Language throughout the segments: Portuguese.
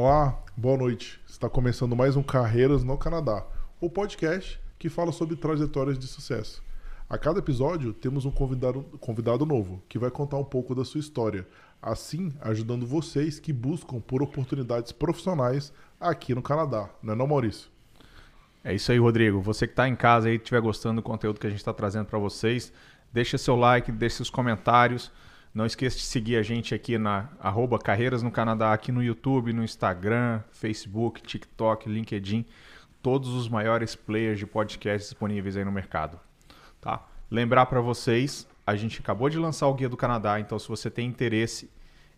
Olá, boa noite. Está começando mais um Carreiras no Canadá, o podcast que fala sobre trajetórias de sucesso. A cada episódio temos um convidado, convidado novo que vai contar um pouco da sua história, assim ajudando vocês que buscam por oportunidades profissionais aqui no Canadá, não é não, Maurício? É isso aí, Rodrigo. Você que está em casa e estiver gostando do conteúdo que a gente está trazendo para vocês, deixa seu like, deixa seus comentários. Não esqueça de seguir a gente aqui na arroba Carreiras no Canadá, aqui no YouTube, no Instagram, Facebook, TikTok, LinkedIn, todos os maiores players de podcast disponíveis aí no mercado. Tá? Lembrar para vocês, a gente acabou de lançar o Guia do Canadá, então se você tem interesse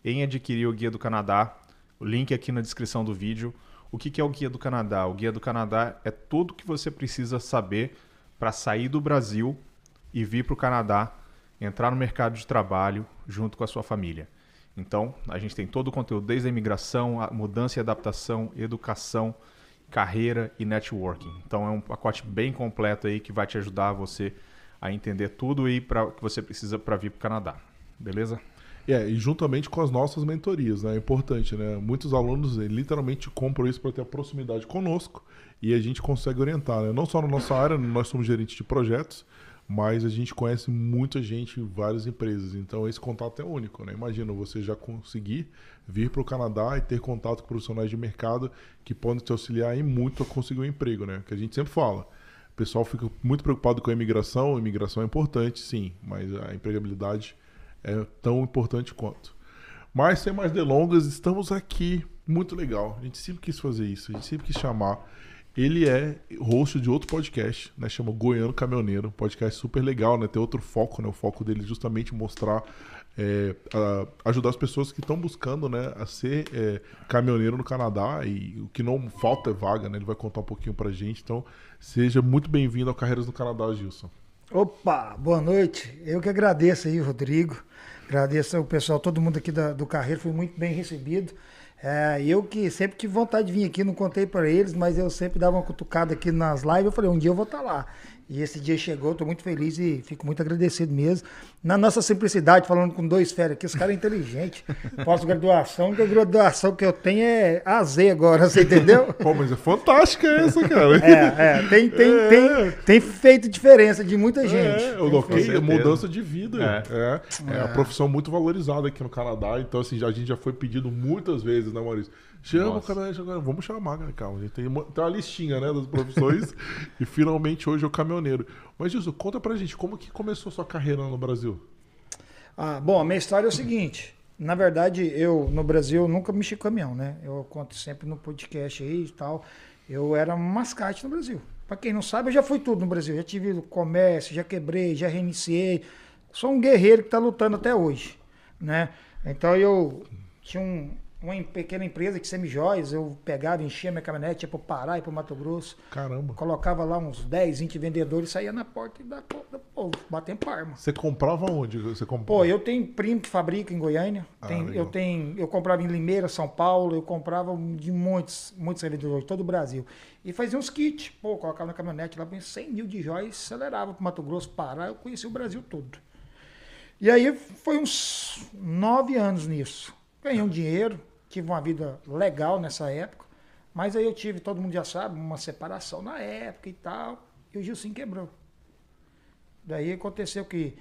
em adquirir o Guia do Canadá, o link aqui na descrição do vídeo. O que é o Guia do Canadá? O Guia do Canadá é tudo que você precisa saber para sair do Brasil e vir para o Canadá, entrar no mercado de trabalho junto com a sua família. Então, a gente tem todo o conteúdo, desde a imigração, a mudança e adaptação, educação, carreira e networking. Então, é um pacote bem completo aí que vai te ajudar você a entender tudo e para que você precisa para vir para o Canadá. Beleza? É, e juntamente com as nossas mentorias, né? É importante, né? Muitos alunos eh, literalmente compram isso para ter a proximidade conosco e a gente consegue orientar, né? Não só na nossa área, nós somos gerentes de projetos, mas a gente conhece muita gente em várias empresas. Então esse contato é único, né? Imagina você já conseguir vir para o Canadá e ter contato com profissionais de mercado que podem te auxiliar em muito a conseguir um emprego, né? Que a gente sempre fala. O pessoal fica muito preocupado com a imigração. A imigração é importante, sim, mas a empregabilidade é tão importante quanto. Mas sem mais delongas, estamos aqui. Muito legal. A gente sempre quis fazer isso, a gente sempre quis chamar. Ele é host de outro podcast, né? Chama Goiano Caminhoneiro. Podcast super legal, né? Tem outro foco, né? O foco dele é justamente mostrar, é, ajudar as pessoas que estão buscando, né? A ser é, caminhoneiro no Canadá. E o que não falta é vaga, né? Ele vai contar um pouquinho pra gente. Então, seja muito bem-vindo ao Carreiras no Canadá, Gilson. Opa, boa noite. Eu que agradeço aí, Rodrigo. Agradeço ao pessoal, todo mundo aqui da, do Carreiro, foi muito bem recebido. É, eu que sempre tive vontade de vir aqui, não contei para eles, mas eu sempre dava uma cutucada aqui nas lives. Eu falei, um dia eu vou estar tá lá. E esse dia chegou, estou muito feliz e fico muito agradecido mesmo. Na nossa simplicidade, falando com dois férias aqui, os caras é inteligente. Pós-graduação, a graduação que eu tenho é AZ agora, você entendeu? Pô, mas é fantástica essa, cara. É, é tem, tem, é. tem, tem feito diferença de muita gente. É, o ok, mudança de vida. É. É, é. a profissão muito valorizada aqui no Canadá, então assim, a gente já foi pedido muitas vezes, né, Maurício? Chama o caminhoneiro, vamos chamar, né, calma. A gente tem uma, tem uma listinha, né, das profissões e finalmente hoje é o caminhoneiro. Mas, Gilson, conta pra gente, como que começou sua carreira no Brasil? Ah, bom, a minha história é o seguinte. Na verdade, eu, no Brasil, nunca mexi com caminhão, né? Eu conto sempre no podcast aí e tal. Eu era um mascate no Brasil. Pra quem não sabe, eu já fui tudo no Brasil. Já tive comércio, já quebrei, já reiniciei. Sou um guerreiro que tá lutando até hoje, né? Então eu tinha um, uma pequena empresa que semi-jóias, eu pegava, enchia minha caminhonete, ia pro Pará e pro Mato Grosso. Caramba. Colocava lá uns 10, 20 vendedores e saía na porta e da, da povo, batendo parma. Você comprava onde? Você comprava? Pô, eu tenho primo que fabrica em Goiânia. Ah, tem, eu tenho, eu comprava em Limeira, São Paulo, eu comprava de muitos, muitos vendedores, todo o Brasil. E fazia uns kits, pô, colocava na caminhonete lá, 100 mil de jóias, acelerava pro Mato Grosso, Pará, eu conheci o Brasil todo. E aí foi uns nove anos nisso. Ganhei um dinheiro, tive uma vida legal nessa época, mas aí eu tive, todo mundo já sabe, uma separação na época e tal, e o Gilcinho quebrou. Daí aconteceu que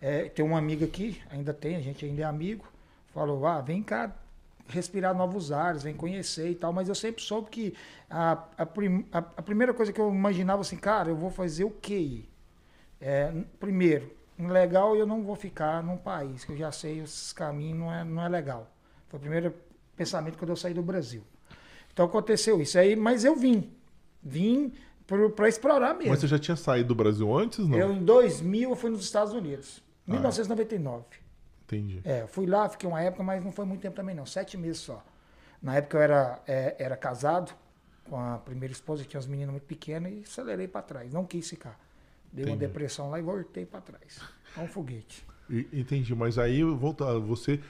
é, tem uma amiga aqui, ainda tem, a gente ainda é amigo, falou, ah, vem cá respirar novos ares, vem conhecer e tal, mas eu sempre soube que a, a, prim, a, a primeira coisa que eu imaginava assim, cara, eu vou fazer o quê? É, primeiro, legal eu não vou ficar num país que eu já sei esses caminhos, não é, não é legal. Foi a primeira pensamento quando eu saí do Brasil. Então aconteceu isso aí, mas eu vim. Vim para explorar mesmo. Mas você já tinha saído do Brasil antes, não? Eu, em 2000, eu fui nos Estados Unidos. Ah, 1999. Entendi. É, fui lá, fiquei uma época, mas não foi muito tempo também, não. Sete meses só. Na época eu era, é, era casado com a primeira esposa, tinha umas meninas muito pequenas, e acelerei para trás. Não quis ficar. Dei Entendi. uma depressão lá e voltei para trás. É um foguete. Entendi, mas aí voltar, você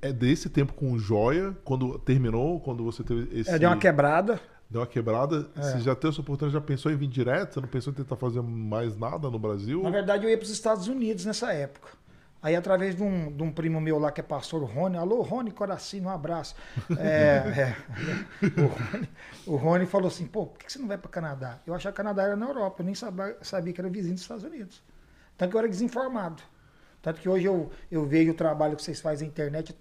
é desse tempo com joia, quando terminou, quando você teve esse. É, deu uma quebrada. Deu uma quebrada. É. Você já teve essa oportunidade, já pensou em vir direto? Você não pensou em tentar fazer mais nada no Brasil? Na verdade, eu ia para os Estados Unidos nessa época. Aí, através de um, de um primo meu lá, que é pastor, o Rony, alô, Rony Coracino, um abraço. É, é, o, Rony, o, Rony, falou assim, pô, por que você não vai para o Canadá? Eu achava que o Canadá era na Europa, eu nem sabia, sabia que era vizinho dos Estados Unidos. Tanto que eu era desinformado. Tanto que hoje eu, eu vejo o trabalho que vocês fazem na internet,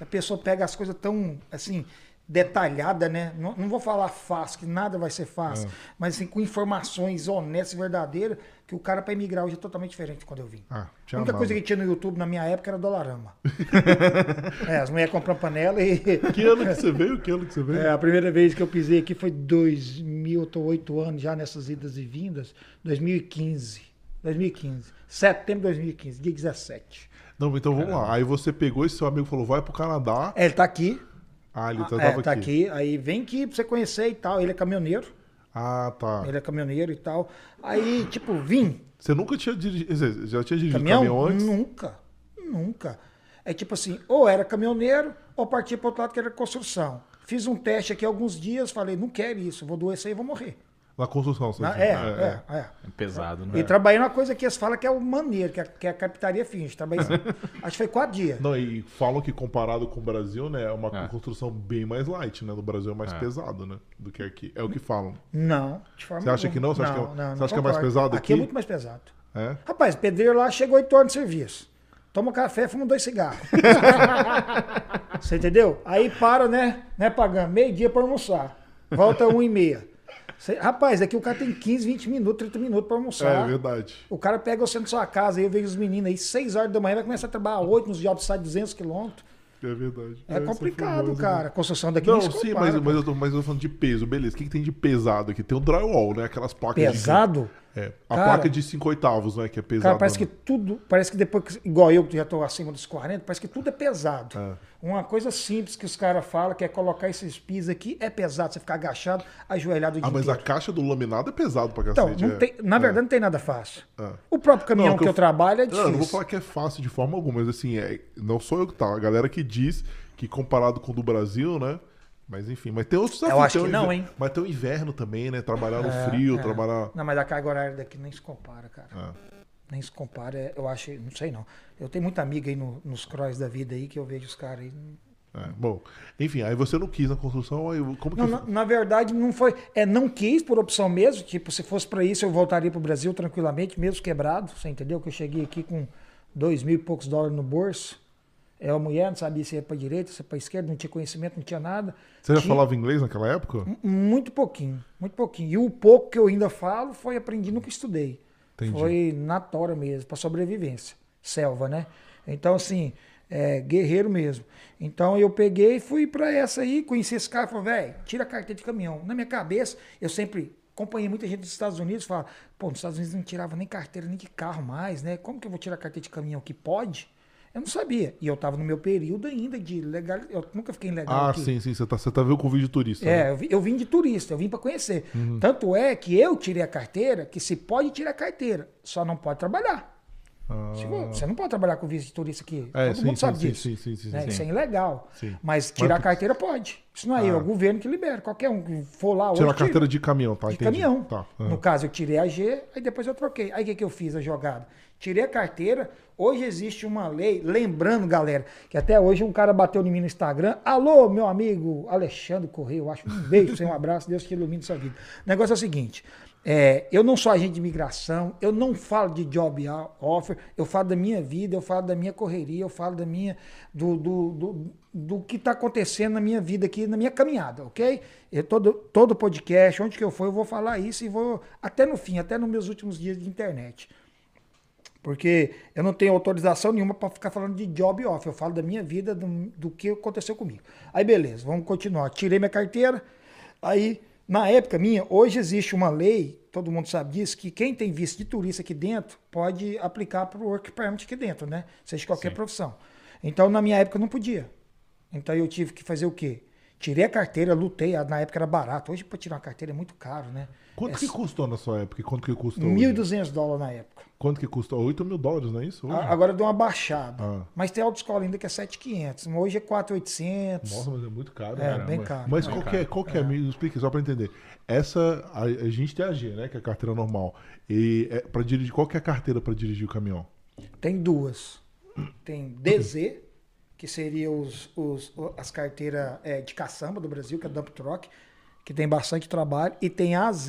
a pessoa pega as coisas tão, assim, detalhada, né? Não, não, vou falar fácil, que nada vai ser fácil, é. mas assim, com informações honestas e verdadeiras, que o cara para emigrar hoje é totalmente diferente de quando eu vim. Ah, a única coisa que tinha no YouTube na minha época era Dolarama. é, as mulheres compram panela e. Que ano que você veio? Que ano que você veio? É, a primeira vez que eu pisei aqui foi 2000, eu tô oito anos já nessas idas e vindas, 2015. 2015. Setembro de 2015, dia 17. Não, então vamos lá. Aí você pegou esse seu amigo falou: vai pro Canadá. É, ele tá aqui. Ah, ele tá, é, tá aqui. aqui. Aí vem aqui pra você conhecer e tal. Ele é caminhoneiro. Ah, tá. Ele é caminhoneiro e tal. Aí, tipo, vim. Você nunca tinha dirigido. Já tinha dirigido caminhão, caminhão antes? Nunca. Nunca. É tipo assim, ou era caminhoneiro, ou partia para outro lado que era construção. Fiz um teste aqui alguns dias, falei, não quero isso, vou doer isso aí e vou morrer. Na construção, você Na, é, é, é, é, é. pesado, né? E trabalhei numa coisa que eles falam que é o maneiro, que é, que é a capitaria fins. Trabalhei, acho que foi quatro dias. Não, e falam que comparado com o Brasil, né, é uma é. construção bem mais light, né? No Brasil é mais é. pesado, né? Do que aqui. É o que falam. Não, de forma Você acha que não? Você não, acha que, é, não, você acha que é mais pesado aqui? Aqui é muito mais pesado. É? Rapaz, pedreiro lá chegou oito horas de serviço. Toma café, fuma dois cigarros. Você entendeu? Aí para, né? Né, pagando meio dia para almoçar. Volta uma e meia. Rapaz, aqui o cara tem 15, 20 minutos, 30 minutos para almoçar. É verdade. O cara pega você na sua casa, aí eu vejo os meninos aí, 6 horas da manhã, vai começar a trabalhar 8 nos jobs, sai 200 quilômetros. É verdade. É, é complicado, famosa, cara. A construção daqui não, não sim, compara, mas, mas, eu tô, mas eu tô falando de peso, beleza. O que, que tem de pesado aqui? Tem o drywall, né? Aquelas placas pesado? de. É. A cara, placa de 5 oitavos, né? Que é pesado. Cara, parece que tudo. Parece que depois. Igual eu, que já tô acima dos 40, parece que tudo é pesado. É. Uma coisa simples que os caras falam, que é colocar esses pisos aqui, é pesado. Você ficar agachado, ajoelhado Ah, mas inteiro. a caixa do laminado é pesado pra cacete. Então, não é. tem, na verdade, é. não tem nada fácil. É. O próprio caminhão não, que, eu, eu, trabalho é difícil. Não, não vou falar que é fácil de forma alguma, mas assim, é, não sou eu que tá. A galera que diz que comparado com o do Brasil, né? Mas enfim, mas tem outros desafios. Eu acho que não, hein? Mas tem o inverno também, né? Trabalhar no é, frio, é. trabalhar. Não, mas a carga horária daqui nem se compara, cara. É. Nem se compara. É, eu acho, não sei não. Eu tenho muita amiga aí no, nos cross da vida aí que eu vejo os caras aí. É, bom, enfim, aí você não quis na construção, aí como que não, na, na, verdade não foi, é não quis por opção mesmo, tipo, se fosse para isso eu voltaria para o Brasil tranquilamente, mesmo quebrado, você entendeu? Que eu cheguei aqui com dois mil e poucos dólares no bolso, é uma mulher, não sabia se ia para direita, se ia para esquerda, não tinha conhecimento, não tinha nada. Você já tinha... falava inglês naquela época? Muito pouquinho, muito pouquinho. E o pouco que eu ainda falo foi aprendi no que estudei. Entendi. Foi na tora mesmo, para sobrevivência. Selva, né? Então, assim, é, guerreiro mesmo. Então eu peguei e fui para essa aí, conheci esse cara, falei, velho, tira a carteira de caminhão. Na minha cabeça, eu sempre acompanhei muita gente dos Estados Unidos, fala, pô, nos Estados Unidos não tirava nem carteira nem de carro mais, né? Como que eu vou tirar a carteira de caminhão que pode? Eu não sabia. E eu estava no meu período ainda de legal. Eu nunca fiquei legal. Ah, aqui. sim, sim. Você tá, você tá vendo com vídeo de turista. É, né? eu, vim, eu, vim, de turista, eu vim para conhecer. Uhum. Tanto é que eu tirei a carteira, que se pode tirar a carteira, só não pode trabalhar. Ah. Você não pode trabalhar com visto de turista aqui. É, Todo sim, mundo sabe sim, disso. Sim, sim, sim, né? sim, Isso é ilegal. Mas tirar Mas... a carteira pode. Isso não é ah. eu, é o governo que libera. Qualquer um que for lá. Tirar a carteira tira. de caminhão, tá? De entendi. caminhão. Tá. Uhum. No caso, eu tirei a G, aí depois eu troquei. Aí o que, que eu fiz a jogada? Tirei a carteira. Hoje existe uma lei, lembrando, galera, que até hoje um cara bateu em mim no Instagram. Alô, meu amigo Alexandre Correia, eu acho. Um beijo, um abraço, Deus te ilumine sua vida. O negócio é o seguinte: é, eu não sou agente de imigração, eu não falo de job offer, eu falo da minha vida, eu falo da minha correria, eu falo da minha, do, do, do, do que está acontecendo na minha vida aqui, na minha caminhada, ok? Eu, todo, todo podcast, onde que eu for, eu vou falar isso e vou até no fim, até nos meus últimos dias de internet. Porque eu não tenho autorização nenhuma para ficar falando de job off. Eu falo da minha vida, do, do que aconteceu comigo. Aí beleza, vamos continuar. Tirei minha carteira. Aí, na época minha, hoje existe uma lei, todo mundo sabe disso, que quem tem visto de turista aqui dentro pode aplicar para o work permit aqui dentro, né? Seja qualquer Sim. profissão. Então, na minha época, não podia. Então, eu tive que fazer o quê? Tirei a carteira, lutei. Na época era barato. Hoje, para tirar uma carteira é muito caro, né? Quanto é, que custou na sua época? Quanto que custou? 1.200 dólares na época. Quanto que custou? 8 mil dólares, não é isso? Hoje? Agora deu uma baixada. Ah. Mas tem autoescola ainda que é 7,500. Hoje é 4,800. Nossa, mas é muito caro. É, bem caro. Mas qual, que é, qual que é, me explique só para entender. Essa, a, a, gente tem a G, né, que é a carteira normal. E é, para dirigir, qual que é a carteira para dirigir o caminhão? Tem duas. tem DZ, que seria os, os, as carteiras é, de caçamba do Brasil, que é dump truck, que tem bastante trabalho, e tem AZ,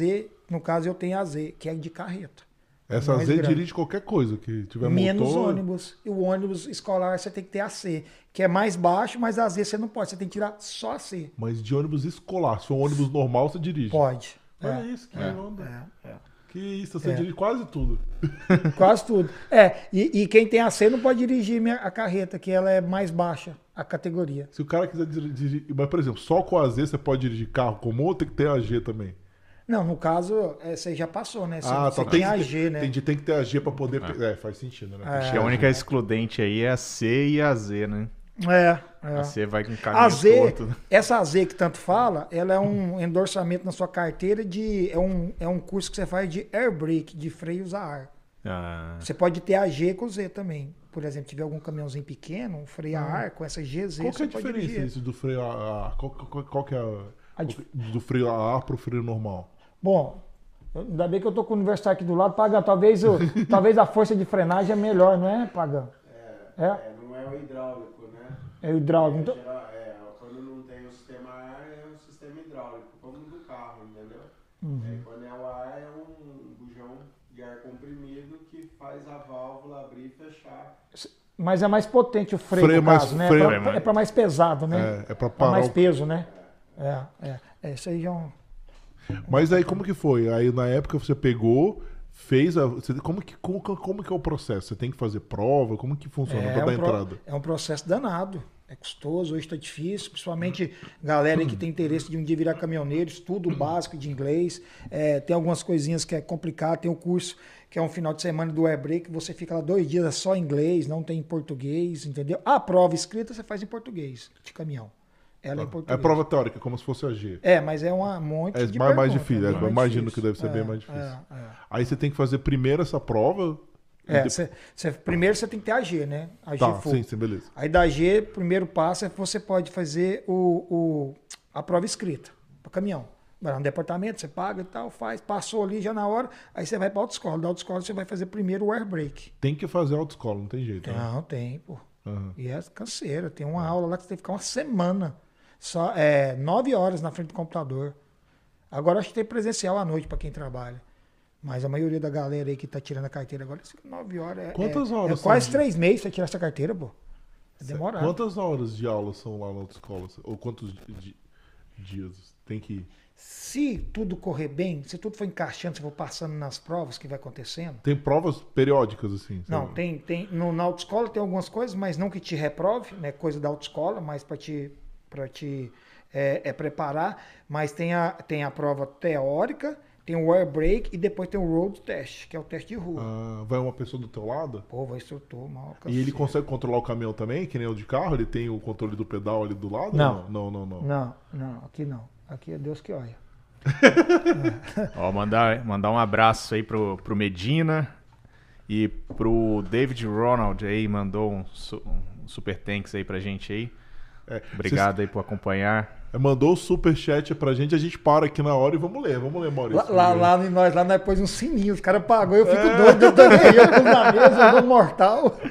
no caso eu tenho AZ, que é de carreta. Essa Z dirige qualquer coisa que tiver Menos motor. ônibus. E o ônibus escolar você tem que ter AC, que é mais baixo, mas AZ você não pode, você tem que tirar só AC. Mas de ônibus escolar, se for um ônibus normal, você dirige. Pode. Olha é, isso, que é, onda. é, é. Que isso, você É. dirige quase tudo. Quase tudo. É, e, e quem tem AC não pode dirigir minha, a carreta, que ela é mais baixa, a categoria. Se o cara quiser dir- dirigir. Mas, por exemplo, só com a Z você pode dirigir carro comum ou tem que ter a G também? Não, no caso, é, você já passou, né? Você, ah, você tá. tem que a ter- G, né? Entendi, tem que ter a G pra poder. pe- É, faz sentido, né? É. Acho que a única excludente aí é a C e a Z, né? É, é. A C vai com caminho A Z, torto. essa AZ que tanto fala, ela é um endorçamento na sua carteira de. É um, é um curso que você faz de air brake, de freios a ar. Ah, Você pode ter a G com Z também. Por exemplo, tiver algum caminhãozinho pequeno, um freio a ar com essa GZ, Ah. Qual que é a você diferença isso do freio a ar? Qual, qual- qual que é a, A dif- do freio a ar pro freio normal? Bom, ainda bem que eu tô com o universitário aqui do lado, Pagan. Talvez, o, talvez a força de frenagem é melhor, não é, Pagan? É, É, não é o hidráulico? É o hidráulico. É, Então, geral- é, quando não tem o sistema ar, é o sistema hidráulico, como do carro, entendeu? Uhum. É, quando é o ar, é um bujão de ar comprimido que faz a válvula abrir e fechar. mas é mais potente o freio, Freio no mais- caso, né? freio- É pra- é para mais pesado, né? É, é pra Pra parar. mais peso, né? É, é. é isso aí já é um... Mas aí como que foi? Aí na época você pegou, fez a. como, que, como, como que é o processo? Você tem que fazer prova? Como que funciona pra dar um pro- entrada? é um processo danado. É custoso, hoje está difícil, principalmente galera que tem interesse de um dia virar caminhoneiro, estudo básico de inglês. É, tem algumas coisinhas que é complicado, tem o curso que é um final de semana do air break, você fica lá dois dias só em inglês, não tem em português, entendeu? A prova escrita você faz em português, de caminhão. Ela é em É português. prova teórica, como se fosse a G. É, mas é uma um monte É de mais- mais difícil, é, bem eu imagino que difícil. deve ser bem É, mais difícil. é, é. Aí você tem que fazer primeiro essa prova. É, depois- cê- cê- primeiro você tem que ter a G, né? A G Tá, full. sim, sim, beleza. Aí da G, primeiro passo é que você pode fazer o, o- a prova escrita para caminhão. Vai lá no departamento, você paga e tal, faz, passou ali já na hora, aí você vai para autoescola. Da autoescola você vai fazer primeiro o air. Tem que fazer autoescola, não tem jeito. Né? Não, tem, pô. Aham. E é canseira. Tem uma aula lá que você tem que ficar uma semana. Só, é, nove horas na frente do computador. Agora acho que tem presencial à noite para quem trabalha. Mas a maioria da galera aí que tá tirando a carteira agora, ficam nove horas. É, Quantas é, horas É quase três meses pra tirar essa carteira, pô. É demorado. Quantas horas de aula são lá na autoescola? Ou quantos di- di- dias tem que ir? Se tudo correr bem, se tudo for encaixando, se for passando nas provas que vai acontecendo. Tem provas periódicas, assim? Não, sabe? tem, tem. No, na autoescola tem algumas coisas, mas não que te reprove, né? Coisa da autoescola, mas para te, pra te é, é, preparar. Mas tem a, tem a prova teórica, tem o air brake e depois tem o road test, que é o teste de rua. Ah, vai uma pessoa do teu lado? Pô, vai instrutor, mal E ele consegue controlar o caminhão também, que nem o de carro? Ele tem o controle do pedal ali do lado? Não. Não, não, não. Não, não, aqui não. Aqui é Deus que olha. Ó, mandar, mandar um abraço aí pro, pro Medina e pro David Ronald aí, mandou um, um super thanks aí pra gente aí. É, Obrigado aí por acompanhar. Mandou o superchat pra gente, a gente para aqui na hora e vamos ler. Vamos ler, Maurício. Lá, lá, lá em nós, lá nós pôs um sininho, os caras pagou, eu fico doido, eu também, eu como na mesa, eu mortal.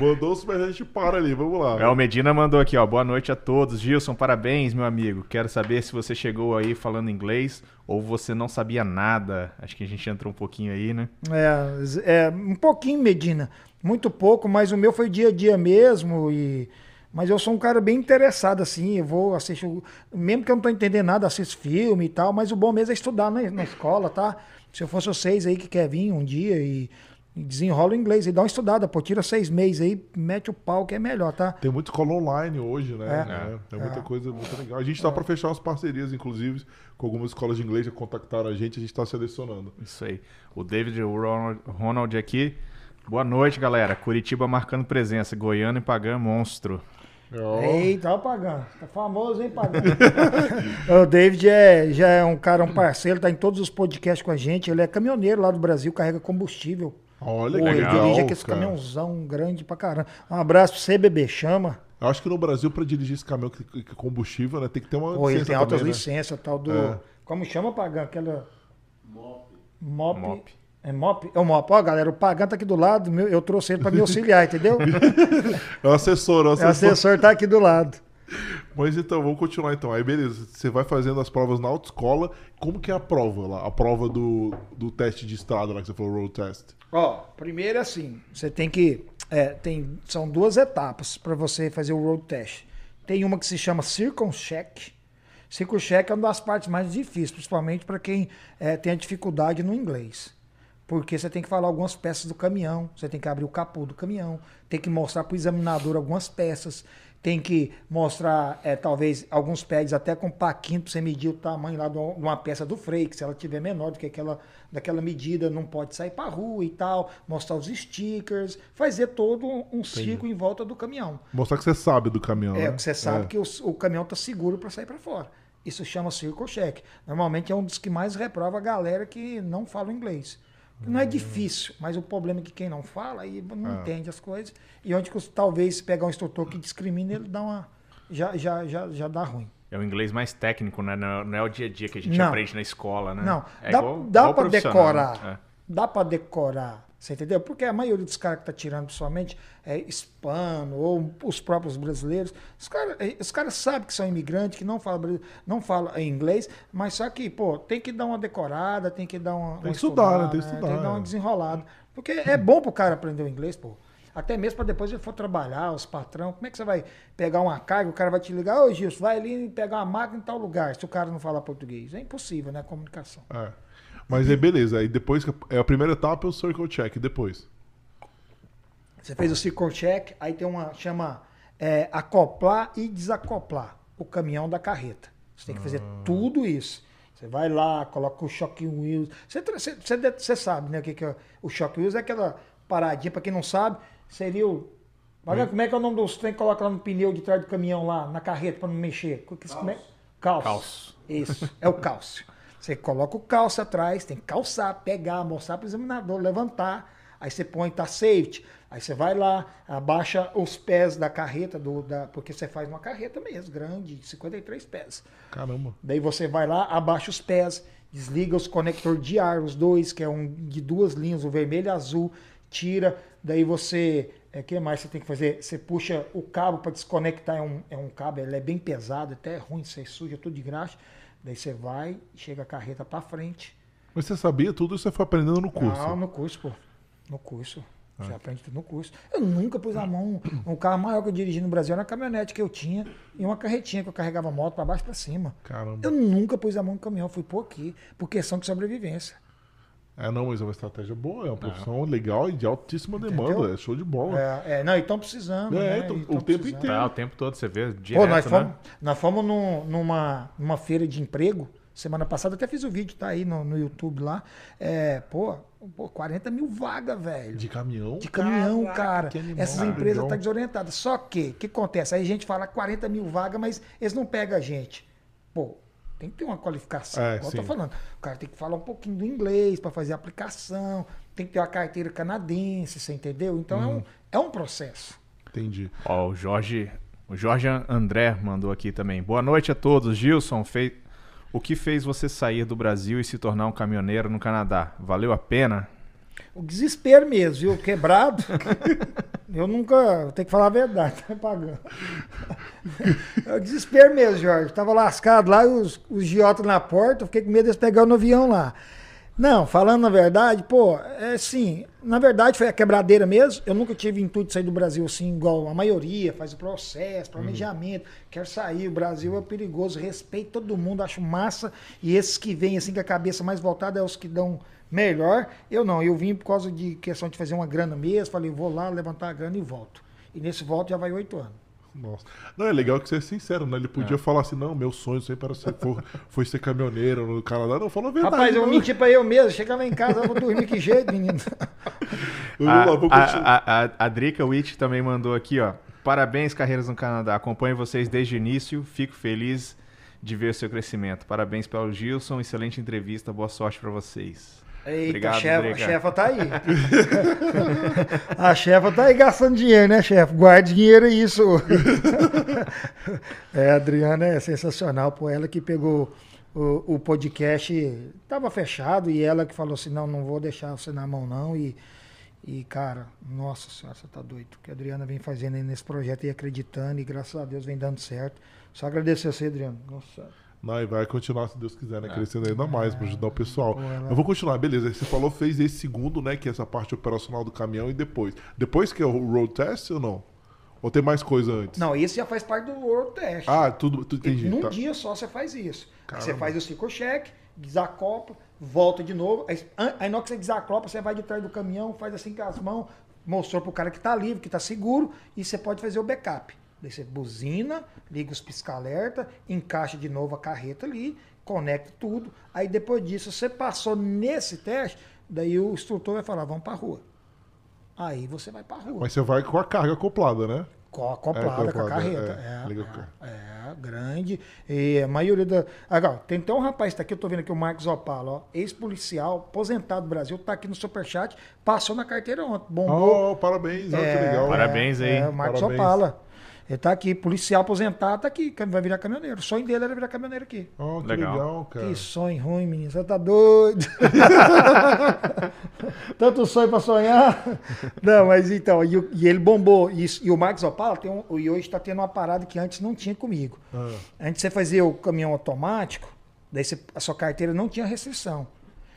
Mandou o superchat, a gente para ali, vamos lá. É, o Medina mandou aqui, ó. Boa noite a todos. Gilson, parabéns, meu amigo. Quero saber se você chegou aí falando inglês ou você não sabia nada. Acho que a gente entrou um pouquinho aí, né? É, é, um pouquinho, Medina. Muito pouco, mas o meu foi dia a dia mesmo. E... Mas eu sou um cara bem interessado, assim. Eu vou assistir. o- Mesmo que eu não tô entendendo nada, assisto filme e tal. Mas o bom mesmo é estudar na, na escola, tá? Se eu fosse vocês aí que quer vir um dia e, e desenrola o inglês e dá uma estudada, pô, tira seis meses aí, mete o pau que é melhor, tá? Tem muito escola online hoje, né? É. É, tem muita É. coisa muito legal. A gente tá pra fechar umas parcerias, inclusive, com algumas escolas de inglês que contactaram a gente, a gente tá selecionando. Isso aí. O David Ronald, Ronald aqui. Boa noite, galera. Curitiba marcando presença. Goiânia e Pagã monstro. Ó, Eita, ó o Pagano. Tá famoso, hein, Pagano? o David é, já é um cara, um parceiro, tá em todos os podcasts com a gente. Ele é caminhoneiro lá do Brasil, carrega combustível. Olha Pô, que ele legal, dirige aquele cara. caminhãozão grande pra caramba. Um abraço pra você, bebê. Chama. Eu acho que no Brasil, pra dirigir esse caminhão que, que combustível, né, tem que ter uma Pô, ele tem altas também, né? licenças, tal do. É. Como chama, Pagano? Aquela. MOP. Mop. Mop. É MOP? É o MOP. Ó, galera, o Pagan tá aqui do lado, meu- eu trouxe ele pra me auxiliar, entendeu? É o assessor, é o O assessor. assessor tá aqui do lado. Mas então, vamos continuar então. Aí beleza, você vai fazendo as provas na autoescola. Como que é a prova lá? A prova do, do teste de estrada lá que você falou, road test. Ó, primeiro é assim, você tem que. é, tem, são duas etapas para você fazer o road test. Tem uma que se chama Circumcheck. Circumcheck é uma das partes mais difíceis, principalmente para quem é, tem a dificuldade no inglês. Porque você tem que falar algumas peças do caminhão, você tem que abrir o capô do caminhão, tem que mostrar para o examinador algumas peças, tem que mostrar, é, talvez, alguns pads até com paquinho para você medir o tamanho lá de uma peça do freio, que se ela tiver menor do que aquela daquela medida, não pode sair para rua e tal, mostrar os stickers, fazer todo um ciclo em volta do caminhão. Mostrar que você sabe do caminhão. É, né? porque você sabe É. que o, o caminhão está seguro para sair para fora. Isso chama circle check. Normalmente é um dos que mais reprova a galera que não fala inglês. Não é difícil, mas o problema é que quem não fala aí não Ah. entende as coisas. E onde talvez pegar um instrutor que discrimina, ele dá uma. Já, já, já, já dá ruim. É o inglês mais técnico, né? Não é- é o dia a dia que a gente Não. aprende na escola, né? Não, é dá, igual- dá para decorar. né? Dá para decorar. Você entendeu? Porque a maioria dos caras que tá tirando somente é hispano ou os próprios brasileiros, os caras os caras sabem que são imigrantes, que não falam, não falam inglês, mas só que, pô, tem que dar uma decorada, tem que dar uma. Tem que estudar, né? Tem que estudar, Tem que dar é. uma desenrolada. Porque é bom pro cara aprender o inglês, pô. Até mesmo para depois ele for trabalhar, os patrão. Como é que você vai pegar uma carga, o cara vai te ligar, ô Gilson, vai ali pegar uma máquina em tal lugar, se o cara não falar português. É impossível, né? A comunicação. É. Mas aí beleza, aí depois é a primeira etapa é o circle check, depois. Você fez o circle check, aí tem uma chama é, acoplar e desacoplar o caminhão da carreta. Você tem que fazer tudo isso. Você vai lá, coloca o shock wheels. Você, você, você sabe, né? O que, que é o shock wheels? É aquela paradinha, para quem não sabe, seria o. Olha, como é que é o nome dos trem que coloca lá no pneu de trás do caminhão lá, na carreta, para não mexer? Como é? Calço. Calço. Isso, é o cálcio. Você coloca o cálcio atrás, tem que calçar, pegar, mostrar para o examinador, levantar. Aí você põe, tá safety. Aí você vai lá, abaixa os pés da carreta, do, da, porque você faz uma carreta mesmo, grande, de 53 pés. Caramba. Daí você vai lá, abaixa os pés, desliga os conectores de ar, os dois, que é um de duas linhas, o vermelho e azul, tira. Daí você. O que mais você tem que fazer? Você puxa o cabo para desconectar, é um, é um cabo, ele é bem pesado, até é ruim, você suja tudo de graxa. Daí você vai, chega a carreta para frente. Mas você sabia tudo isso você foi aprendendo no curso? Não, no curso, pô. No curso. Você aprende tudo no curso. Eu nunca pus a mão. Um carro maior que eu dirigi no Brasil era uma caminhonete que eu tinha e uma carretinha que eu carregava moto para baixo e para cima. Caramba. Eu nunca pus a mão no caminhão, fui por aqui, por questão de sobrevivência. É, não, mas é uma estratégia boa, é uma profissão legal e de altíssima Entendeu? demanda, é show de bola. É, é, não, e estão precisando. É, né? então, E o tão tempo precisando. inteiro. Tá, o tempo todo você vê direto, Pô, nós né? fomos, nós fomos num- numa, numa feira de emprego semana passada, até fiz o vídeo, tá aí no, no YouTube lá. É, pô, pô, 40 mil vagas, velho. De caminhão? De caminhão, Caraca, cara. que animal. Essas Legal. empresas estão desorientadas. Só que, o que acontece? Aí a gente fala 40 mil vagas, mas eles não pegam a gente. Pô, tem que ter uma qualificação. É, igual eu tô falando. O cara tem que falar um pouquinho do inglês para fazer a aplicação, tem que ter uma carteira canadense, você entendeu? Então é, Uhum. um, é um processo. Entendi. Ó, o Jorge, o Jorge André mandou aqui também. Boa noite a todos. Gilson, fez, o que fez você sair do Brasil e se tornar um caminhoneiro no Canadá? Valeu a pena? O desespero mesmo, viu? Quebrado. eu nunca. Tenho que falar a verdade, tá pagando. É o desespero mesmo, Jorge. Tava lascado lá, os, os giotas na porta, eu fiquei com medo deles pegar no avião lá. Não, falando a verdade, pô, é assim, na verdade foi a quebradeira mesmo. Eu nunca tive intuito de sair do Brasil assim, igual a maioria, faz o processo, planejamento, quer sair, o Brasil é perigoso, respeito todo mundo, acho massa. E esses que vêm assim com a cabeça mais voltada é os que dão melhor. Eu não, eu vim por causa de questão de fazer uma grana mesmo, falei, vou lá levantar a grana e volto. E nesse volto já vai oito anos. Nossa. Não, é legal que você é sincero, né? Ele podia falar assim, não, meu sonho sempre era ser, for, foi ser caminhoneiro no Canadá. Não, falou a verdade. Rapaz, eu não. menti pra eu mesmo, chegar lá em casa, eu vou dormir que jeito, menino. Vamos lá, a, a, a, a Drica Witt também mandou aqui, ó. Parabéns, Carreiras no Canadá. Acompanho vocês desde o início. Fico feliz de ver o seu crescimento. Parabéns pelo Gilson. Excelente entrevista. Boa sorte pra vocês. Eita, Obrigado, a chefa, a Drica. chefa tá aí. a chefa tá aí gastando dinheiro, né, chefe? Guarde dinheiro aí, isso. é, a Adriana é sensacional, pô. Ela que pegou o, o podcast estava fechado e ela que falou assim, não, não vou deixar você na mão não e e, cara, nossa senhora, você tá doido. O que a Adriana vem fazendo aí nesse projeto e acreditando, e graças a Deus vem dando certo. Só agradecer a você, Adriano. Nossa. Não, e vai continuar, se Deus quiser, né? É. Crescendo ainda mais para ajudar o pessoal. Ela... Eu vou continuar, beleza. Você falou, fez esse segundo, né? Que é essa parte operacional do caminhão e depois. Depois que é o road test ou não? Ou tem mais coisa antes? Não, esse já faz parte do road test. Ah, tudo, tudo entendi. Num tá. dia só você faz isso. Você faz o ciclo check, desacopla, volta de novo. Aí, na hora que você desacopla, você vai de trás do caminhão, faz assim com as mãos, mostrou pro cara que tá livre, que tá seguro, e você pode fazer o backup. Daí você buzina, liga os pisca-alerta, encaixa de novo a carreta ali, conecta tudo. Aí depois disso, você passou nesse teste, daí o instrutor vai falar, vamos pra rua. Aí você vai pra rua. Mas você vai com a carga acoplada, né? acoplada é, com a carreta. É, é, é, grande. E a maioria da. Agora, tem até um rapaz que tá aqui, eu tô vendo aqui o Marcos Opala, ó, ex-policial, aposentado do Brasil, tá aqui no Superchat, passou na carteira ontem. Bombou. Oh, parabéns, é, que legal. Parabéns aí. É, o Marcos parabéns. Opala. Ele tá aqui, policial aposentado, tá aqui, vai virar caminhoneiro. O sonho dele era virar caminhoneiro aqui. Oh, que legal, legal cara. Que sonho ruim, menino. Você tá doido. Tanto sonho pra sonhar. Não, mas então, e, e ele bombou. E, e, o Marcos Opala tem um, e hoje tá tendo uma parada que antes não tinha comigo. Ah. Antes você fazia o caminhão automático, daí você, a sua carteira não tinha restrição.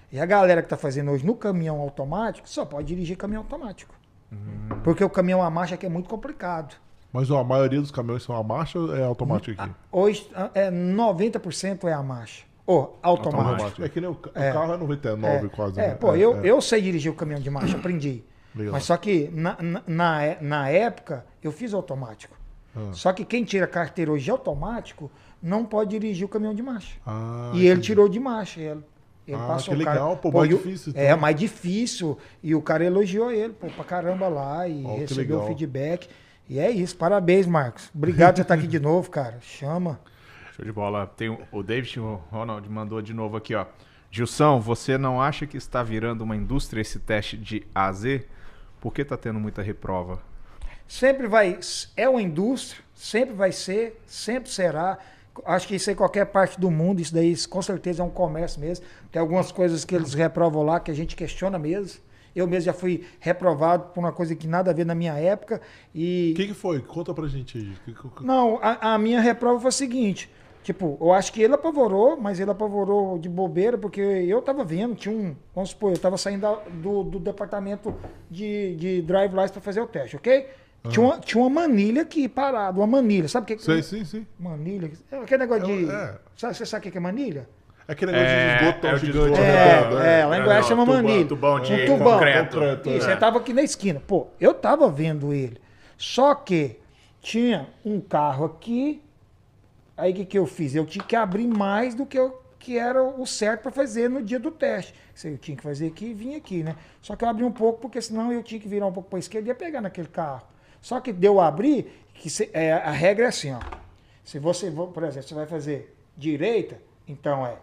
E a galera que tá fazendo hoje no caminhão automático só pode dirigir caminhão automático. Hum. Porque o caminhão a marcha aqui é muito complicado. Mas ó, a maioria dos caminhões são a marcha ou é automático aqui? Hoje é 90% é a marcha. Ou automático. automático. É que nem o, é. carro é 99 é. quase. É, né? pô, é, eu, é. eu sei dirigir o caminhão de marcha, aprendi. Legal. Mas só que na, na, na época eu fiz automático. Ah. Só que quem tira carteira hoje automático não pode dirigir o caminhão de marcha. Ah, e ele tirou de marcha. Ele, ele ah, passou que legal, cara, pô, mais difícil. Então. É, mais difícil. E o cara elogiou ele, pô, pra caramba lá e oh, recebeu o feedback. E é isso. Parabéns, Marcos. Obrigado por estar aqui de novo, cara. Chama. Show de bola. Tem o David o Ronald mandou de novo aqui, ó. Gilson, você não acha que está virando uma indústria esse teste de AZ? Por que está tendo muita reprova? Sempre vai. É uma indústria, sempre vai ser, sempre será. Acho que isso em qualquer parte do mundo, isso daí com certeza é um comércio mesmo. Tem algumas coisas que eles reprovam lá que a gente questiona mesmo. Eu mesmo já fui reprovado por uma coisa que nada a ver na minha época. E. O que, que, foi? Conta pra gente aí. Não, a, a minha reprova foi a seguinte. Tipo, eu acho que ele apavorou, mas ele apavorou de bobeira, porque eu tava vendo, tinha um. Vamos supor, eu tava saindo da, do, do departamento de, de drive license para fazer o teste, ok? Uhum. Tinha, uma, tinha uma manilha aqui parada, uma manilha, sabe o que? Sei, sim, sim. Manilha. Aquele negócio de. É. Sabe, você sabe o que é manilha? É aquele negócio é, de esgoto é gigante. É, é, lá em Goiás chama manilha. Tubão de um tubão. concreto. concreto Isso, é. ele tava aqui na esquina. Pô, eu tava vendo ele. Só que tinha um carro aqui. Aí o que, que eu fiz? Eu tinha que abrir mais do que eu que era o certo para fazer no dia do teste. Eu tinha que fazer aqui e vir aqui, né? Só que eu abri um pouco, porque senão eu tinha que virar um pouco para a esquerda e ia pegar naquele carro. Só que deu abrir, que se, é, a regra é assim, ó. Se você, por exemplo, você vai fazer direita, então é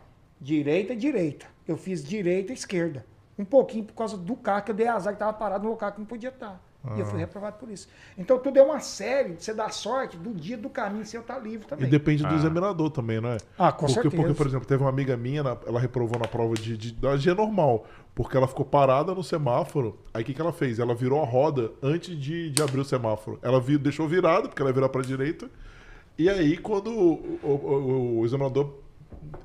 direita, direita. Eu fiz direita, esquerda. Um pouquinho por causa do carro que eu dei azar que estava parado no local que não podia estar. Ah. E eu fui ah. reprovado por isso. Então tudo é uma série, você dá sorte do dia do caminho se eu estar tá livre também. E depende ah. do examinador também, não é? Ah, com porque, certeza. Porque, por exemplo, teve uma amiga minha, ela reprovou na prova de, de, da G normal, porque ela ficou parada no semáforo. Aí o que, que ela fez? Ela virou a roda antes de, de abrir o semáforo. Ela vir, deixou virado, porque ela ia virar para a direita. E aí, quando o, o, o, o examinador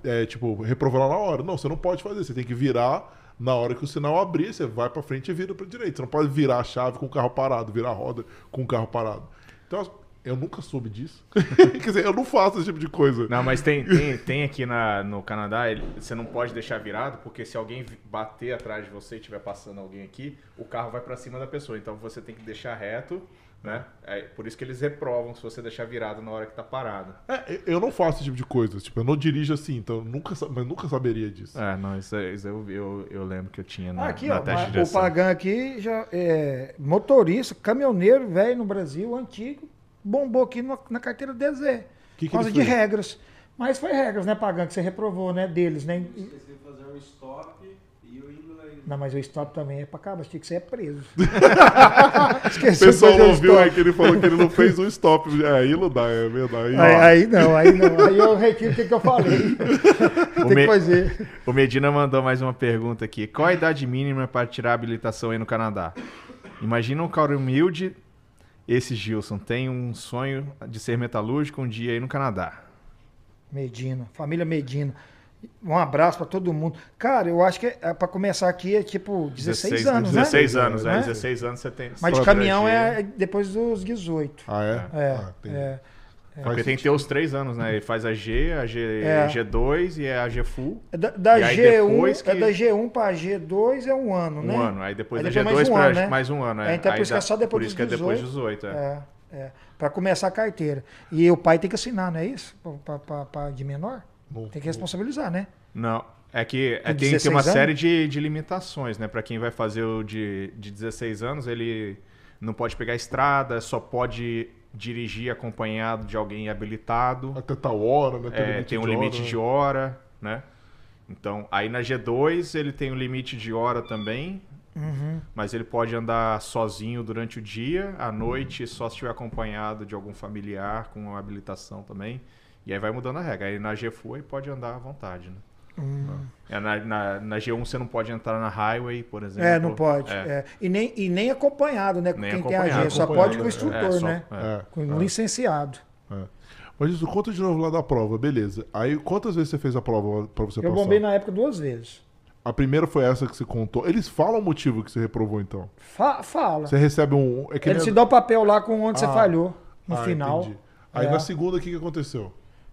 é, tipo, reprovou lá na hora. Não, você não pode fazer. Você tem que virar na hora que o sinal abrir, você vai para frente e vira para direita. Você não pode virar a chave com o carro parado, virar a roda com o carro parado. Então, eu nunca soube disso. Quer dizer, eu não faço esse tipo de coisa. Não, mas tem, tem, tem aqui na, no Canadá, ele, você não pode deixar virado, porque se alguém bater atrás de você e estiver passando alguém aqui, o carro vai para cima da pessoa. Então você tem que deixar reto né? É por isso que eles reprovam se você deixar virado na hora que tá parado. É, eu não faço esse tipo de coisa. Tipo, eu não dirijo assim, então eu nunca, mas nunca saberia disso. É, não, isso, isso eu, eu, eu, lembro que eu tinha na, aqui, na ó, teste de O Pagan aqui já é motorista, caminhoneiro velho no Brasil, antigo, bombou aqui no, na carteira DZ. Que por causa de regras. Mas foi regras, né, Pagan, que você reprovou, né, deles, né? Você fazer um stop E o inglês. Não, mas o stop também é pra acabar, tinha que ser preso. O pessoal o ouviu stop. aí que ele falou que ele não fez um stop. É, aí não dá, é verdade. Aí, aí não, aí não. Aí eu retiro o que, que eu falei. Tem me- que fazer. O Medina mandou mais uma pergunta aqui. Qual a idade mínima para tirar a habilitação aí no Canadá? Imagina um cara humilde, esse Gilson, tem um sonho de ser metalúrgico um dia aí no Canadá. Medina, família Medina. Um abraço pra todo mundo. Cara, eu acho que é, pra começar aqui é tipo 16, anos, 16 né? anos, é. Né? 16 anos você tem. Mas de caminhão é depois dos 18. Ah, é? É, Ah, entendi. é. Faz Porque tem que ter os três anos, né? Ele faz a G, a G, É. G2 e a G Full. É Da, da E aí G1, depois que- é da G1 pra G2 é um ano, Um né? ano. Aí depois Aí da depois G2 mais um pra ano, né? mais um ano. É, então Aí por isso que é só depois Por dos isso que é depois 18. dos 18, é. É, é. Pra começar a carteira. E o pai tem que assinar, não é isso? Pra, pra- pra- de menor? Tem que responsabilizar, né? Não. É que é, tem, tem uma 16 série de, de limitações, né? Pra quem vai fazer o de, de 16 anos, ele não pode pegar estrada, só pode dirigir acompanhado de alguém habilitado. Até tal hora, né? É, tem um limite de hora, né? Então, aí na G2 ele tem um limite de hora também, Uhum. mas ele pode andar sozinho durante o dia, à noite só se estiver acompanhado de algum familiar com habilitação também. E aí vai mudando a regra. Aí na G-Full ele pode andar à vontade, né? Hum. É, na, na, na G1 você não pode entrar na highway, por exemplo. É, não pode. É. é. E, nem, e nem acompanhado, né? Com Nem quem tem a. G. Só pode com o é. instrutor, É, só- né? é. Com é. o licenciado. Mas isso, conta de novo lá da prova, beleza. Aí, quantas vezes você fez a prova pra você Eu passar? bombei na época duas vezes. A primeira foi essa que você contou. Eles falam o motivo que você reprovou, então. Fa- fala. Você recebe um... É que Ele nem- te dá o papel lá com onde você Ah. falhou no Ah, final. entendi. Aí É. na segunda, o que, que aconteceu?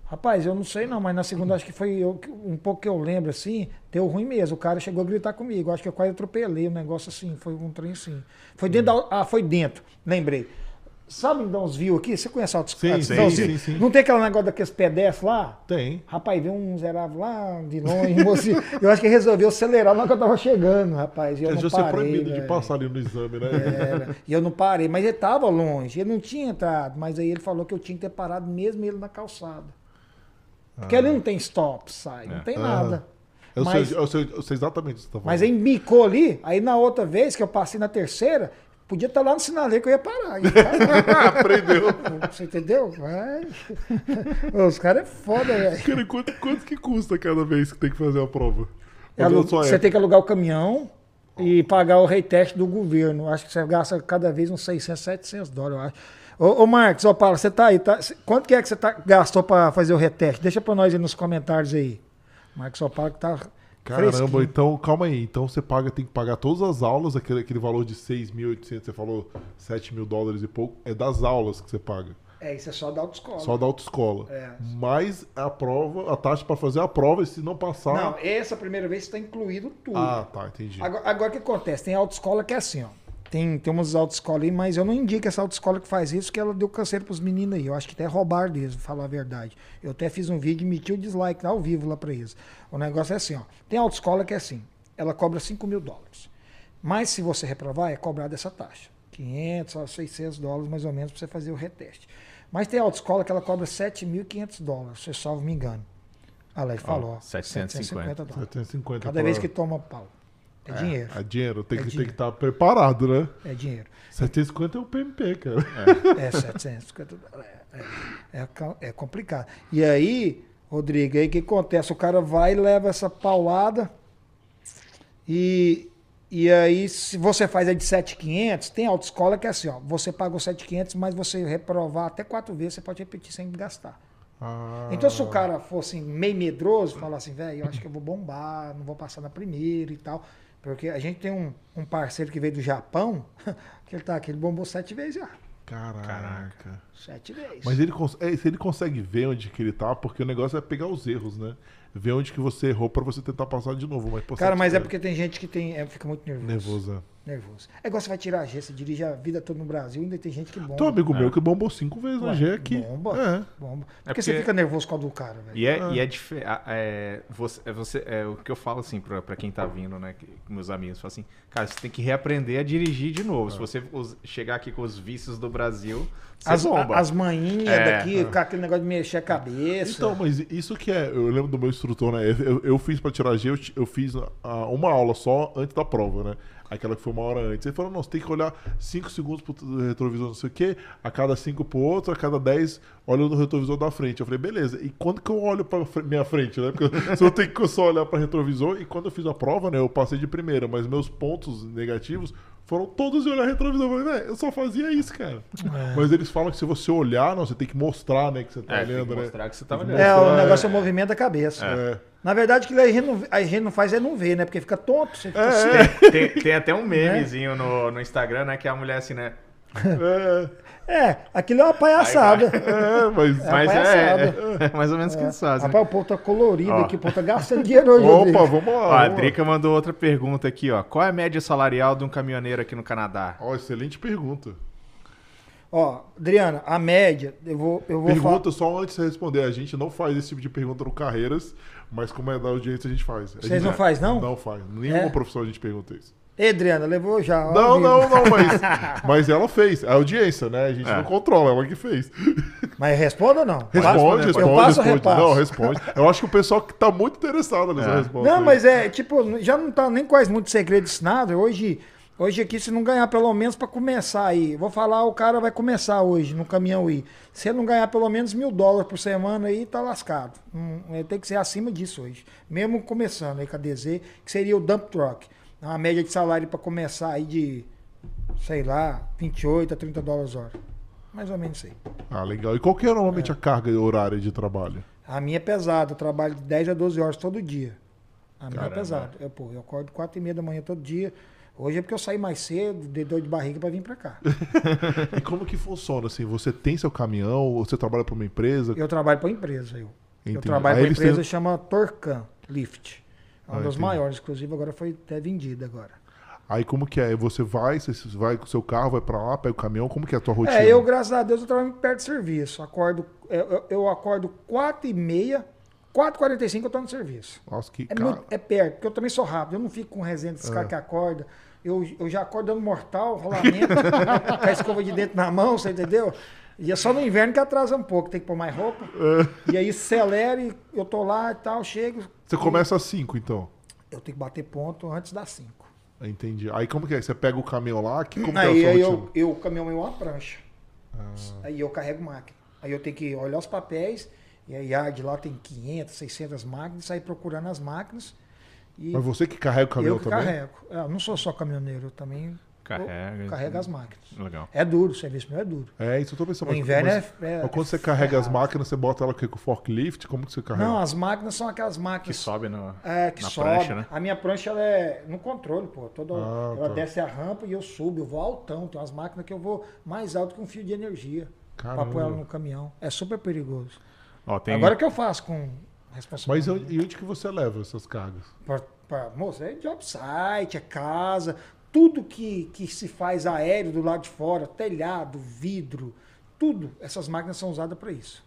Rapaz, eu não sei não, mas na segunda acho que foi eu, um pouco que eu lembro assim, deu ruim mesmo. O cara chegou a gritar comigo. Acho que eu quase atropelei um negócio assim, foi um trem assim. Foi dentro da. Ah, foi dentro, lembrei. Sabe dar uns views aqui? Você conhece a Sim, sim, sim, sim. Não tem aquele negócio daqueles pedestres lá? Tem. Rapaz, veio um miserável lá de longe, moço, eu acho que resolveu acelerar na hora que eu tava chegando, rapaz. E eu Ele não parei, proibido de velho. passar ali no exame, né? Era. E eu não parei, mas ele tava longe, ele não tinha entrado, mas aí ele falou que eu tinha que ter parado mesmo ele na calçada. Porque ali não tem stop, sai, não É. tem Ah. nada. Eu, Mas- sei, eu, sei, eu sei exatamente o que você tá falando. Mas aí embicou ali, aí na outra vez que eu passei na terceira, podia estar lá no sinaleiro que eu ia parar. Aprendeu. Você entendeu? Vai. Os caras é foda, velho. Quanto, quanto que custa cada vez que tem que fazer a prova? É alu- Você tem que alugar o caminhão e pagar o retest do governo. Acho que você gasta cada vez uns 600, 700 dólares, eu acho. Ô, ô Marcos, ô Paulo, você tá aí, tá? Quanto que é que você tá, gastou para fazer o reteste? Deixa para nós aí nos comentários aí. Marcos Ô Paulo que tá Caramba, fresquinho. então calma aí. Então você paga, tem que pagar todas as aulas, aquele, aquele valor de 6.800, você falou 7 mil dólares e pouco, é das aulas que você paga. É, isso é só da autoescola. Só da autoescola. É. Mais a prova, a taxa para fazer a prova, e se não passar. Não, essa primeira vez está incluído tudo. Ah, tá, entendi. Agora, agora o que acontece? Tem autoescola que é assim, ó. Tem, tem umas autoescolas aí, mas eu não indico essa autoescola que faz isso, que ela deu canseiro pros meninos aí. Eu acho que até roubaram deles, pra falar a verdade. Eu até fiz um vídeo e meti o dislike ao vivo lá pra eles. O negócio é assim, ó. Tem autoescola que é assim, ela cobra 5 mil dólares. Mas se você reprovar, é cobrada essa taxa. 500 a 600 dólares mais ou menos pra você fazer o reteste. Mas tem autoescola que ela cobra 7.500 dólares, se eu salvo me engano. Ah lá, ele falou. ó, 750 dólares. 750 Cada vez que toma pau. É, dinheiro. É dinheiro, tem É que dinheiro. estar preparado, né? É dinheiro. 750 é o PMP, cara. É 750 dólares. É, é, é é complicado. E aí, Rodrigo, aí o que acontece? O cara vai e leva essa paulada e, e aí se você faz a de 7,500, tem autoescola que é assim, ó, você pagou 7,500, mas você reprovar até quatro vezes, você pode repetir sem gastar. Ah, Então, se o cara fosse meio medroso, falar assim, velho, eu acho que eu vou bombar, não vou passar na primeira e tal. Porque a gente tem um, um parceiro que veio do Japão, que ele tá aqui, ele bombou sete vezes já. Caraca. Sete vezes. Mas ele, é, se ele consegue ver onde que ele tá, porque o negócio é pegar os erros, né? Ver onde que você errou pra você tentar passar de novo. Mas, pô, Cara, mas é 750 porque tem gente que tem, é, fica muito nervoso. Nervoso, Nervoso. É igual você vai tirar a G, você dirige a vida toda no Brasil, ainda tem gente que bomba. Tem um amigo É. meu que bombou cinco vezes Ué, G aqui. Bomba. É. bomba. Porque, porque- você fica nervoso com a do cara, velho. E é, e é diferente. É, você, é, você, é o que eu falo assim pra, pra quem tá vindo, né? Que, meus amigos, falo assim, cara, você tem que reaprender a dirigir de novo. Se você os- chegar aqui com os vícios do Brasil, você As, bomba. as manhinhas É. daqui, com aquele negócio de mexer a cabeça. Então, mas isso que é. Eu lembro do meu instrutor, né? Eu, eu fiz pra tirar G, eu, eu fiz ah, uma aula só antes da prova, né? Aquela que foi uma hora antes. Ele falou: não, você tem que olhar 5 segundos pro retrovisor, não sei o quê, a cada 5 pro outro, a cada 10 olha no retrovisor da frente. Eu falei: beleza, e quando que eu olho pra minha frente, né? Porque se eu tenho que só olhar pra retrovisor, e quando eu fiz a prova, né? Eu passei de primeira, mas meus pontos negativos foram todos de olhar retrovisor. Eu falei: "Véi, eu só fazia isso, cara. Mas eles falam que se você olhar, não, você tem que mostrar, né? Que você tá É, tem que olhando, né? mostrar que você tá olhando. É, o negócio é o movimento da cabeça. É. Na verdade, o que a gente, não, a gente não faz é não ver, né? Porque fica tonto. Você fica É, assim. Tem, tem até um memezinho no, no Instagram, né? Que é a mulher assim, né? É, É, aquilo é uma palhaçada. é, mas. É Mas é, palhaçada. é, é mais ou menos o que fazem. né? Rapaz, o povo tá colorido Ó. aqui, o povo tá gastando dinheiro hoje. Opa, vamos lá. Ó, a. Drica mandou outra pergunta aqui, ó. Qual é a média salarial de um caminhoneiro aqui no Canadá? Ó, excelente pergunta. Ó, Adriana, a média, eu vou, eu vou falar. Pergunta só antes de você responder. A gente não faz esse tipo de pergunta no Carreiras, mas como é da audiência a gente faz. A Vocês gente- não faz, não? Não faz. Nenhuma É? profissão a gente pergunta isso. Ei, Adriana, levou já. ó, Não, vivo. não, não, mas, mas ela fez. A audiência, né? A gente É. não controla, ela que fez. Mas responda ou não? Responde, né? responde, Eu passo ou responde. repasso? Não, responde. Eu acho que o pessoal que tá muito interessado nessa É. resposta. Não, aí. mas é, tipo, já não tá nem quase muito segredo disso nada. Hoje, hoje aqui, se não ganhar pelo menos pra começar aí, vou falar, o cara vai começar hoje no caminhão aí. Se ele não ganhar pelo menos mil dólares por semana aí, tá lascado. Hum, é, tem que ser acima disso hoje. Mesmo começando aí com a DZ, que seria o dump truck. Uma média de salário pra começar aí de, sei lá, 28 a 30 dólares a hora. Mais ou menos isso aí. Ah, legal. E qual que é normalmente a carga horária de trabalho? A minha é pesada, eu trabalho de 10 a 12 horas todo dia. A minha é pesada. Eu, pô, eu acordo 4 e meia da manhã todo dia. Hoje é porque eu saí mais cedo, dei dor de barriga pra vir pra cá. E como que funciona assim? Você tem seu caminhão, você trabalha para uma empresa? Eu trabalho pra empresa, eu. Eu Entendi. trabalho Aí pra eles empresa têm- que chama Torcan Lift. É uma Ah, das entendi. maiores, inclusive agora foi até vendida agora. Aí como que é? Você vai, você vai com o seu carro, vai pra lá, pega o caminhão, como que é a tua rotina? É, eu, graças a Deus, eu trabalho perto do serviço. Acordo, eu, eu- eu acordo 4 e meia, 4h45 eu tô no serviço. Nossa, que É, cara. muito- é perto, porque eu também sou rápido. Eu não fico com resenha desses É. caras que acordam. Eu, eu já acordo dando mortal, rolamento, com a escova de dentro na mão, você entendeu? E é só no inverno que atrasa um pouco, tem que pôr mais roupa. E aí acelera e eu tô lá e tal, chego. Você começa às 5, então. Eu tenho que bater ponto antes das 5. Entendi. Aí como que é? Você pega o caminhão lá, que, como que é a Aí, aí eu, eu, o caminhão é uma prancha. Ah. Aí eu carrego máquina. Aí eu tenho que olhar os papéis, e a yard lá tem 500, 600 máquinas, sair procurando as máquinas. E Mas você que carrega o caminhão eu que também? carrego. É, Eu não sou só caminhoneiro, eu também Carrega. eu carrego as máquinas. Legal. É duro, o serviço meu é duro. É, isso eu tô pensando. Mas- inverno mas, é, é- mas quando você carrega as ferrado. máquinas, você bota ela com com forklift? Como que você carrega? Não, as máquinas são aquelas Que máquinas sobe no, é, que na sobe. prancha, né? A minha prancha ela é no controle, pô. Toda, Ah, ela tá. desce a rampa e eu subo, eu vou altão. Tem umas máquinas que eu vou mais alto que um fio de energia. Pra pôr ela Caramba. no caminhão. É super perigoso. Ó, tem... Agora o que eu faço com Mas eu- e onde que você leva essas cargas? Pra, pra, moça, é job site, é casa, tudo que, que se faz aéreo do lado de fora, telhado, vidro, tudo, essas máquinas são usadas para isso.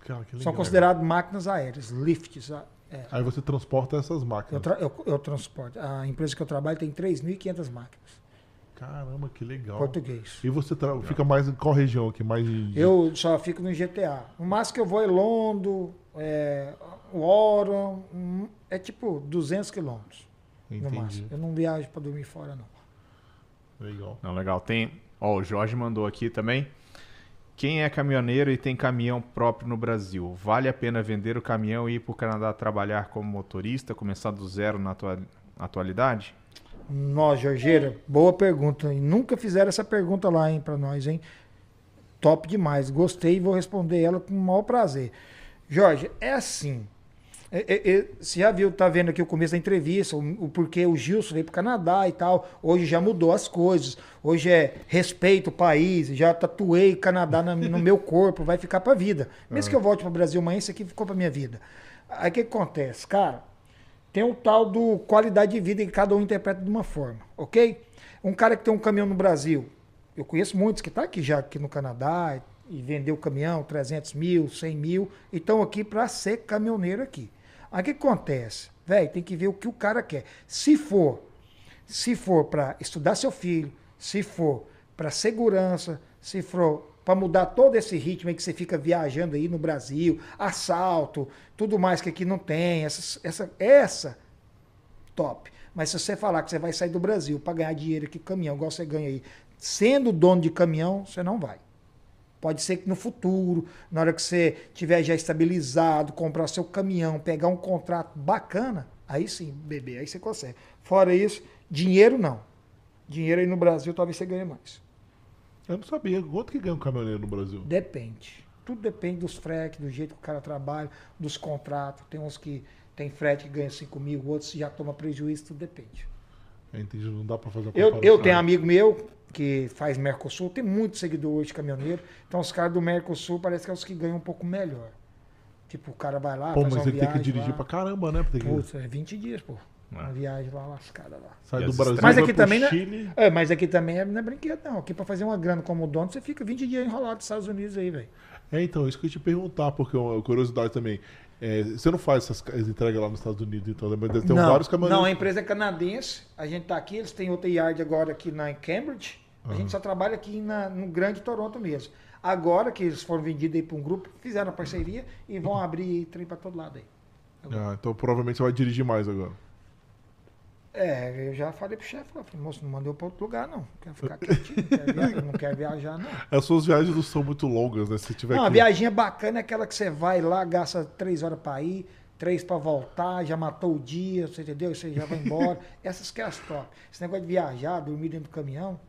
Cara, São consideradas máquinas aéreas, lifts. é. Aí você transporta essas Eu, máquinas. tra- eu, eu transporto. A empresa que eu trabalho tem 3.500 máquinas. Caramba, que legal. Português. E você tra- fica mais em qual região aqui? Mais em... Eu só fico no GTA. O máximo que eu vou é Londo, é, Warren, hum, é tipo 200 quilômetros no Entendi. máximo. Eu não viajo para dormir fora, não. Legal. Não, legal. Tem. Ó, o Jorge mandou aqui também. Quem é caminhoneiro e tem caminhão próprio no Brasil, vale a pena vender o caminhão e ir para o Canadá trabalhar como motorista, começar do zero na atua- atualidade? Nós, Jorgeira, boa pergunta. E nunca fizeram essa pergunta lá, hein, pra nós, hein? Top demais. Gostei e vou responder ela com o maior prazer. Jorge, é assim. É- é- é, você já viu, tá vendo aqui o começo da entrevista, o, o porquê o Gilson veio pro Canadá e tal. Hoje já mudou as coisas. Hoje é respeito o país, já tatuei Canadá na- no meu corpo, vai ficar pra vida. Mesmo que eu volte pro Brasil amanhã, isso aqui ficou pra minha vida. Aí o que que acontece? Cara, tem o tal do qualidade de vida que cada um interpreta de uma forma, ok? Um cara que tem um caminhão no Brasil, eu conheço muitos que estão tá aqui já aqui no Canadá e vendeu caminhão 300 mil, 100 mil, e estão aqui para ser caminhoneiro aqui. Aí o que acontece? Velho, tem que ver o que o cara quer. Se for, se for para estudar seu filho, se for para segurança, se for para mudar todo esse ritmo aí que você fica viajando aí no Brasil, assalto, tudo mais que aqui não tem, essa, essa, essa top. Mas se você falar que você vai sair do Brasil para ganhar dinheiro aqui caminhão, igual você ganha aí, sendo dono de caminhão, você não vai. Pode ser que no futuro, na hora que você tiver já estabilizado, comprar seu caminhão, pegar um contrato bacana, aí sim, bebê, aí você consegue. Fora isso, dinheiro não. Dinheiro aí no Brasil talvez você ganhe mais. Eu não sabia. Quanto que ganha um caminhoneiro no Brasil? Depende. Tudo depende dos fretes, do jeito que o cara trabalha, dos contratos. Tem uns que tem frete que ganha 5 mil, outros já toma prejuízo, tudo depende. Entendi, não dá para fazer uma eu, eu tenho amigo meu que faz Mercosul, tem muitos seguidores de caminhoneiro, então os caras do Mercosul parece que é os que ganham um pouco melhor. Tipo, o cara vai lá, pô, faz mas ele tem que dirigir lá. pra caramba, né? Putz, é 20 dias, pô. Uma viagem lá lascada lá. Sai do Brasil, mas aqui também Chile. É, mas aqui também é, não é brinquedo, não. Aqui pra fazer uma grana como dono, você fica 20 dias enrolado nos Estados Unidos aí, velho. É, então, isso que eu ia te perguntar, porque é uma curiosidade também. É, você não faz essas entregas lá nos Estados Unidos, então, né? mas tem vários caminhões. Não, a empresa é canadense. A gente tá aqui, eles têm outra yard agora aqui na Cambridge. A uhum. gente só trabalha aqui na, no grande Toronto mesmo. Agora que eles foram vendidos aí para um grupo, fizeram a parceria e vão abrir trem para todo lado aí. Ah, então provavelmente você vai dirigir mais agora. É, eu já falei pro chefe, falei, moço, não mandou para outro lugar, não. Quer ficar quietinho, não quer viajar, não viajar, não. As suas viagens não são muito longas, né? Se tiver não, que... a viagem é bacana é aquela que você vai lá, gasta três horas para ir, três para voltar, já matou o dia, você entendeu? Você já vai embora. Essas que é as top. Esse negócio de viajar, dormir dentro do caminhão,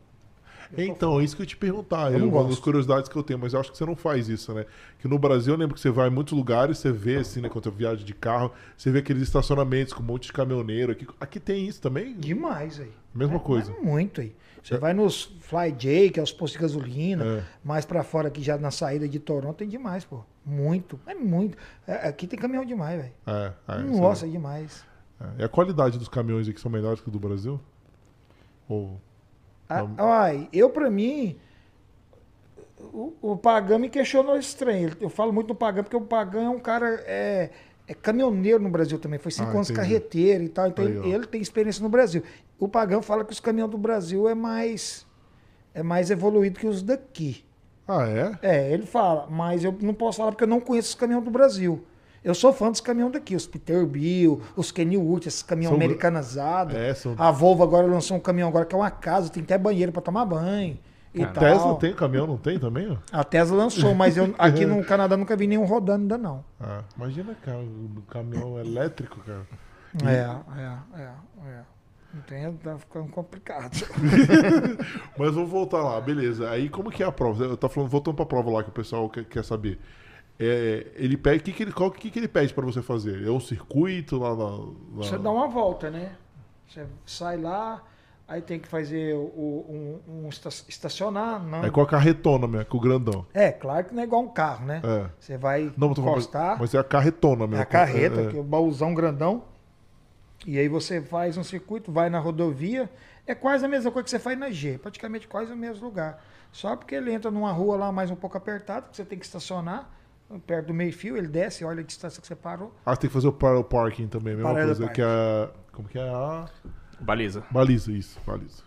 então, é isso que eu te perguntar. Eu é uma das curiosidades que eu tenho, mas eu acho que você não faz isso, né? Que no Brasil eu lembro que você vai em muitos lugares, você vê assim, né, quando você viaja de carro, você vê aqueles estacionamentos com um monte de caminhoneiro. Aqui, aqui tem isso também? Demais aí. Mesma é, coisa. É muito aí. Você é. vai nos Fly J, que é os postos de gasolina, é. mais para fora aqui já na saída de Toronto, tem demais, pô. Muito. É muito. É, aqui tem caminhão demais, velho. É, é, Nossa, é demais. É. E a qualidade dos caminhões aqui são melhores que do Brasil? Ou ah, ai, eu, para mim, o, o Pagão me questionou estranho. Eu falo muito do Pagão porque o Pagão é um cara. É, é caminhoneiro no Brasil também, foi cinco ah, anos carreteiro e tal, então Aí, ele tem experiência no Brasil. O Pagão fala que os caminhões do Brasil é mais é mais evoluído que os daqui. Ah, é? É, ele fala, mas eu não posso falar porque eu não conheço os caminhões do Brasil. Eu sou fã dos caminhões daqui, os Peterbilt, os Kennywood, esses caminhões americanizados. É, são... A Volvo agora lançou um caminhão agora que é uma casa, tem até banheiro para tomar banho. E a Tesla tem caminhão, não tem também? A Tesla lançou, mas eu aqui no Canadá nunca vi nenhum rodando ainda não. Ah, imagina, cara, um caminhão elétrico, cara. É, é, é, é. Não tem, tá ficando complicado. mas vamos voltar lá, beleza. Aí como que é a prova? Eu tô falando, voltando pra prova lá que o pessoal quer, quer saber. É, ele pede, que que ele, qual que, que ele pede para você fazer? É um circuito lá, lá, lá, Você dá uma volta, né? Você sai lá, aí tem que fazer o, um, um estacionar. Não. É com a carretona mesmo, com o grandão. É, claro que não é igual um carro, né? É. Você vai não, encostar. Mas, mas é a carretona mesmo. É a carreta, é, é. que é o baúzão grandão. E aí você faz um circuito, vai na rodovia. É quase a mesma coisa que você faz na G, praticamente quase o mesmo lugar. Só porque ele entra numa rua lá mais um pouco apertada, que você tem que estacionar perto do meio-fio, ele desce, olha a distância que você parou. Ah, tem que fazer o, o parking também, a mesma Parada coisa que a. Como que é a. Baliza. Baliza, isso, baliza.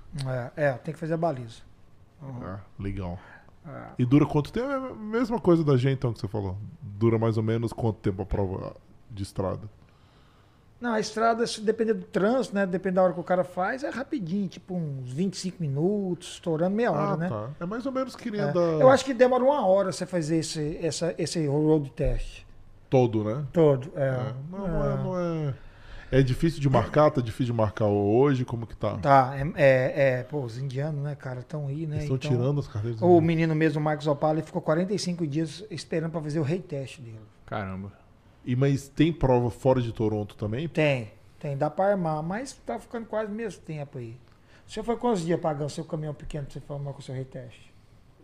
É, é tem que fazer a baliza. Uhum. Ah, legal. É. E dura quanto tempo? É a mesma coisa da gente, então, que você falou. Dura mais ou menos quanto tempo a prova de estrada? Não, a estrada, se depender do trânsito, né? Depende da hora que o cara faz, é rapidinho, tipo uns 25 minutos, estourando meia hora, ah, né? Tá. É mais ou menos que nem é. da... Eu acho que demora uma hora você fazer esse, essa, esse road test. Todo, né? Todo, é. é. Não, é. Não, é, não é... É difícil de marcar? Tá difícil de marcar hoje? Como que tá? Tá, é, é, é pô, os indianos, né, cara, estão aí, né? Estão então, tirando as carteiras. O menino mesmo, o Marcos Opala, ele ficou 45 dias esperando para fazer o reteste dele. Caramba. E mas tem prova fora de Toronto também? Tem. Tem, dá para armar, mas tá ficando quase o mesmo tempo aí. O senhor foi quantos dias pagando seu caminhão pequeno para você formar com o seu reteste?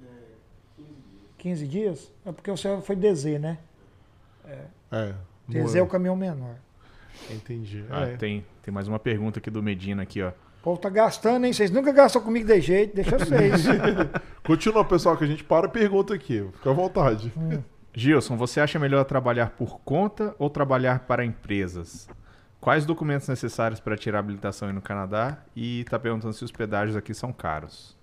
É, 15 dias. 15 dias? É porque o senhor foi DZ, né? É. é DZ é o caminhão menor. Entendi. Ah, É. tem, tem mais uma pergunta aqui do Medina aqui, ó. O povo tá gastando, hein? Vocês nunca gastam comigo de jeito, deixa vocês. Continua, pessoal, que a gente para e pergunta aqui. Fica à vontade. Gilson, você acha melhor trabalhar por conta ou trabalhar para empresas? Quais documentos necessários para tirar habilitação aí no Canadá? E tá perguntando se os pedágios aqui são caros.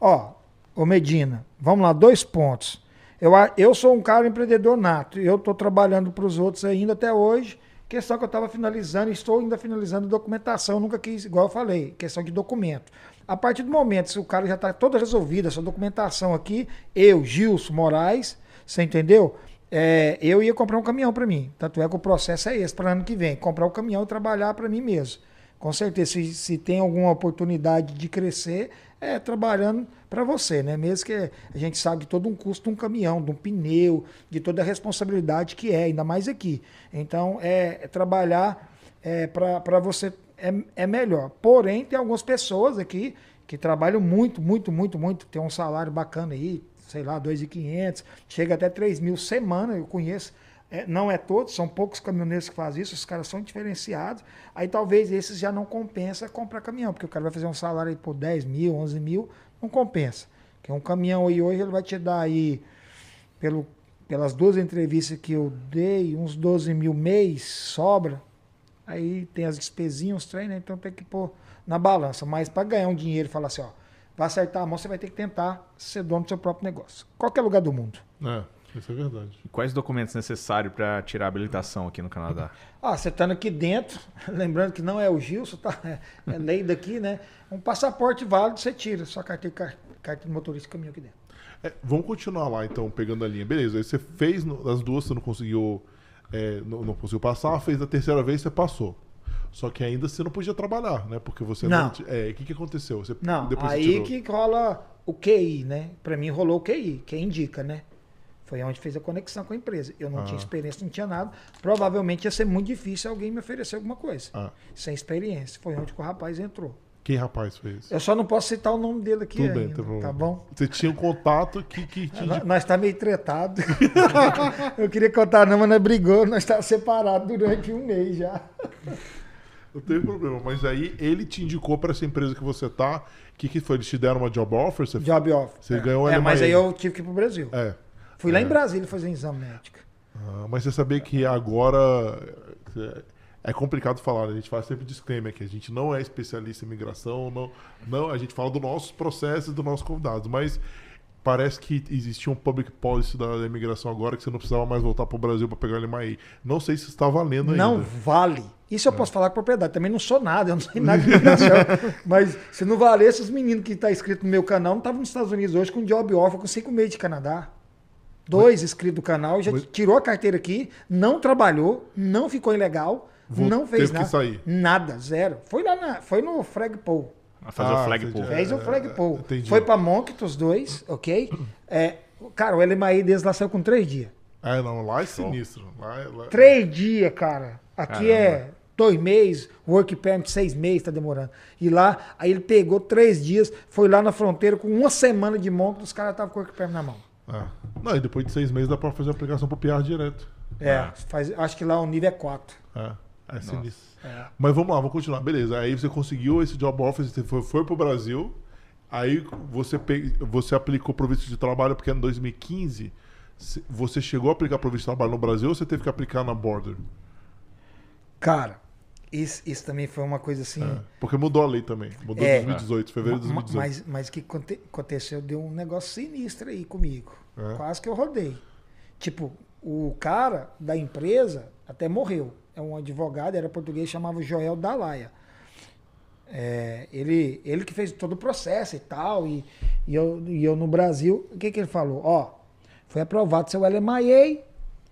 Ó, ô Medina, vamos lá, dois pontos. Eu, eu sou um cara empreendedor nato. Eu estou trabalhando para os outros ainda até hoje. Questão que eu estava finalizando, estou ainda finalizando documentação. Nunca quis, igual eu falei, questão de documento. A partir do momento, se o cara já está toda resolvida, essa documentação aqui, eu, Gilson Moraes, você entendeu? É, eu ia comprar um caminhão para mim. Tanto é que o processo é esse para ano que vem: comprar o caminhão e trabalhar para mim mesmo. Com certeza, se, se tem alguma oportunidade de crescer, é trabalhando para você, né? Mesmo que a gente sabe de todo um custo de um caminhão, de um pneu, de toda a responsabilidade que é, ainda mais aqui. Então, é, é trabalhar é, para você é, é melhor. Porém, tem algumas pessoas aqui que trabalham muito, muito, muito, muito, tem um salário bacana aí, sei lá, 2.500, chega até 3 mil semana, eu conheço. É, não é todos, são poucos caminhoneiros que fazem isso, os caras são diferenciados. Aí talvez esses já não compensa comprar caminhão, porque o cara vai fazer um salário aí por 10 mil, 11 mil, não compensa. Porque um caminhão aí hoje ele vai te dar aí, pelo, pelas duas entrevistas que eu dei, uns 12 mil mês, sobra. Aí tem as despesinhas, os trem, né? Então tem que pôr na balança. Mas para ganhar um dinheiro falar assim, ó, vai acertar a mão, você vai ter que tentar ser dono do seu próprio negócio. Qualquer lugar do mundo. É, isso é verdade. E quais documentos necessários para tirar habilitação aqui no Canadá? Ah, você estando aqui dentro, lembrando que não é o Gilson, tá? É, lei daqui, né? Um passaporte válido, você tira sua carteira, car- carteira de motorista e caminho aqui dentro. É, vamos continuar lá, então, pegando a linha. Beleza, aí você fez no- as duas, você não conseguiu, é, não, não conseguiu passar, fez a terceira vez, você passou. Só que ainda você não podia trabalhar, né? Porque você Não. ti- É, o que, que aconteceu? Você, Não, depois aí tirou. que rola o QI, né? Pra mim rolou o QI, que indica, né? Foi onde fez a conexão com a empresa. Eu não Ah. tinha experiência, não tinha nada. Provavelmente ia ser muito difícil alguém me oferecer alguma coisa. Ah, Sem experiência. Foi onde que o rapaz entrou. quem rapaz fez? Eu só não posso citar o nome dele aqui Tudo bem, ainda, tá bom. tá bom? Você tinha um contato que, que te Nós tá meio tretado. eu queria contar, não, mas nós brigou, nós tá separados durante um mês já. Não tem problema, mas aí ele te indicou para essa empresa que você tá. O que, que foi? Eles te deram uma job offer? Você Job off. Você é. ganhou É, mas aí eu tive que ir pro Brasil. É. Fui lá É. em Brasília fazer um exame médico. Ah, mas você sabia que agora é- é complicado falar, né? a gente faz sempre disclaimer que a gente não é especialista em migração, não, não, a gente fala dos nossos processos e dos nossos convidados, mas parece que existia um public policy da imigração agora que você não precisava mais voltar para o Brasil para pegar o LMAI. Não sei se está valendo ainda. Não vale. Isso eu É. posso falar com propriedade. Também não sou nada, eu não sei nada de imigração. Mas se não valesse, os meninos que estão inscritos no meu canal não estavam nos Estados Unidos hoje com job offer com cinco meses de Canadá. Dois inscritos do canal, já Mas- tirou a carteira aqui, não trabalhou, não ficou ilegal, Vol- não fez teve que nada. sair. Nada, zero. Foi lá na, foi no flagpole. A fazer Ah, o flag entendi. pull. Fez o É, flagpole. entendi. Foi pra Moncton os dois, ok? É, cara, o LMAI deles lá saiu com três dias. É, não, lá é sinistro. Lá, é- lá- Três dias, cara. Aqui Caramba. é dois meses, work permit seis meses, tá demorando. E lá, aí ele pegou três dias, foi lá na fronteira com uma semana de monte, os caras estavam com o work permit na mão. Ah. Não, e depois de seis meses dá para fazer a aplicação para PR direto. É, Ah. faz, acho que lá o nível é quatro. É, é sinistro. É. Mas vamos lá, vamos continuar. Beleza, aí você conseguiu esse job offer, você foi, foi pro Brasil, aí você, pe... você aplicou pro visto de trabalho, porque em 2015 se- você chegou a aplicar pro visto de trabalho no Brasil ou você teve que aplicar na border? Cara, isso, isso também foi uma coisa assim. É, porque mudou a lei também. Mudou em É. 2018, fevereiro de ma- 2018. Mas, mas que aconte- aconteceu, deu um negócio sinistro aí comigo. É. Quase que eu rodei. Tipo, o cara da empresa até morreu. É um advogado, era português, chamava Joel Dalaia. É, ele, ele que fez todo o processo e tal, e, e, eu, e eu no Brasil, o que, que ele falou? Ó, foi aprovado seu LMIA,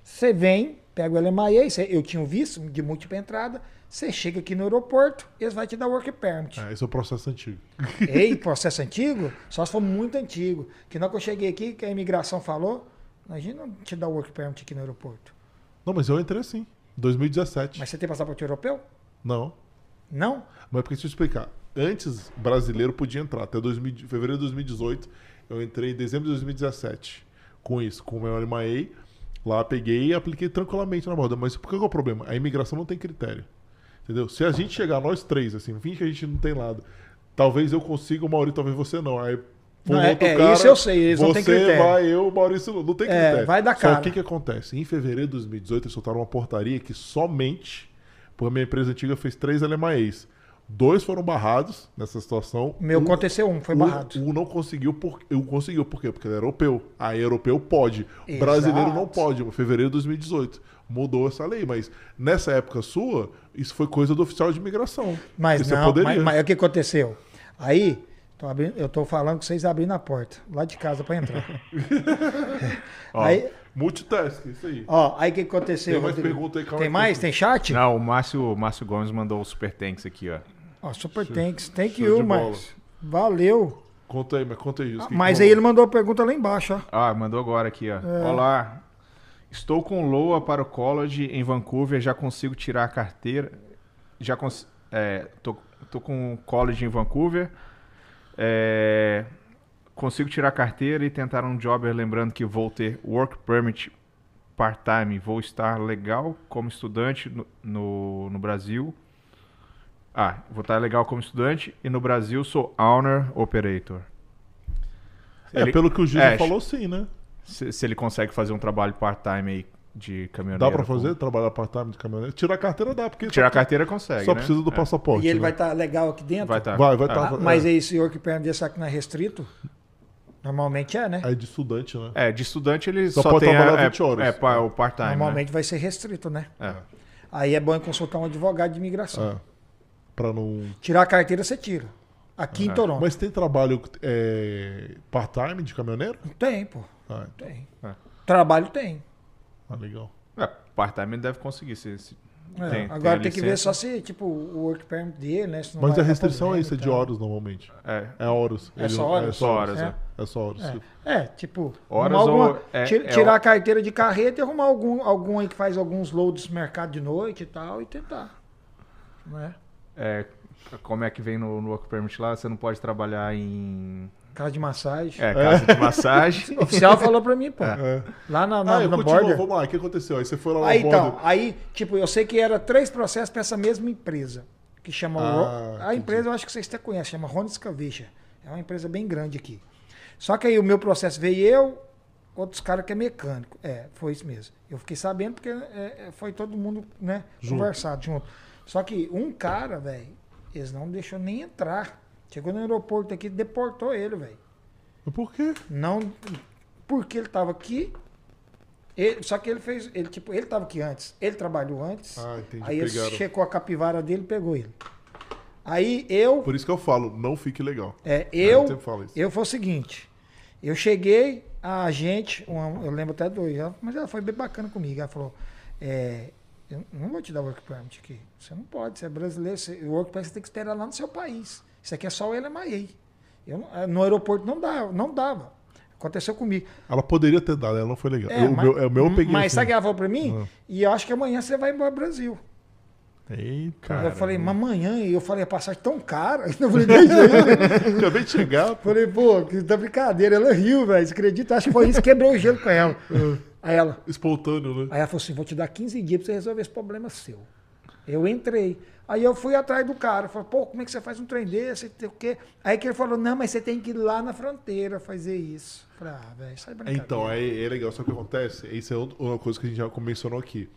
você vem, pega o LMIA, você- eu tinha um visto de múltipla entrada, você chega aqui no aeroporto, eles vão te dar work permit. É, esse é o processo antigo. Ei, processo antigo? Só se for muito antigo. Que na hora que eu cheguei aqui, que a imigração falou, a gente não te dá work permit aqui no aeroporto. Não, mas eu entrei assim, 2017. Mas você tem passaporte europeu? Não. Não? Mas porque deixa eu explicar. Antes, brasileiro podia entrar. Até 2000, fevereiro de 2018, eu entrei em dezembro de 2017 com isso, com o meu LMAE. Lá peguei e apliquei tranquilamente na borda. Mas por que é o problema? A imigração não tem critério. Entendeu? Se a gente chegar, nós três, assim, finge que a gente não tem nada. Talvez eu consiga, o Maurício, talvez você não. Aí não, é, é isso eu sei, eles você não têm critério. vai, eu, Maurício, não tem critério. É, vai dar cara. Só o que, que acontece? Em fevereiro de 2018, eles soltaram uma portaria que somente, porque a minha empresa antiga fez três LMAEs. Dois foram barrados nessa situação. Meu um, aconteceu um, foi barrado. Um, um não conseguiu, por, um conseguiu por quê? Porque ele é europeu. Aí europeu pode. Exato. Brasileiro não pode. Em fevereiro de 2018 mudou essa lei, mas nessa época sua, isso foi coisa do oficial de imigração. Mas não, mas, mas o que aconteceu? Aí Tô abrindo, eu tô falando que vocês abrindo a porta lá de casa para entrar. ó, aí, multitask, isso aí. Ó, aí o que aconteceu? Tem mais pergunta aí, Tem mais? Tem chat? Não, o Márcio, Márcio Gomes mandou o Super Tanks aqui, ó. Ó, Super Show, Tanks, thank you, mas valeu. Conta aí, mas conta aí. Ah, mas aí ele mandou a pergunta lá embaixo, ó. Ah, mandou agora aqui, ó. É. Olá, estou com LOA para o college em Vancouver, já consigo tirar a carteira. Já cons... É, tô, tô com college em Vancouver é, consigo tirar a carteira e tentar um job, lembrando que vou ter work permit part-time, vou estar legal como estudante no, no, no, Brasil. Ah, vou estar legal como estudante e no Brasil sou owner operator. É, ele, pelo que o Gil é, falou, sim, né? Se, se, ele consegue fazer um trabalho part-time aí de caminhoneiro. Dá pra fazer? Com... Trabalhar part-time de caminhoneiro? Tirar a carteira dá, porque. Tirar a carteira consegue. Só né? precisa do é. passaporte. E ele né? vai estar tá legal aqui dentro? Vai estar. Tá. Vai, vai estar. Tá, ah, mas é. aí, senhor que perna desse aqui não é restrito? Normalmente é, né? É de estudante, né? É, de estudante ele só, só pode tem trabalhar a, 20 horas. É, é o part-time. Normalmente né? vai ser restrito, né? É. Aí é bom consultar um advogado de imigração. É. Pra não. Tirar a carteira, você tira. Aqui em Toronto. Mas tem trabalho é, part-time de caminhoneiro? Tem, pô. Ah, então. Tem. Trabalho tem. Ah, legal. É, part-time deve conseguir. Se, se é, tem, agora tem, tem, que ver só se, tipo, o work permit dele, né? Mas a restrição é isso, é de horas normalmente. É. É horas. É só horas? É só horas, é. É, só horas. É, é tipo, horas alguma, ou é, tirar a carteira de carreta e arrumar algum, algum aí que faz alguns loads no mercado de noite e tal e tentar. Não é? É, como é que vem no, no work permit lá? Você não pode trabalhar em Casa de massagem. É, casa de massagem. o oficial falou pra mim, pô. É. Lá na, na, ah, no border. Vamos lá, o que aconteceu? Aí você foi lá Aí então, aí, tipo, eu sei que era três processos pra essa mesma empresa. Que chama. Ah, a empresa, eu acho que vocês até conhecem, chama Ronda Scavicha. É uma empresa bem grande aqui. Só que aí o meu processo veio eu, outros caras que é mecânico. É, foi isso mesmo. Eu fiquei sabendo porque é, é foi todo mundo, né, junto. conversado junto. Só que um cara, velho, eles não deixou nem entrar. Chegou no aeroporto aqui, deportou ele, velho. Por quê? Não, porque ele tava aqui. Ele, só que ele fez, ele tipo, ele tava aqui antes. Ele trabalhou antes. Ah, entendi. Aí ele checou a capivara dele, pegou ele. Aí eu. Por isso que eu falo, não fique legal. É, eu. Eu foi o seguinte. Eu cheguei, a gente, uma, eu lembro até dois, mas ela foi bem bacana comigo. Ela falou: é, eu não vou te dar work permit aqui. Você não pode, você é brasileiro. Você, o work permit você tem que esperar lá no seu país. Isso aqui é só o LMIA. Eu, eh, no aeroporto não dava, não dava. Aconteceu comigo. Ela poderia ter dado, ela não foi legal. É, eu, mas, meu, é, meu eu peguei mas assim. sabe que ela falou pra mim? Ah. E eu acho que amanhã você vai embora pro Brasil. Eita. Eu falei, mas amanhã, e eu falei, a passagem tão cara. Eu falei. Acabei de chegar. Falei, pô, que tá brincadeira. Ela riu, velho. Você acredita? Acho que foi isso, quebrou o gelo com ela. Aí ela. Espontâneo, né? Aí ela falou assim: vou te dar 15 dias pra você resolver esse problema seu. Eu entrei. Aí eu fui atrás do cara, falei, pô, como é que você faz um trem desse? O quê? Aí que ele falou, não, mas você tem que ir lá na fronteira fazer isso. Falei, ah, velho, sai brincadeira. Então, é, é legal, só que acontece, isso é uma coisa que a gente já mencionou aqui.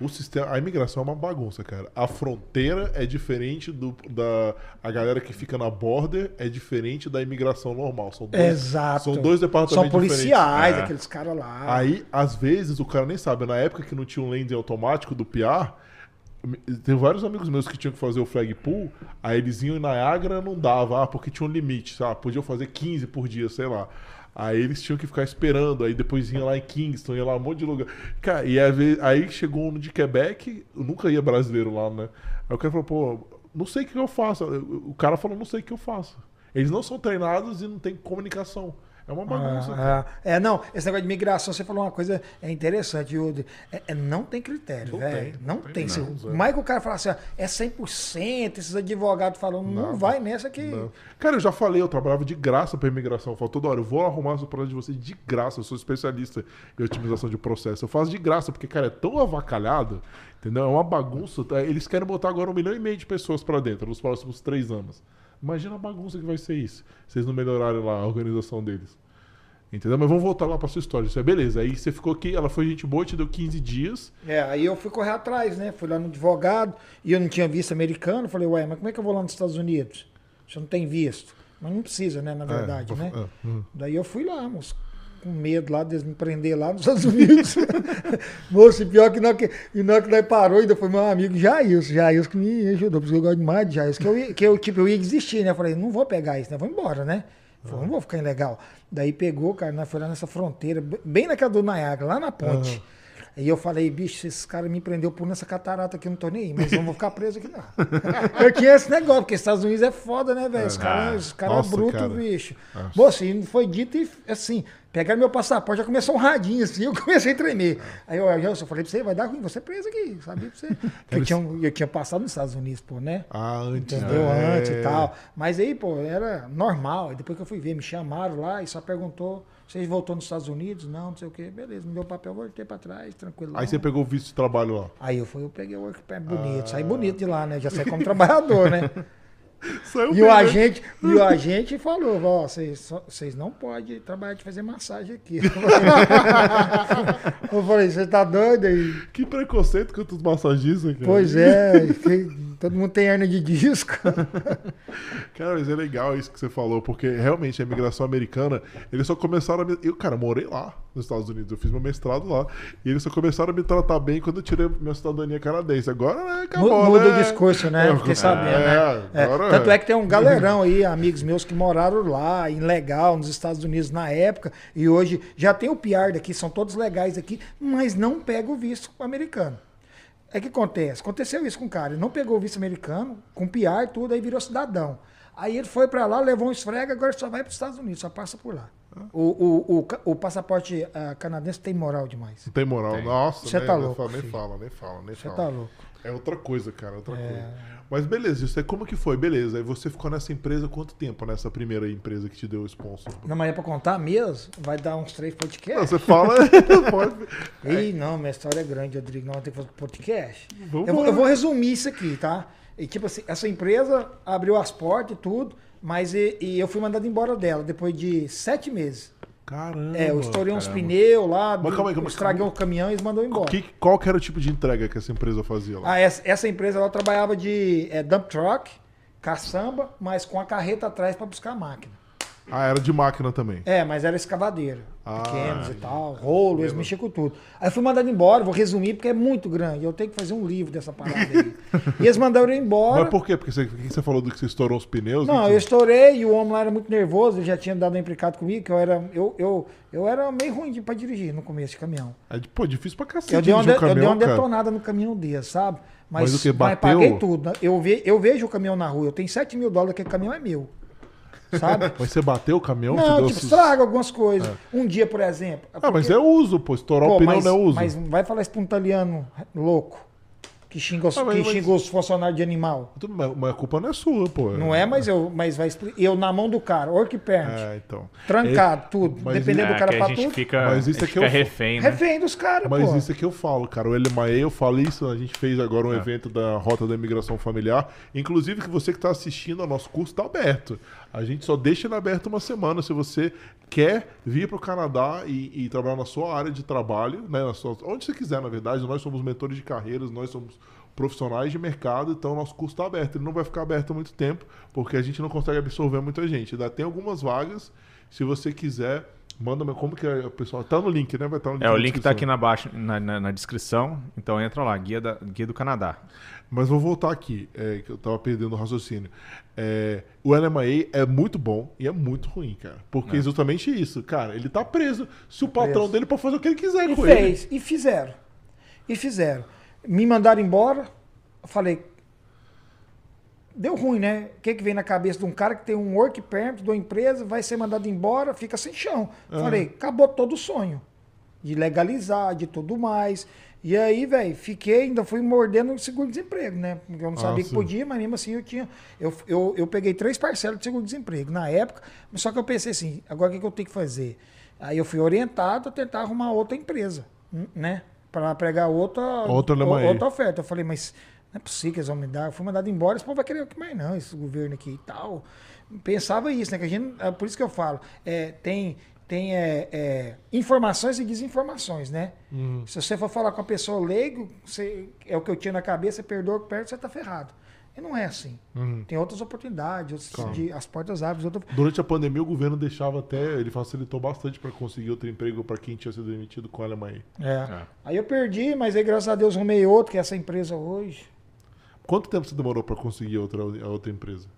O sistema, a imigração é uma bagunça, cara. A fronteira é diferente do, da a galera que fica na border é diferente da imigração normal. São dois, Exato. São dois departamentos São policiais, é. aqueles caras lá. Aí, às vezes, o cara nem sabe. Na época que não tinha um landing automático do PR, tem vários amigos meus que tinham que fazer o flag pool, aí eles iam em Niagara, não dava, ah, porque tinha um limite, sabe? Podiam fazer 15 por dia, sei lá. Aí eles tinham que ficar esperando, aí depois ia lá em Kingston, ia lá um monte de lugar. Cara, e aí chegou um de Quebec, nunca ia brasileiro lá, né? Aí o cara falou, pô, não sei o que eu faço. O cara falou, não sei o que eu faço. Eles não são treinados e não tem comunicação. É uma bagunça. Ah, é, é, não, esse negócio de migração, você falou uma coisa é interessante, Yuri. É, é, não tem critério, Não velho. tem, Não, não tem. tem Se- não, mais que o cara falar assim, ó, é 100%, esses advogados falam, não, Não. vai nessa que... Não. Cara, eu já falei, eu trabalhava de graça pra imigração. Eu falo toda hora, eu vou arrumar os problemas de vocês de graça. Eu sou especialista em otimização de processo. Eu faço de graça, porque, cara, é tão avacalhado, entendeu? É uma bagunça. tá? Eles querem botar agora um milhão e meio de pessoas pra dentro nos próximos três anos. Imagina a bagunça que vai ser isso, se vocês não melhorarem lá a organização deles. Entendeu? Mas vamos voltar lá pra sua história. Isso é beleza. Aí você ficou aqui, ela foi gente boa, te deu 15 dias. É, aí eu fui correr atrás, né? Fui lá no advogado e eu não tinha visto americano. Falei, ué, mas como é que eu vou lá nos Estados Unidos? Você não tem visto. Mas não precisa, né? Na verdade, É, né? é, hum. Daí eu fui lá, moço, com medo lá deles me prender lá nos Estados Unidos. moço, pior que não que, hora que nós parou, ainda foi meu amigo Jailson, Jailson que me ajudou, porque eu gosto demais de Jailson, que eu, que eu, tipo, eu ia desistir, né? Eu falei, não vou pegar isso, né? Vou embora, né? Falei, não vou ficar ilegal. Daí pegou, cara, nós foi lá nessa fronteira, bem naquela do Niagara, lá na ponte. E eu falei, bicho, esses caras me prendeu por nessa catarata aqui, eu não tô nem aí, mas eu não vou ficar preso aqui, não. eu tinha esse negócio, porque Estados Unidos é foda, né, velho? Os caras os cara Nossa, brutos, cara. bicho. Nossa. Moço, e foi dito e assim, pegaram meu passaporte, já começou um radinho assim, eu comecei a tremer. Aí eu, eu falei pra você, vai dar ruim, você é preso aqui, sabia pra você. Porque eu tinha, eu tinha passado nos Estados Unidos, pô, né? Ah, antes. Entendeu? né? Antes e tal. Mas aí, pô, era normal. Aí depois que eu fui ver, me chamaram lá e só perguntou: vocês voltou nos Estados Unidos? Não, não sei o quê. Beleza, me deu o papel, voltei pra trás, tranquilo. Aí você pegou o visto de trabalho lá. Aí eu fui, eu peguei o work permit bonito, saí bonito de lá, né? Já saí como trabalhador, né? Saiu E bem, o né? agente, e o agente falou, ó, vocês não podem trabalhar de fazer massagem aqui. Eu falei, você tá doido aí? Que preconceito contra os massagistas, cara. Pois é, que- todo mundo tem hernia de disco. Cara, mas é legal isso que você falou, porque realmente a imigração americana, eles só começaram a me... Eu, cara, morei lá nos Estados Unidos, eu fiz meu mestrado lá, e eles só começaram a me tratar bem quando eu tirei minha cidadania canadense. Agora, né, acabou, Muda né? o discurso, né? É, Fiquei sabendo, né? é, É, agora tanto é. é que tem um galerão aí, amigos meus que moraram lá, em legal, nos Estados Unidos na época, e hoje já tem o PR daqui, são todos legais aqui, mas não pega o visto americano. É que acontece, aconteceu isso com o cara, ele não pegou o visto americano, com PR tudo, aí virou cidadão. Aí ele foi pra lá, levou um esfrega, agora só vai para os Estados Unidos, só passa por lá. O, o, o, o passaporte ah, canadense tem moral demais. Não tem moral. Nossa, Você né, tá nem louco, fala, nem filho. fala, nem fala, nem Você fala. tá louco. É outra coisa, cara, outra É. coisa. Mas beleza, isso aí como que foi? Beleza, aí você ficou nessa empresa quanto tempo, nessa primeira empresa que te deu o sponsor? Não, mas é pra contar mesmo, vai dar uns três Não, podcasts. você fala, pode... Ih, não, minha história é grande, Rodrigo. Não, tem que fazer podcast. Vamos Eu vou, eu vou resumir isso aqui, tá? E, tipo assim, essa empresa abriu as portas e tudo, mas e, e eu fui mandado embora dela depois de sete meses. Caramba. É, eu estourei uns pneus lá, Mas calma aí, calma aí, estraguei calma um caminhão e eles mandou embora. Que, qual que era o tipo de entrega que essa empresa fazia lá? Ah, essa, essa empresa ela trabalhava de é, dump truck, caçamba, mas com a carreta atrás para buscar a máquina. Ah, era de máquina também. É, mas era escavadeira. Ah, pequenos e entendi. tal, rolo, eles mexiam com tudo. Aí eu fui mandado embora, vou resumir porque é muito grande. Eu tenho que fazer um livro dessa parada aí. e eles mandaram eu embora. Mas por quê? Porque você, que você falou do que você estourou os pneus? Não, Que- eu estourei e o homem lá era muito nervoso, ele já tinha dado um implicado comigo, que eu era. Eu, eu, eu era meio ruim de, pra dirigir no começo de caminhão. É, pô, difícil pra cacete Eu dei, uma, de- um eu dei caminhão, uma cara. detonada no caminhão dele, sabe? Mas, Mas o mas Bateu? paguei tudo. né? Eu, ve, eu vejo o caminhão na rua, eu tenho 7 mil dólares, aquele caminhão é meu. Sabe? Mas você bateu o caminhão? Não, tipo, esses- estraga algumas coisas. Um dia, por exemplo. Ah, mas é uso, pô. Estourar Pô, o pneu mas, não é uso. mas vai falar isso pra um italiano louco que xinga os, Ah, mas- que mas- xinga os funcionários de animal. Tudo Mas a culpa não é sua, pô. Não é, mas eu, mas vai eu na mão do cara, work permit, É, então. trancado, tudo, mas dependendo É, do cara que a pra gente tudo. fica, Mas isso a gente aqui eu fica fa- refém, né? Refém dos caras, Mas pô. isso é que eu falo, cara. O LMAE, eu falei isso, a gente fez agora um É. evento da Rota da Imigração Familiar. Inclusive, que você que está assistindo ao nosso curso está aberto. A gente só deixa ele aberto uma semana. Se você quer vir para o Canadá e, e trabalhar na sua área de trabalho, né, na sua- onde você quiser, na verdade, nós somos mentores de carreiras, nós somos profissionais de mercado, então nosso curso está aberto. Ele não vai ficar aberto há muito tempo, porque a gente não consegue absorver muita gente. Ainda tem algumas vagas. Se você quiser, manda como que é, pessoal. Tá no link, né? Vai estar no É, o link tá descrição. aqui na, baixo, na, na- na descrição, então entra lá, Guia, da, Guia do Canadá. Mas vou voltar aqui, é, que eu tava perdendo o raciocínio. É, o LMA é muito bom e é muito ruim, cara. Porque É. justamente isso, cara. Ele tá preso. Se o patrão preso. dele pode fazer o que ele quiser E com ele. fez, e fizeram. E fizeram. Me mandaram embora, eu falei, deu ruim, né? O que, que vem na cabeça de um cara que tem um work permit de uma empresa, vai ser mandado embora, fica sem chão. Falei, acabou todo o sonho. De legalizar, de tudo mais. E aí, velho, fiquei, ainda fui mordendo o seguro-desemprego, né? Porque eu não Ah, sabia que podia, mas mesmo assim eu tinha. Eu, eu, eu peguei três parcelas de seguro-desemprego na época, só que eu pensei assim, agora o que, que eu tenho que fazer? Aí eu fui orientado a tentar arrumar outra empresa, n- né? Para pegar outra, Outra o- outra oferta. Eu falei, mas não é possível que eles vão me dar. Eu fui mandado embora, esse povo vai querer mais não, esse governo aqui e tal. Pensava isso, né? Que a gente, é por isso que eu falo, é, tem, tem é, é, informações e desinformações, né? Uhum. Se você for falar com a pessoa leigo, você, é o que eu tinha na cabeça, perdoa o que perde, você tá ferrado. E não é assim. Uhum. Tem outras oportunidades, outros, de- as portas abrem, outra... Durante a pandemia, o governo deixava até. Ele facilitou bastante para conseguir outro emprego para quem tinha sido demitido com a Alemanha. É. É. Aí eu perdi, mas aí graças a Deus arrumei outro, que é essa empresa hoje. Quanto tempo você demorou para conseguir outra, a outra empresa?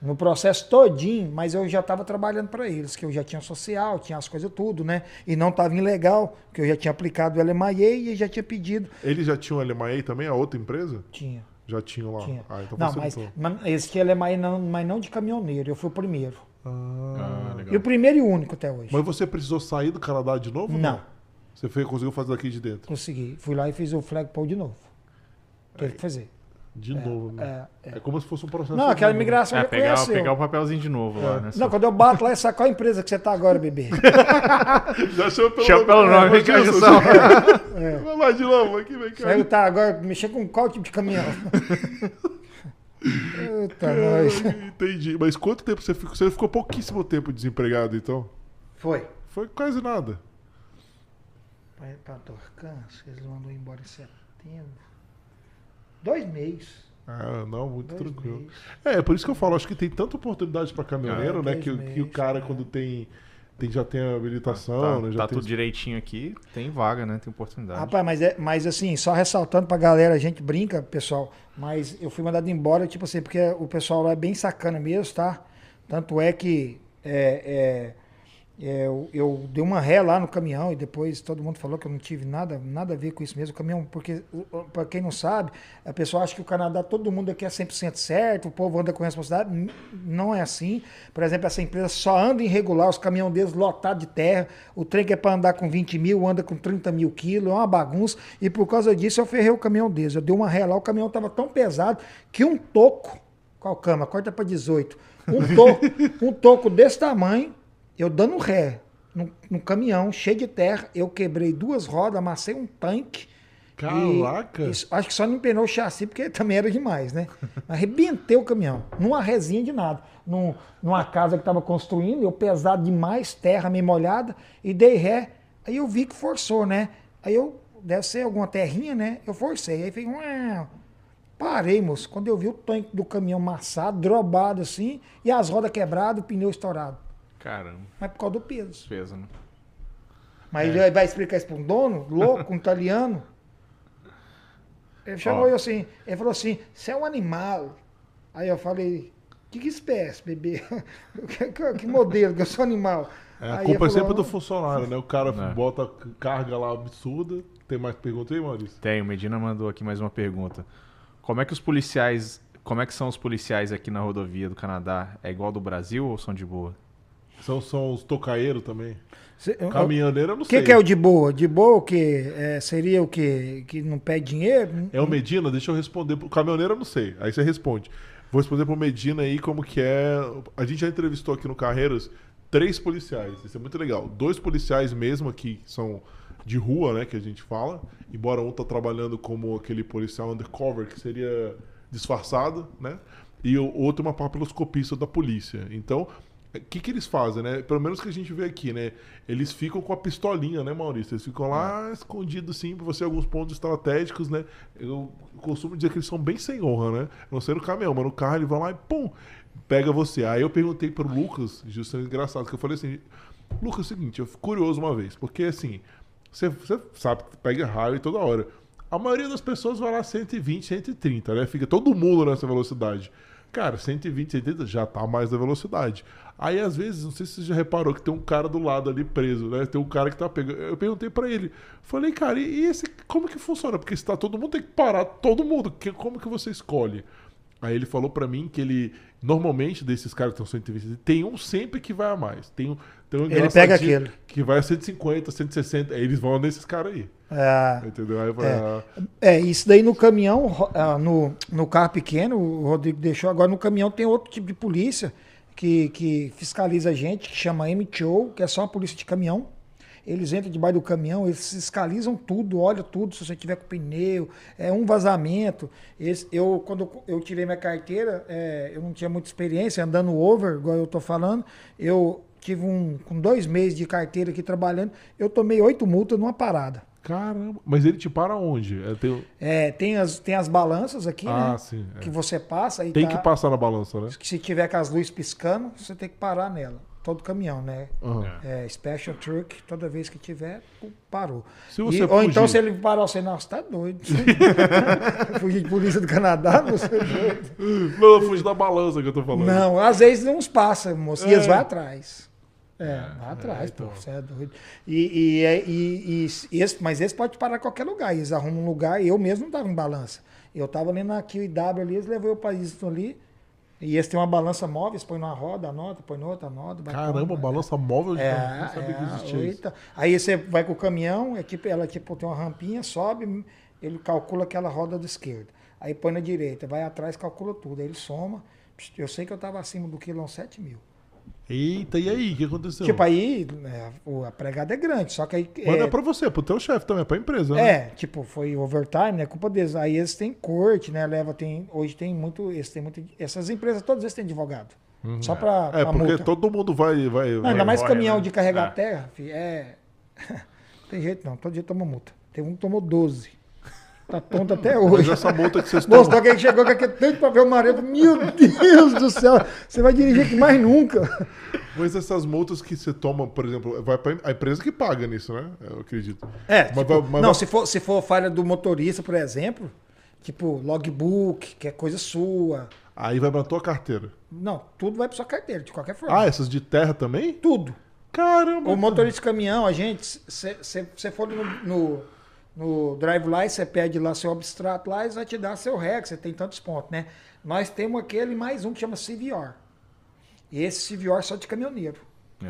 No processo todinho, mas eu já estava trabalhando para eles, que eu já tinha social, tinha as coisas tudo, né? E não estava ilegal, que eu já tinha aplicado o LMAE e já tinha pedido. Eles já tinham a Alemanha também, a outra empresa? Tinha, Já tinham lá. tinha. Ah, então não, mas, facilitou. mas esse tinha LMAE não, mas não de caminhoneiro, eu fui o primeiro. Ah, E o legal. primeiro e único até hoje. Mas você precisou sair do Canadá de novo? Não. Você foi, conseguiu fazer daqui de dentro? Consegui. Fui lá e fiz o flagpole de novo. Teve que fazer. De novo, né? É, É, como se fosse um processo. Não, aquela né? imigração É, já pegar, conheceu. pegar o papelzinho de novo lá, né? Não, quando eu bato lá, essa qual empresa que você tá agora, bebê? Já chama pelo Chama pelo nome, É, vem cá. Vai lá de novo, aqui, vem cá. Saiu, tá, agora mexer com qual tipo de caminhão? Eita, nós. Entendi. Mas quanto tempo você ficou? Você ficou pouquíssimo tempo desempregado, então? Foi. Foi quase nada. Para pra Torcans, eles mandou embora em setembro. Dois meses. Ah, não, muito Dois tranquilo. meses. É, por isso que eu falo, acho que tem tanta oportunidade para caminhoneiro, É, né? Que, que o meses, cara, é. quando tem, tem já tem a habilitação, Tá, né? Já tá tem tudo direitinho aqui, tem vaga, né? Tem oportunidade. Rapaz, mas, é, mas assim, só ressaltando pra galera, a gente brinca, pessoal, mas eu fui mandado embora, tipo assim, porque o pessoal lá é bem sacana mesmo, tá? Tanto é que é, é, é, eu, eu dei uma ré lá no caminhão e depois todo mundo falou que eu não tive nada, nada a ver com isso mesmo. O caminhão, porque, pra quem não sabe, a pessoa acha que o Canadá, todo mundo aqui é 100% certo, o povo anda com responsabilidade. Não é assim. Por exemplo, essa empresa só anda irregular, os caminhões deles lotados de terra, o trem que é para andar com 20 mil, anda com 30 mil quilos, é uma bagunça. E por causa disso eu ferrei o caminhão deles. Eu dei uma ré lá, o caminhão estava tão pesado que um toco, qual cama? Corta para 18. Um toco, um toco desse tamanho, eu dando ré no, caminhão, cheio de terra, eu quebrei duas rodas, amassei um tanque. Caraca! E- isso- acho que só não empenou o chassi, porque também era demais, né? Arrebentei o caminhão, numa resinha de nada. Num, numa casa que estava construindo, eu pesado demais, terra meio molhada, e dei ré. Aí eu vi que forçou, né? Aí eu, deve ser alguma terrinha, né? Eu forcei. Aí fiquei. Parei, moço. Quando eu vi o tanque do caminhão amassado, drobado assim, e as rodas quebradas, o pneu estourado. Caramba, Mas por causa do peso. peso, né? Mas ele vai explicar isso para um dono, louco, um italiano. Ele chamou Ó. eu assim, ele falou assim, você é um animal. Aí eu falei, que, que espécie, bebê? que, que- que modelo, que eu sou animal. É, a culpa é sempre do funcionário, né? O cara É. bota carga lá absurda. Tem mais pergunta aí, Maurício? Tem, o Medina mandou aqui mais uma pergunta. Como é que os policiais, como é que são os policiais aqui na rodovia do Canadá? É igual do Brasil ou são de boa? São, são os tocaeiros também. "Cê- eu- Caminhoneiro eu não O sei. que, que é o de boa? De boa o quê? É, seria o quê? Que não pede dinheiro? É o Medina? Deixa eu responder. pro caminhoneiro eu não sei. Aí você responde. Vou responder pro Medina aí como que é. A gente já entrevistou aqui no Carreiras três policiais. Isso é muito legal. Dois policiais mesmo aqui que são de rua, né? Que a gente fala. Embora um tá trabalhando como aquele policial undercover, que seria disfarçado, né? E o outro é uma papiloscopista da polícia. Então, o que, que eles fazem, né? Pelo menos que a gente vê aqui, né? Eles ficam com a pistolinha, né, Maurício? Eles ficam lá escondidos, sim, pra você alguns pontos estratégicos, né? Eu costumo dizer que eles são bem sem honra, né? Não sei no caminhão, mas no carro ele vai lá e pum, pega você. Aí eu perguntei pro Lucas, justamente engraçado, que eu falei assim, Lucas, é o seguinte, eu fico curioso uma vez, porque assim, você, você sabe que pega raio toda hora. A maioria das pessoas vai lá 120, 130, né? Fica todo mundo nessa velocidade. Cara, 120, 130 já tá mais da velocidade. Aí, às vezes, não sei se você já reparou que tem um cara do lado ali preso, né? Tem um cara que tá pegando. Eu perguntei pra ele. Falei, cara, e esse. Como que funciona? Porque se tá todo mundo, tem que parar todo mundo. Que, como que você escolhe? Aí ele falou pra mim que ele, normalmente, desses caras que estão sendo entrevistados, tem um sempre que vai a mais. Tem um, tem um Ele pega aquele. Que vai a 150, 160. Aí eles vão nesses caras aí. É, Entendeu? Aí É. ah, é, isso daí no caminhão, ah, no, no carro pequeno, o Rodrigo deixou. Agora no caminhão tem outro tipo de polícia que, que fiscaliza a gente, que chama MTO, que é só a polícia de caminhão. Eles entram debaixo do caminhão, eles fiscalizam tudo, olham tudo, se você tiver com pneu, é um vazamento. Eu, quando eu tirei minha carteira, é, eu não tinha muita experiência andando over, igual eu tô falando. Eu tive um, com dois meses de carteira aqui trabalhando, eu tomei oito multas numa parada. Caramba. Mas ele te para onde? É, tem, É, tem, as, tem as balanças aqui, ah, né? sim. é. Que você passa e Tem tá- que passar na balança, né? se tiver com as luzes piscando, você tem que parar nela. Todo caminhão, né? Aham. É, special truck, toda vez que tiver, parou. E- ou fugir- então se ele parar, você, não, você tá doido. Fugir de polícia do Canadá, você é doido. Não, fuge da balança que eu tô falando. Não, às vezes não uns passa, moço, e É. eles vão atrás. É, vai atrás, então. pô, você é doido. E, e, é- e- e esse, mas esse pode parar em qualquer lugar. Eles arrumam um lugar, eu mesmo não tava em balança. Eu tava ali na QIW ali, eles levou eu pra isso ali. E esse tem uma balança móvel, eles põem numa roda, anota, põe noutra, anota. Caramba, balança móvel de é, não sabia que é, existia isso. Aí você vai com o caminhão, é tipo, ela tipo, tem uma rampinha, sobe, ele calcula aquela roda da esquerda. Aí põe na direita, vai atrás, calcula tudo. Aí ele soma. Eu sei que eu estava acima do quilão 7 mil. Eita, e aí? O que aconteceu? Tipo, aí é, o- a pregada é grande, só que aí. Mas não é, é pra você, é pro teu chefe também, é pra empresa, né? é, tipo, foi overtime, né? Culpa deles. Aí eles têm corte, né? Leva, tem. Hoje tem muito. Eles têm muito essas empresas, todas eles têm advogado. Só pra, É, pra porque multa. todo mundo vai. vai, Não, vai- ainda mais corre, caminhão né? de carregar É. terra, filho, é. tem jeito não, todo dia toma multa. Tem um que tomou 12. Tá tonto até Mas hoje. essa multa que vocês Moço, tomam. alguém chegou com aquele tanto de papel amarelo. Meu Deus do céu, você vai dirigir aqui mais nunca. Mas essas multas que você toma, por exemplo, vai pra a empresa que paga nisso, né? Eu acredito. É, Mas tipo, vai- mas não, vai- se for, se for falha do motorista, por exemplo, tipo logbook, que é coisa sua. Aí vai pra tua carteira. Não, tudo vai pra sua carteira, de qualquer forma. Ah, essas de terra também? Tudo. Caramba! O motorista de caminhão, a gente, se você for no, no, no Drive Light, você pede lá seu abstrato lá, eles vão te dar seu REC, você tem tantos pontos, né? Nós temos aquele mais um que chama CVR. E esse CVR é só de caminhoneiro.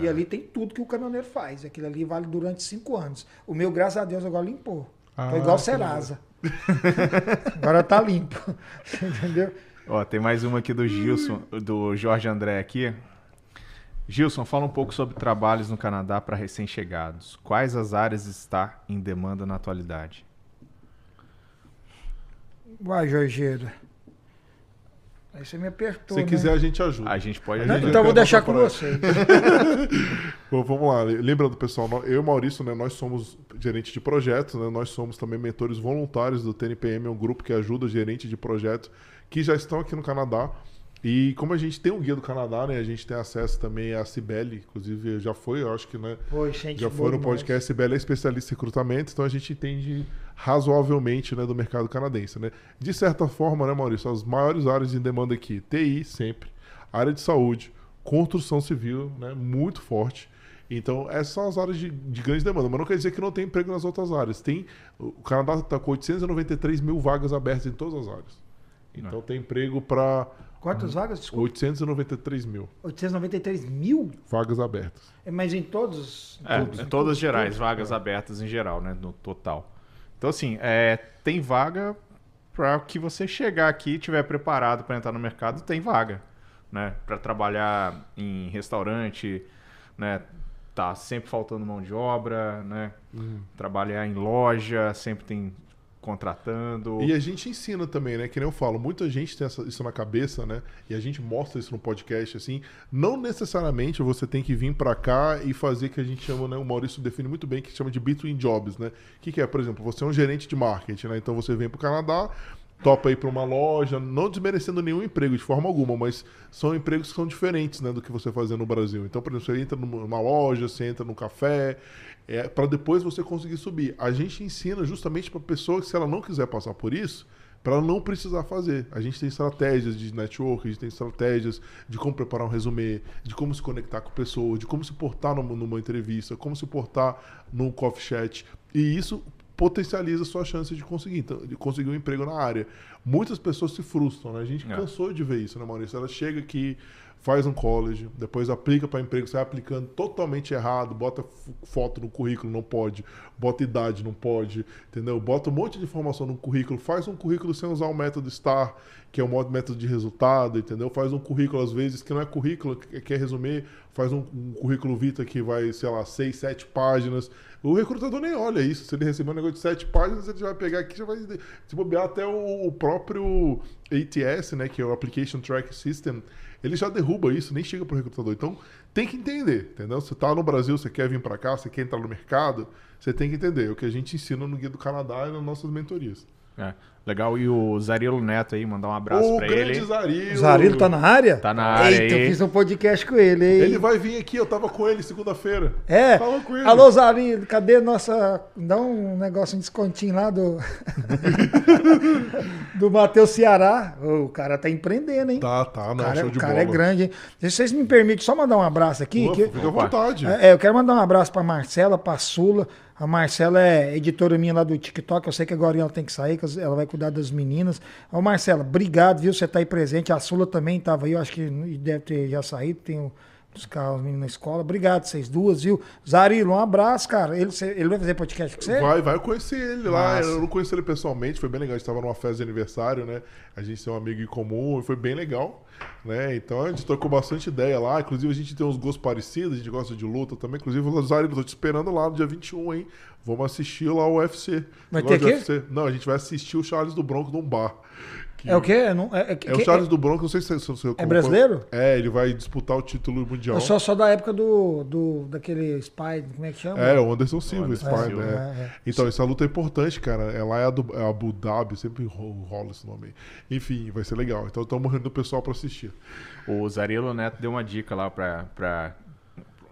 E É. ali tem tudo que o caminhoneiro faz. Aquilo ali vale durante cinco anos. O meu, graças a Deus, agora limpou. Ah, Tô igual o Serasa. agora tá limpo. Entendeu? Ó, tem mais uma aqui do Gilson, do Jorge André aqui. Gilson, fala um pouco sobre trabalhos no Canadá para recém-chegados. Quais as áreas está em demanda na atualidade? Uai, Jorgeira. Aí você me apertou. Se né? quiser, a gente ajuda. A gente pode A Não, gente então eu vou deixar com vocês. Bom, vamos lá. Lembrando, pessoal, eu e o Maurício, né, nós somos gerentes de projetos, né, nós somos também mentores voluntários do TNPM, é um grupo que ajuda gerentes de projetos que já estão aqui no Canadá. E como a gente tem um guia do Canadá, né, a gente tem acesso também à Cibele, inclusive já foi, eu acho que, né, Poxa, gente já foi no podcast. A Cibele é especialista em recrutamento, então a gente entende razoavelmente né, do mercado canadense. Né? De certa forma, né, Maurício, as maiores áreas de demanda aqui, TI sempre, área de saúde, construção civil, né, muito forte. Então, essas são as áreas de, de grande demanda, mas não quer dizer que não tem emprego nas outras áreas. Tem, o Canadá está com 893 mil vagas abertas em todas as áreas. Então, tem emprego para Quantas vagas? Desculpa. 893 mil 893 mil? vagas abertas. É, mas em todos? É, todos, é em todas todos, gerais, todos? vagas abertas em geral, né? No total. Então, assim, é, tem vaga para que você chegar aqui e estiver preparado para entrar no mercado, tem vaga, né? Para trabalhar em restaurante, né? Tá sempre faltando mão de obra, né? Trabalhar em loja, sempre tem contratando. E a gente ensina também, né? Que nem eu falo, muita gente tem essa- isso na cabeça, né? E a gente mostra isso no podcast, assim. Não necessariamente você tem que vir pra cá e fazer que a gente chama, né? O Maurício define muito bem que chama de between jobs, né? O que, que é? Por exemplo, você é um gerente de marketing, né? Então você vem pro Canadá, topa ir pra uma loja, não desmerecendo nenhum emprego de forma alguma, mas são empregos que são diferentes, né? Do que você fazia no Brasil. Então, por exemplo, você entra numa loja, você entra num café, é, para depois você conseguir subir. A gente ensina justamente para pessoa que se ela não quiser passar por isso, para ela não precisar fazer. A gente tem estratégias de network, a gente tem estratégias de como preparar um resumê, de como se conectar com pessoas, de como se portar numa, numa entrevista, como se portar num coffee chat. E isso potencializa sua chance de conseguir, então, de conseguir um emprego na área. Muitas pessoas se frustram, né? A gente É. cansou de ver isso, né, Maurício? Ela chega aqui, faz um college, depois aplica para emprego, sai aplicando totalmente errado, bota foto no currículo, não pode, bota idade, não pode, entendeu? Bota um monte de informação no currículo, faz um currículo sem usar o método STAR, que é o método de resultado, entendeu? Faz um currículo, às vezes, que não é currículo, que quer resumir, faz um, um currículo Vita que vai, sei lá, seis, sete páginas. O recrutador nem olha isso. Se ele receber um negócio de sete páginas, ele já vai pegar aqui, já vai se bobear até o, o próprio ATS, né, que é o Application Track System, ele já derruba isso, nem chega pro recrutador. Então, tem que entender, entendeu? Você tá no Brasil, você quer vir para cá, você quer entrar no mercado, você tem que entender. É o que a gente ensina no Guia do Canadá e nas nossas mentorias. É, legal. E o Zarilo Neto aí, mandar um abraço o pra grande ele. Zarilo. O Zarilo tá na área? Tá na área Eita, aí. eu fiz um podcast com ele, hein? Ele vai vir aqui, eu tava com ele segunda-feira. É. Tava com ele. Alô, Zarilo, cadê nossa. Dá um negócio, um descontinho lá do. do Matheus Ceará. O cara tá empreendendo, hein? Tá, tá, o não, cara, show o de cara bola. é grande, hein? Se vocês me permitem só mandar um abraço aqui. Pô, que- Fica à vontade. É, eu quero mandar um abraço pra Marcela, pra Sula. A Marcela é editora minha lá do TikTok. Eu sei que agora ela tem que sair, que ela vai cuidar das meninas. Ô, Marcela, obrigado, viu? Você tá aí presente. A Sula também tava aí, eu acho que deve ter já saído. Tem o- buscar os meninos na escola. Obrigado, vocês duas, viu? Zarilo, um abraço, cara. Ele, ele vai fazer podcast com você? Vai, vai, eu conheci ele lá. Massa. Eu não conheci ele pessoalmente, foi bem legal. A gente tava numa festa de aniversário, né? A gente tem um amigo em comum foi bem legal. Né? Então a gente trocou bastante ideia lá. Inclusive, a gente tem uns gostos parecidos, a gente gosta de luta também. Inclusive, o eu tô te esperando lá no dia 21, hein? Vamos assistir lá o UFC. Vai ter? UFC? Não, a gente vai assistir o Charles do Bronco num bar. Que- É o quê? Não, é, é, É o Charles do Bronco, não sei se se- se- É brasileiro? É, ele vai disputar o título mundial. Eu sou só da época do, do daquele Spy, como é que chama? É, o Anderson Silva, Anderson Spy, né? É, é. Então, essa luta é importante, cara. Ela é, a do, é Abu Dhabi, sempre ro- rola esse nome aí. Enfim, vai ser legal. Então, estamos morrendo do pessoal pra assistir. O Zarilo Neto deu uma dica lá pra, pra,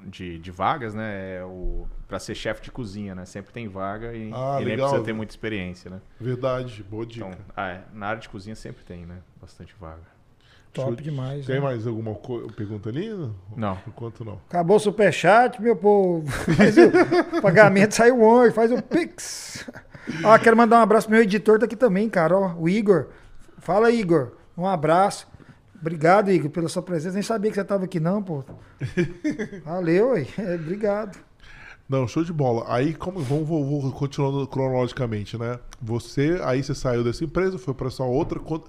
de, de vagas, né? É o, pra ser chefe de cozinha, né? Sempre tem vaga e, Ah, e nem legal. precisa ter muita experiência, né? Verdade, boa dica. Então, ah, é, na área de cozinha sempre tem, né? Bastante vaga. Top demais. Tem né? mais alguma pergunta ali? Não. Enquanto não. Acabou o superchat, meu povo. Faz o pagamento saiu hoje, faz o Pix. Ó, quero mandar um abraço pro meu editor, tá aqui também, cara. Ó, o Igor. Fala, Igor. Um abraço. Obrigado, Igor, pela sua presença. Nem sabia que você tava aqui, não, pô. Valeu, aí. Obrigado. Não, show de bola. Aí, como vamos vou, vou continuando cronologicamente, né? Você, aí você saiu dessa empresa, foi pra essa outra. O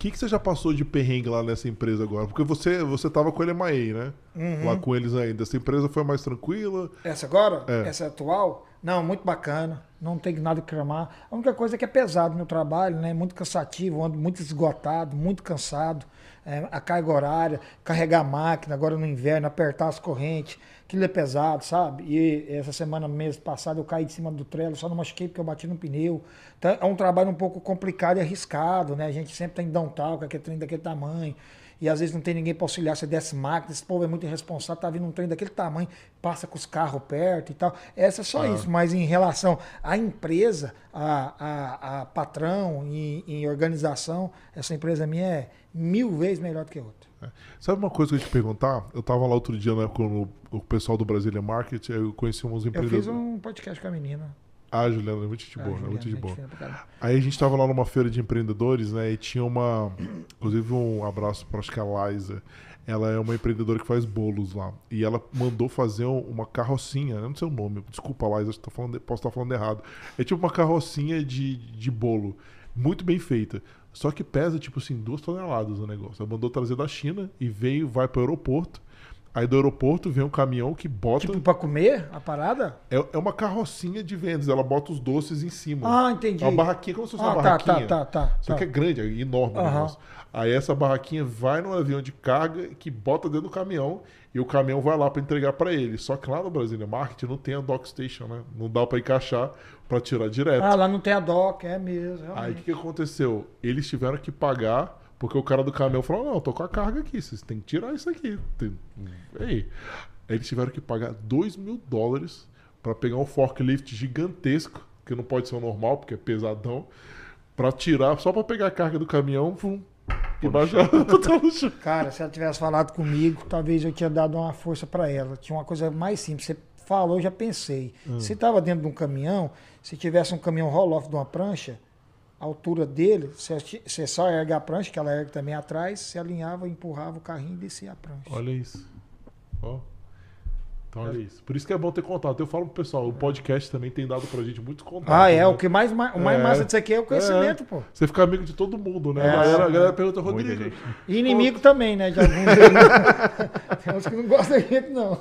que, que você já passou de perrengue lá nessa empresa agora? Porque você, você tava com a LMAE, né? Uhum. Lá com eles ainda. Essa empresa foi mais tranquila. Essa agora? É. Essa atual? Não, muito bacana. Não tem nada que reclamar. A única coisa é que é pesado o meu trabalho, né? Muito cansativo, ando muito esgotado, muito cansado. É, a carga horária, carregar a máquina agora no inverno, apertar as correntes, aquilo é pesado, sabe? E essa semana, mês passado, eu caí de cima do trelo, só não machuquei porque eu bati no pneu. Então, é um trabalho um pouco complicado e arriscado, né? A gente sempre tem downtown, com aquele trem daquele tamanho. E às vezes não tem ninguém para auxiliar, você desce máquina, esse povo é muito irresponsável, tá vindo um trem daquele tamanho, passa com os carros perto e tal. Essa é só isso, mas em relação à empresa, a, a, a patrão e em organização, essa empresa minha é mil vezes melhor do que a outra. É. Sabe uma coisa que eu ia te perguntar? Eu tava lá outro dia, né, com o, pessoal do Brasília Market, eu conheci uns Eu empreendedores. fiz um podcast com a menina. Ah, Juliana, é muito Ah, boa, né? Juliana, Muito de boa. Aí a gente tava lá numa feira de empreendedores, né? E tinha uma. Inclusive, um abraço para acho que a Liza. Ela é uma empreendedora que faz bolos lá. E ela mandou fazer um- uma carrocinha. Eu não sei o nome, desculpa, Liza, acho que tô falando, posso estar falando errado. É tipo uma carrocinha de, de bolo. Muito bem feita. Só que pesa, tipo assim, duas toneladas o negócio. Ela mandou trazer da China e veio, vai para o aeroporto. Aí do aeroporto vem um caminhão que bota. Tipo, pra comer a parada? É, é uma carrocinha de vendas. Ela bota os doces em cima. Ah, entendi. É uma barraquinha, como se fosse Ah, uma tá, barraquinha. tá, tá, tá, Só tá. que é grande, é enorme o Aham. negócio. Aí essa barraquinha vai no avião de carga que bota dentro do caminhão e o caminhão vai lá para entregar para ele. Só que lá no Brasília Market não tem a dock station, né? Não dá para encaixar para tirar direto. Ah, lá não tem a doc, é mesmo. Aí o realmente. que, que aconteceu? Eles tiveram que pagar porque o cara do caminhão falou: Não, eu tô com a carga aqui, vocês têm que tirar isso aqui. Tem... Aí. Eles tiveram que pagar 2 mil dólares para pegar um forklift gigantesco, que não pode ser o normal, porque é pesadão, para tirar, só para pegar a carga do caminhão vum, e baixar botar no chão. Cara, se ela tivesse falado comigo, talvez eu tinha dado uma força pra ela. Tinha uma coisa mais simples. Você falou, eu já pensei. Hum. Se estava dentro de um caminhão, se tivesse um caminhão roll-off de uma prancha, a altura dele, você, só erga a prancha, que ela ergue também atrás, se alinhava, empurrava o carrinho e descia a prancha. Olha isso. Ó. Então, olha isso. Por isso que é bom ter contato. Eu falo pro pessoal, o podcast também tem dado pra gente muitos contatos. Ah, é. né? O que mais, ma- o mais É. massa disso aqui é o conhecimento, pô. Você fica amigo de todo mundo, né? É. a, galera, a galera pergunta, Rodrigo. E inimigo também, né? De alguns. Tem uns que não gostam da gente, não.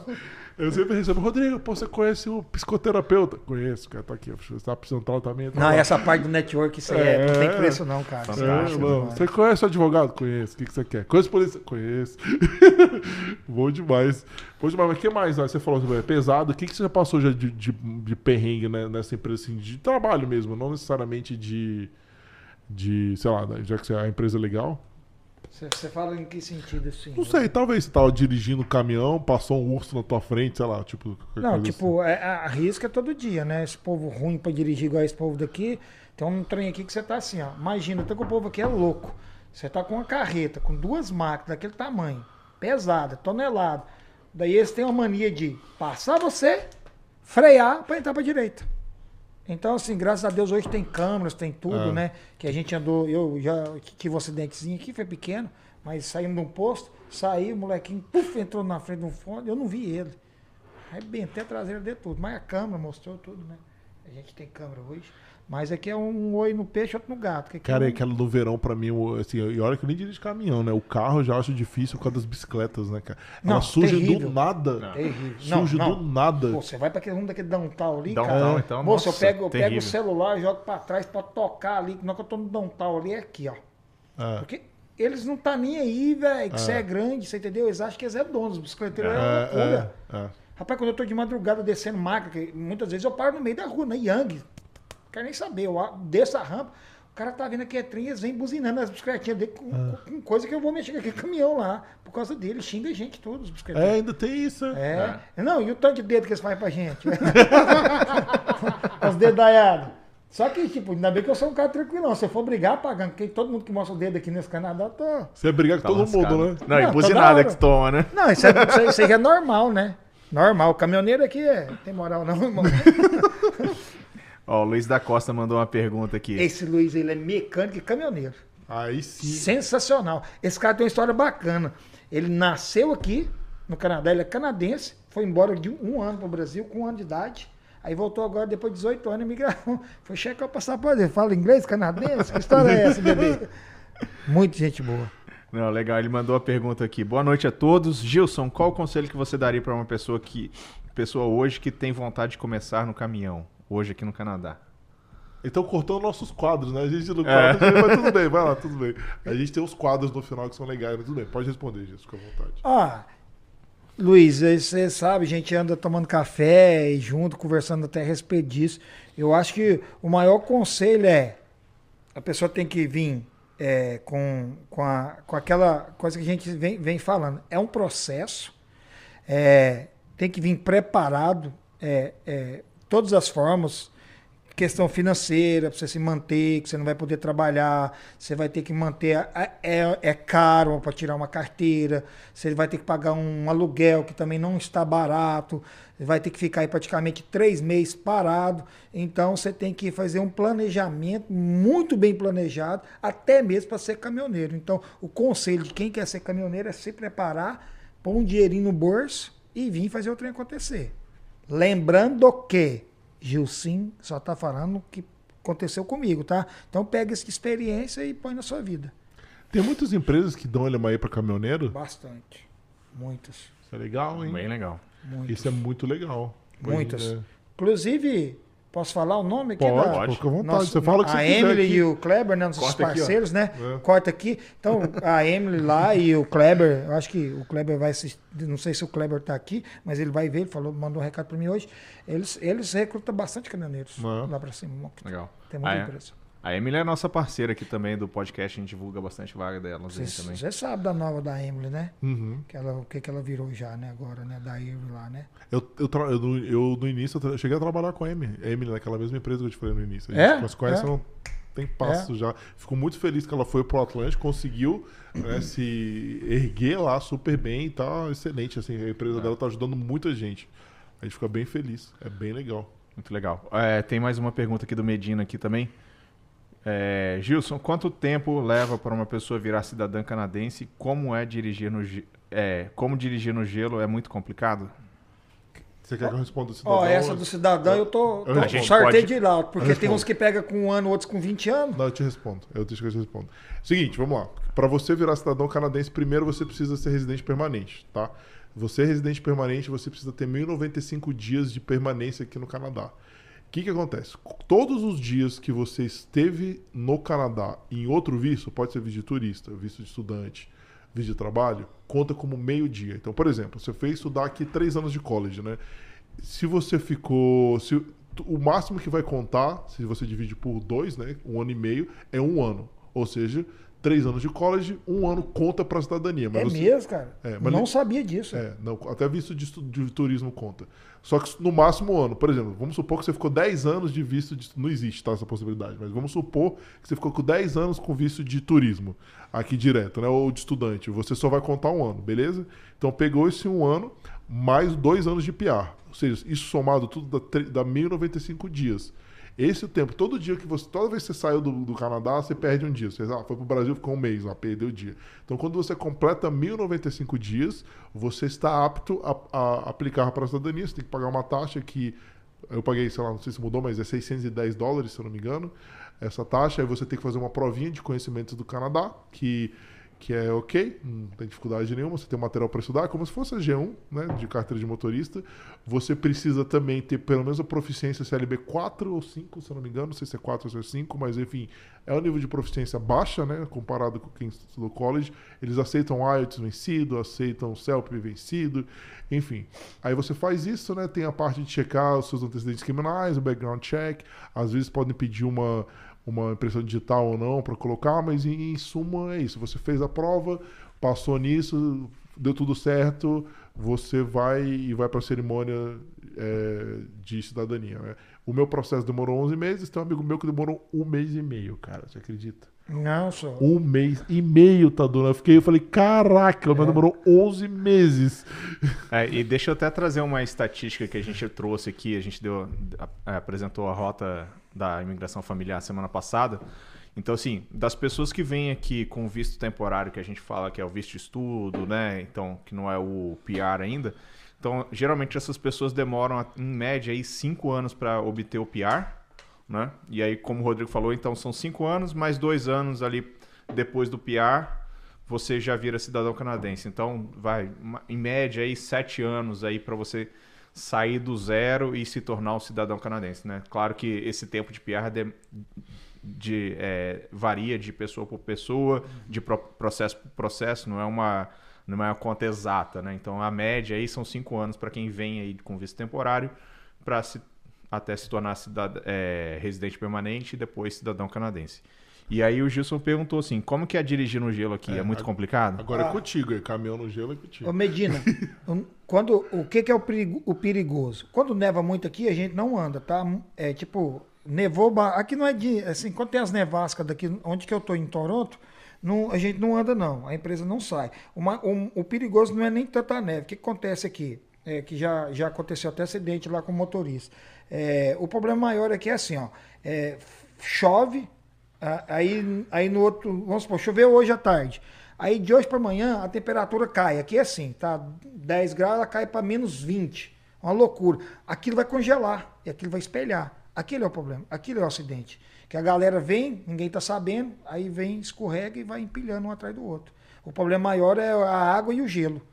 Eu sempre recebo, Rodrigo, pô, você conhece o psicoterapeuta? Conheço, cara, tá aqui. Você tá precisando de tratamento? Não, essa parte do network, isso aí é, não tem preço, não, cara. É, é Fantástico, não. Você conhece o advogado? Conheço. O que, que você quer? Conhece polícia? Conheço. Bom demais. Bom demais. Mas o que mais? ó, Você falou sobre é pesado. O que, que você já passou já de, de, de perrengue né, nessa empresa assim, de trabalho mesmo? Não necessariamente de. De, sei lá, já que você é a empresa legal. Você, fala em que sentido, assim? Não sei, talvez você tava dirigindo um caminhão, passou um urso na tua frente, sei lá, tipo. Não, tipo, é, a risca é todo dia, né? Esse povo ruim pra dirigir igual esse povo daqui. Tem um trem aqui que você tá assim, ó. Imagina, até que o povo aqui é louco. Você tá com uma carreta, com duas máquinas daquele tamanho, pesada, tonelada. Daí eles têm uma mania de passar você, frear pra entrar pra direita. Então, assim, graças a Deus hoje tem câmeras, tem tudo, É. né? Que a gente andou, eu já tive um acidentezinho aqui, foi pequeno, mas saímos de um posto, saiu, o molequinho, puf, entrou na frente de um fone, eu não vi ele. Arrebentei a traseira de tudo, mas a câmera mostrou tudo, né? A gente tem câmera hoje. Mas aqui é um oi no peixe, outro no gato. que aqui Cara, é é um- aquela do verão pra mim, assim, e olha que eu nem dirijo caminhão, né? O carro eu já acho difícil por causa das bicicletas, né, cara? Ela Não, surge terrível. do nada. terrível. Não, Surge não. do nada. Pô, você vai para aquele rumo daquele downtown ali, Downtown, cara. então, Moço, nossa, eu pego, eu pego terrível. o celular, jogo pra trás pra tocar ali. Na hora que eu tô no downtown ali, é aqui, ó. É. Porque eles não tá nem aí, velho, que você é grande, você entendeu? Eles acham que eles é donos, os bicicleteiros é, uma loucura. É, é, é. Rapaz, quando eu tô de madrugada descendo máquina, muitas vezes eu paro no meio da rua, na Yang. Não quero nem saber, eu a- desço a rampa, o cara tá vindo aqui é trem, eles vêm buzinando as bicicletinhas dele com, Ah. com- coisa que eu vou mexer com aquele caminhão lá. Por causa dele, xinga a gente todos, os É, ainda tem isso, né? É. Não, e o tanto de dedo que eles fazem pra gente? Os dedaiados. Só que, tipo, ainda bem que eu sou um cara tranquilão. Se eu for brigar, pagando, porque todo mundo que mostra o dedo aqui nesse Canadá, eu tô. Você ia brigar com Tá todo lascado. mundo, né? Não, e Não, buzinada toda que você toma, né? Não, isso, é, isso, aí- isso aí é normal, né? Normal. O caminhoneiro aqui é. Tem moral, não, irmão. Ó, o Luiz da Costa mandou uma pergunta aqui. Esse Luiz, ele é mecânico e caminhoneiro. Aí sim. Sensacional. Esse cara tem uma história bacana. Ele nasceu aqui, no Canadá, ele é canadense, foi embora de um ano para o Brasil, com um ano de idade. Aí voltou agora, depois de 18 anos, imigração. Foi checar o passaporte. Ele fala inglês, canadense? Que história é essa, bebê? Muito gente boa. Não, legal, ele mandou a pergunta aqui. Boa noite a todos. Gilson, qual o conselho que você daria para uma pessoa que pessoa hoje que tem vontade de começar no caminhão, hoje aqui no Canadá? Então cortando nossos quadros, né? A gente não É. corta, mas tudo bem, vai lá, tudo bem. A gente tem os quadros no final que são legais, mas tudo bem. Pode responder, Jesus, fica à vontade. Ah, Luiz, você sabe, a gente anda tomando café e junto, conversando até a respeito disso. Eu acho que o maior conselho é a pessoa tem que vir é, com, com, a- com aquela coisa que a gente vem, vem falando. É um processo, é, tem que vir preparado, é, é, todas as formas, questão financeira, para você se manter, que você não vai poder trabalhar, você vai ter que manter, a- é, é caro para tirar uma carteira, você vai ter que pagar um aluguel que também não está barato, vai ter que ficar aí praticamente três meses parado, então você tem que fazer um planejamento muito bem planejado, até mesmo para ser caminhoneiro. Então, o conselho de quem quer ser caminhoneiro é se preparar, pôr um dinheirinho no bolso e vir fazer o trem acontecer. Lembrando que Gilsim só está falando o que aconteceu comigo, tá? Então pega essa experiência e põe na sua vida. Tem muitas empresas que dão LMAE para caminhoneiro. Bastante. Muitas. Isso é legal, hein? Bem legal. Muitas. Isso é muito legal. Muitas. É. Inclusive, posso falar o nome aqui? Pode, da... pode, fica à vontade. Nosso- você fala o que a você Emily aqui. e o Kleber, né, nossos Corta aqui, parceiros, né? É. Corta aqui. Então, a Emily lá e o Kleber, eu acho que o Kleber vai assistir, não sei se o Kleber tá aqui, mas ele vai ver, ele falou, mandou um recado para mim hoje. Eles, eles recrutam bastante caminhoneiros É. lá para cima. Legal. Tem muita Ah, é? empresa. A Emily é nossa parceira aqui também do podcast, a gente divulga bastante vaga também. Você sabe da nova da Emily, né? Uhum. Que ela, o que, que ela virou já, né? Agora, né? Da Emily lá, né? Eu, eu, tra- eu no- eu, no início eu tra- cheguei a trabalhar com a Emily, a Emily naquela mesma empresa que eu te falei no início. A É? gente nós conhece É. não tem passo já. Fico muito feliz que ela foi pro Atlântico, conseguiu né, se erguer lá super bem e tá excelente. Assim, a empresa dela tá ajudando muita gente. A gente fica bem feliz. É bem legal. Muito legal. É, tem mais uma pergunta aqui do Medina aqui também. É, Gilson, quanto tempo leva para uma pessoa virar cidadã canadense? Como é dirigir no é, como dirigir no gelo? É muito complicado? Você quer que eu responda do cidadão? Ó, essa do cidadão eu tô, tô gente sorteio de lado, porque tem uns que pega com um ano, outros com 20 anos. Não, eu te respondo. Eu que eu te respondo. Seguinte, vamos lá. Para você virar cidadão canadense, primeiro você precisa ser residente permanente, tá? Você é residente permanente, você precisa ter 1095 dias de permanência aqui no Canadá. Que, que acontece? Todos os dias que você esteve no Canadá em outro visto, pode ser visto de turista, visto de estudante, visto de trabalho, conta como meio dia. Então, por exemplo, você fez estudar aqui três anos de college, né? Se você ficou. Se, o máximo que vai contar, se você divide por dois, né? Um ano e meio, é um ano. Ou seja, três anos de college, um ano conta para a cidadania. Mas É você- mesmo, cara? É, mas não sabia disso. é, não, até visto de, de turismo conta. Só que no máximo um ano. Por exemplo, vamos supor que você ficou 10 anos de visto de. Não existe tá, essa possibilidade, mas vamos supor que você ficou com 10 anos com visto de turismo, aqui direto, né? Ou de estudante. Você só vai contar um ano, beleza? Então pegou esse um ano, mais dois anos de PR. Ou seja, isso somado tudo dá 1095 dias. Esse é o tempo, todo dia que você. Toda vez que você saiu do, do Canadá, você perde um dia. Você ah, foi pro Brasil, ficou um mês lá, perdeu o dia. Então, quando você completa 1095 dias, você está apto a, a aplicar para a cidadania. Você tem que pagar uma taxa que. Eu paguei, sei lá, não sei se mudou, mas é 610 dólares, se eu não me engano. Essa taxa, aí você tem que fazer uma provinha de conhecimentos do Canadá, que, que é ok, não tem dificuldade nenhuma, você tem material para estudar, como se fosse a G1, né, de carteira de motorista. Você precisa também ter pelo menos a proficiência CLB 4 ou 5, se eu não me engano, não sei se é 4 ou se é 5, mas enfim, é um nível de proficiência baixa, né, comparado com quem estudou college. Eles aceitam IELTS vencido, aceitam CELP vencido, enfim. Aí você faz isso, né, tem a parte de checar os seus antecedentes criminais, o background check, às vezes podem pedir uma uma impressão digital ou não para colocar, mas em, em suma é isso. Você fez a prova, passou nisso, deu tudo certo, você vai e vai para a cerimônia é, de cidadania. né? O meu processo demorou 11 meses, tem um amigo meu que demorou um mês e meio, cara. Você acredita? Não, só. Um mês e meio, tá dando. Eu fiquei, eu falei, caraca, mas demorou 11 meses. É, e deixa eu até trazer uma estatística que a gente trouxe aqui. A gente deu, apresentou a rota da imigração familiar semana passada. Então, assim, das pessoas que vêm aqui com visto temporário, que a gente fala que é o visto de estudo, né? Então, que não é o PR ainda. Então, geralmente essas pessoas demoram, em média, aí, cinco anos para obter o PR, né? E aí, como o Rodrigo falou, então são cinco anos, mais dois anos ali depois do PR, você já vira cidadão canadense. Então, vai, em média, aí, sete anos aí para você sair do zero e se tornar um cidadão canadense, né? Claro que esse tempo de PR de- de, é, varia de pessoa por pessoa, de pro- processo por processo, não é uma não é uma conta exata, né? Então a média aí são cinco anos para quem vem aí com visto temporário para se até se tornar cidad- é, residente permanente e depois cidadão canadense. E aí o Gilson perguntou assim, como que é dirigir no gelo aqui? É, É, muito ag- complicado? Agora é contigo, é caminhão no gelo é contigo. Ô Medina, quando, o que, que é o, perigo- o perigoso? Quando neva muito aqui, a gente não anda, tá? É tipo, nevou. Aqui não é de. Assim, quando tem as nevascas daqui, onde que eu tô em Toronto, não, a gente não anda, não. A empresa não sai. Uma- um- o perigoso não é nem tanta neve. O que, acontece aqui? É, que já, já aconteceu até acidente lá com o motorista. É, o problema maior que é assim, ó. é, chove, aí, aí no outro. Vamos supor, choveu hoje à tarde. Aí de hoje para amanhã a temperatura cai. Aqui é assim, tá? 10 graus, ela cai para menos 20. Uma loucura. Aquilo vai congelar e aquilo vai espelhar. Aquilo é o problema. Aquilo é o acidente. Que a galera vem, ninguém tá sabendo, aí vem, escorrega e vai empilhando um atrás do outro. O problema maior é a água e o gelo.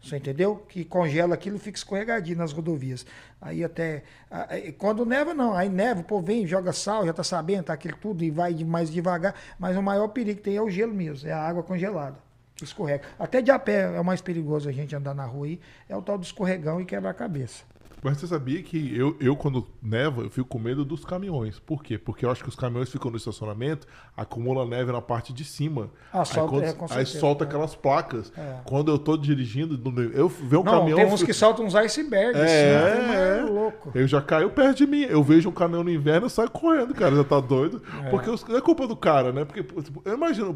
Você entendeu? Que congela aquilo fica escorregadinho nas rodovias. Aí até. a- a- Quando neva, não. Aí neva, o povo vem, joga sal, já tá sabendo, tá aquilo tudo e vai mais devagar. Mas o maior perigo que tem é o gelo mesmo, é a água congelada. Que escorrega. Até de a pé é o mais perigoso a gente andar na rua aí. É o tal do escorregão e quebra a cabeça. Mas você sabia que eu, eu, quando neva, eu fico com medo dos caminhões. Por quê? Porque eu acho que os caminhões ficam no estacionamento, acumula neve na parte de cima. Ah, aí, solta- quando- é, aí solta é. aquelas placas. É. Quando eu tô dirigindo, eu vejo um não, caminhão. tem uns que soltam uns icebergs. É, assim, tem é. louco. Eu já caiu perto de mim. Eu vejo um caminhão no inverno, eu saio correndo, cara. Já tá doido. Porque os- é culpa do cara, né? Porque eu imagino,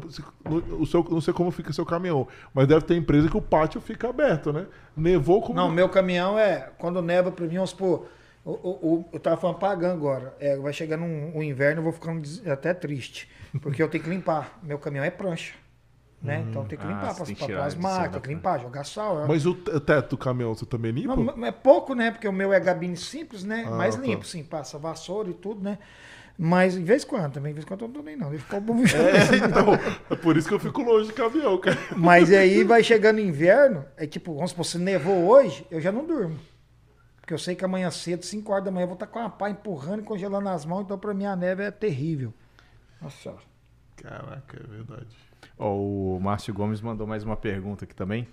o seu, não sei como fica seu caminhão, mas deve ter empresa que o pátio fica aberto, né? Nevou como. Não, meu caminhão é. Quando neva pra mim, vamos supor. O, o, eu tava falando pagando agora. É, vai chegando um, o inverno, eu vou ficando até triste. Porque eu tenho que limpar. Meu caminhão é prancha. Né? Então tem que Ah, limpar tem que de cima máquinas, da tem que limpar, jogar sal. é- Mas o te- teto do caminhão você também limpa? Não, é pouco, né? Porque o meu é gabine simples, né? Ah, Mais tá. limpo, sim. Passa vassoura e tudo, né? Mas de vez em quando, também, de vez em quando eu não tô nem não. Ele ficou bom. É, então, é por isso que eu fico longe de caminhão, cara. Mas aí vai chegando inverno, é tipo, vamos supor, se nevou hoje, eu já não durmo. Porque eu sei que amanhã cedo, 5 horas da manhã, eu vou estar com uma pá empurrando e congelando as mãos, então pra mim a neve é terrível. Nossa. Caraca, é verdade. Ó, o Márcio Gomes mandou mais uma pergunta aqui também.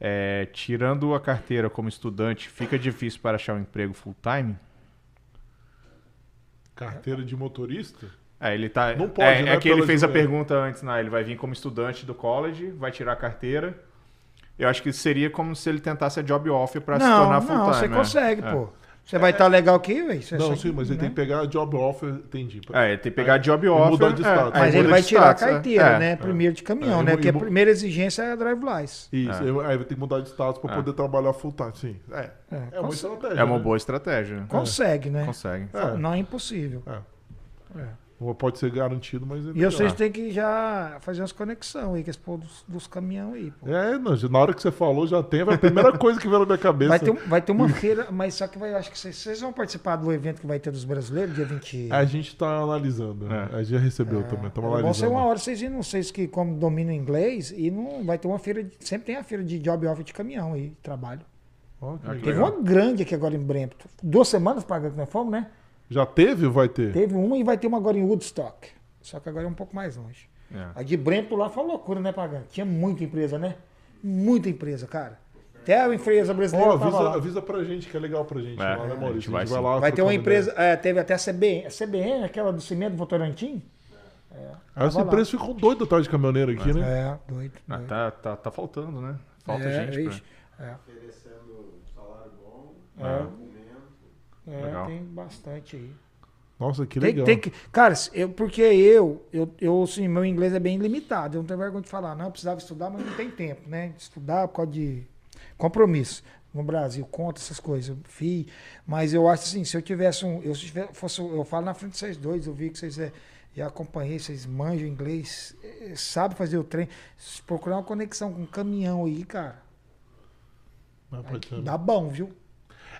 É, tirando a carteira como estudante, fica difícil para achar um emprego full time? Carteira de motorista? É, ele tá. Não pode, é, né, é que ele fez a pergunta antes, né? Ele vai vir como estudante do college, vai tirar a carteira. Eu acho que seria como se ele tentasse a job offer para se tornar full time. não, você né? consegue, É. pô. Você vai estar legal aqui, velho. você não, sim, mas ele né? tem que pegar job offer, entendi. É, ele tem que pegar Aí- job offer. mudar de é, status. aí Mas ele vai tirar a status, é. carteira, É. né? Primeiro de caminhão, É, né? Porque a primeira exigência é a drive license. Isso, É. eu- aí vai ter que mudar de status pra É. poder trabalhar full time, sim. É, É, é uma estratégia. É uma né? boa estratégia. Consegue, né? Consegue. É. Não é impossível. É. É. Pode ser garantido, mas... é E vocês têm que já fazer umas conexões aí com esse povo dos, dos caminhões aí, pô. É, não, na hora que você falou, já tem, vai a primeira coisa que veio na minha cabeça. Vai ter, vai ter uma feira, mas só que vai, acho que vocês, vocês vão participar do evento que vai ter dos brasileiros, dia 20. A gente tá analisando, né? É. A gente já recebeu também, estamos É bom ser analisando. uma hora vocês irem, vocês que como dominam inglês, e não vai ter uma feira, de- sempre tem a feira de job offer de caminhão aí, de trabalho. Que que legal. Teve legal. uma grande aqui agora em Brempton. Duas semanas pagando que nós fomos, né? Já teve ou vai ter? Teve uma e vai ter uma agora em Woodstock. Só que agora é um pouco mais longe. É. A de Brempton lá foi uma loucura, né, Pagano? Tinha muita empresa, né? Muita empresa, cara. Até a empresa brasileira tava avisa, lá. avisa pra gente, que é legal pra gente. É, lá, né, a Maurício? gente vai sim. lá Vai ter uma empresa, é, teve até a CBN, a CBN, aquela do cimento Votorantim? ideia. As Tava lá. empresas ficam doidas atrás de caminhoneiro aqui, né? É, doido. Ah, doido. tá, tá, tá faltando, né? Falta É, gente. ixi, é, oferecendo salário bom, É. é, Legal. tem bastante aí. Nossa, que Tem, legal. tem que, cara, eu, porque eu, eu, eu, assim, meu inglês é bem limitado. Eu não tenho vergonha de falar, não, eu precisava estudar, mas não tem tempo, né? Estudar por causa de compromisso. No Brasil, conta essas coisas, fiz. Mas eu acho assim, se eu tivesse um. Eu, se tiver- fosse, eu falo na frente de vocês dois, eu vi que vocês é, já acompanhei, vocês manjam inglês, eh, sabem fazer o trem. Se procurar uma conexão com um caminhão aí, cara, ser. dá bom, viu?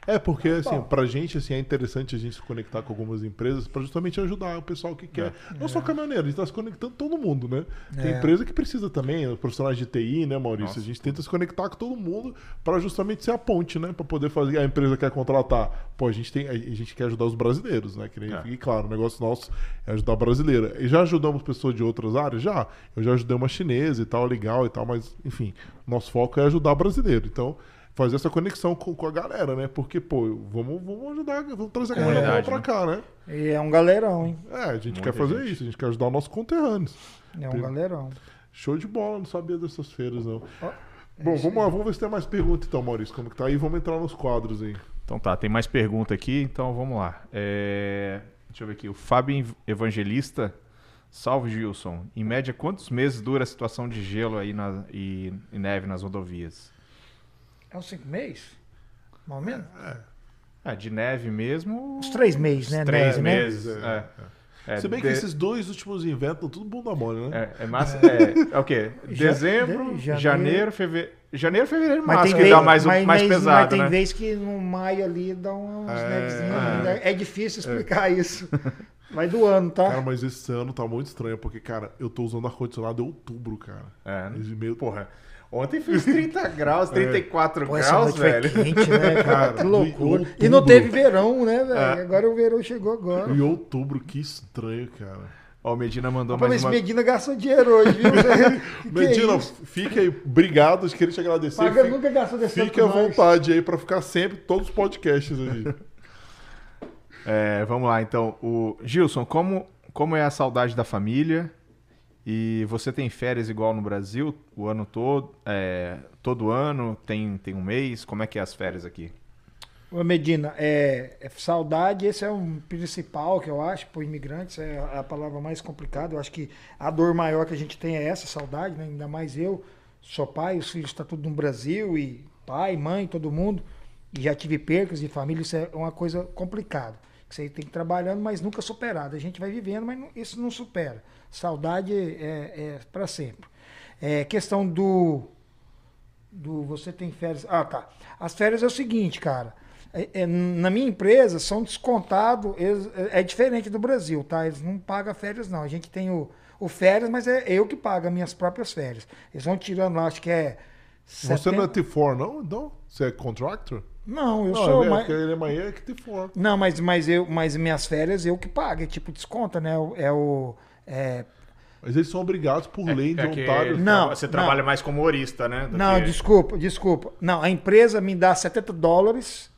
É, porque assim, Bom. pra gente assim, é interessante a gente se conectar com algumas empresas pra justamente ajudar o pessoal que quer. Não só caminhoneiro, a gente tá se conectando todo mundo, né? Tem É. empresa que precisa também, os profissionais de TI, né, Maurício? Nossa, a gente tenta se conectar com todo mundo pra justamente ser a ponte, né? Pra poder fazer. A empresa quer contratar. Pô, a gente, tem, a gente quer ajudar os brasileiros, né? Que nem, É. E claro, o negócio nosso é ajudar a brasileira. E já ajudamos pessoas de outras áreas? Já. Eu já ajudei uma chinesa e tal, legal e tal, mas, enfim, nosso foco é ajudar brasileiro. Então, fazer essa conexão com, com a galera, né? Porque, pô, vamos, vamos ajudar, vamos trazer a galera boa verdade, pra né? cá, né? E é um galerão, hein? É, a gente Muita quer fazer gente. isso, a gente quer ajudar os nossos conterrâneos. É um galerão. Show de bola, não sabia dessas feiras, não. Ó, Bom, vamos lá, vamos ver se tem mais perguntas então, Maurício. Como que tá aí? Vamos entrar nos quadros aí. Então tá, tem mais pergunta aqui, então vamos lá. É, Deixa eu ver aqui. O Fábio Evangelista. Salve, Gilson. Em média, quantos meses dura a situação de gelo aí na... e... e neve nas rodovias? É uns cinco meses? Mais ou menos? É, de neve mesmo. Uns três meses, né? uns três neve, né? meses. né? É. É, Se bem de- que esses dois últimos inventos estão tudo bunda mole, né? É, é massa. É, é o quê? Dezembro, de- janeiro, janeiro, fevereiro. Janeiro, fevereiro, Mas massa, tem, que vez, dá mais, mas, mais mas- pesado, mas tem né? vez que no maio ali dá umas É, nevezinhas. é. É, é difícil explicar isso. Vai do ano, tá? Cara, mas esse ano tá muito estranho, porque, cara, eu tô usando ar-condicionado em outubro, cara. É, né? Meio... Porra, ontem fez 30 graus, 34 Pô, graus, velho. quente, né, cara? Que loucura. E não teve verão, né, velho? É. Agora o verão chegou agora. Em outubro, que estranho, cara. Ó, o Medina mandou Pra ver mais se uma... Medina gastou dinheiro hoje, viu? É Medina, isso? fica aí. Obrigado, queria te agradecer. Paga Fica- nunca gastou desse Fique à vontade aí pra ficar sempre todos os podcasts aí. É, vamos lá, então. O Gilson, como, como é a saudade da família? E você tem férias igual no Brasil o ano todo? É, todo ano? Tem, tem um mês? Como é que é as férias aqui? Ô Medina, é, é saudade, esse é um principal que eu acho, para imigrantes, é a palavra mais complicada. Eu acho que a dor maior que a gente tem é essa, saudade, né? ainda mais eu, sou pai, os filhos estão tudo no Brasil e pai, mãe, todo mundo. E já tive percas de família, isso é uma coisa complicada. Você tem que ir trabalhando, mas nunca superado. A gente vai vivendo, mas não, isso não supera. Saudade é, é para sempre. É, questão do, do. Você tem férias. Ah, tá. As férias é o seguinte, cara. É, é, na minha empresa são descontados, é, é, diferente do Brasil, tá? Eles não pagam férias, não. A gente tem o, o férias, mas é eu que pago as minhas próprias férias. Eles vão tirando lá, acho que é. Você não é T4, não? Não? Você é contractor? Não, eu não, sou. É, mas... Ele é manhã é que T4. Não, mas, mas, eu, mas minhas férias eu que pago. É tipo desconta, né? É o. É, mas eles são obrigados por é, lei de é Ontário. Não, você trabalha não. mais como humorista, né? Não, que... desculpa, desculpa. Não, a empresa me dá 70 dólares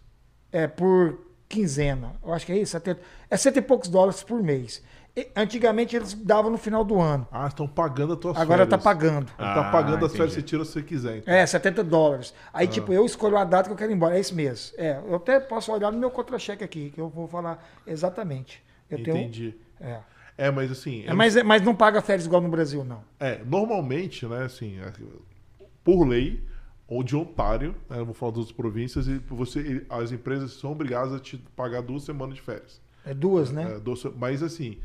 é, por quinzena. Eu acho que é isso, 70, é 70 e poucos dólares por mês. E, antigamente eles davam no final do ano. Ah, estão pagando a tua Agora tá pagando. Ah, tá pagando as férias, você tira se você quiser. Então. É, 70 dólares. Aí, ah. tipo, eu escolho a data que eu quero ir embora. É esse mês. É, eu até posso olhar no meu contra-cheque aqui, que eu vou falar exatamente. Eu Entendi. Tenho, é. É, mas assim. É, mas, mas não paga férias igual no Brasil, não. É, normalmente, né, assim, é, por lei, ou de Ontário, né, vou falar das outras províncias, e você, as empresas são obrigadas a te pagar duas semanas de férias. É duas, né? É, duas, mas assim,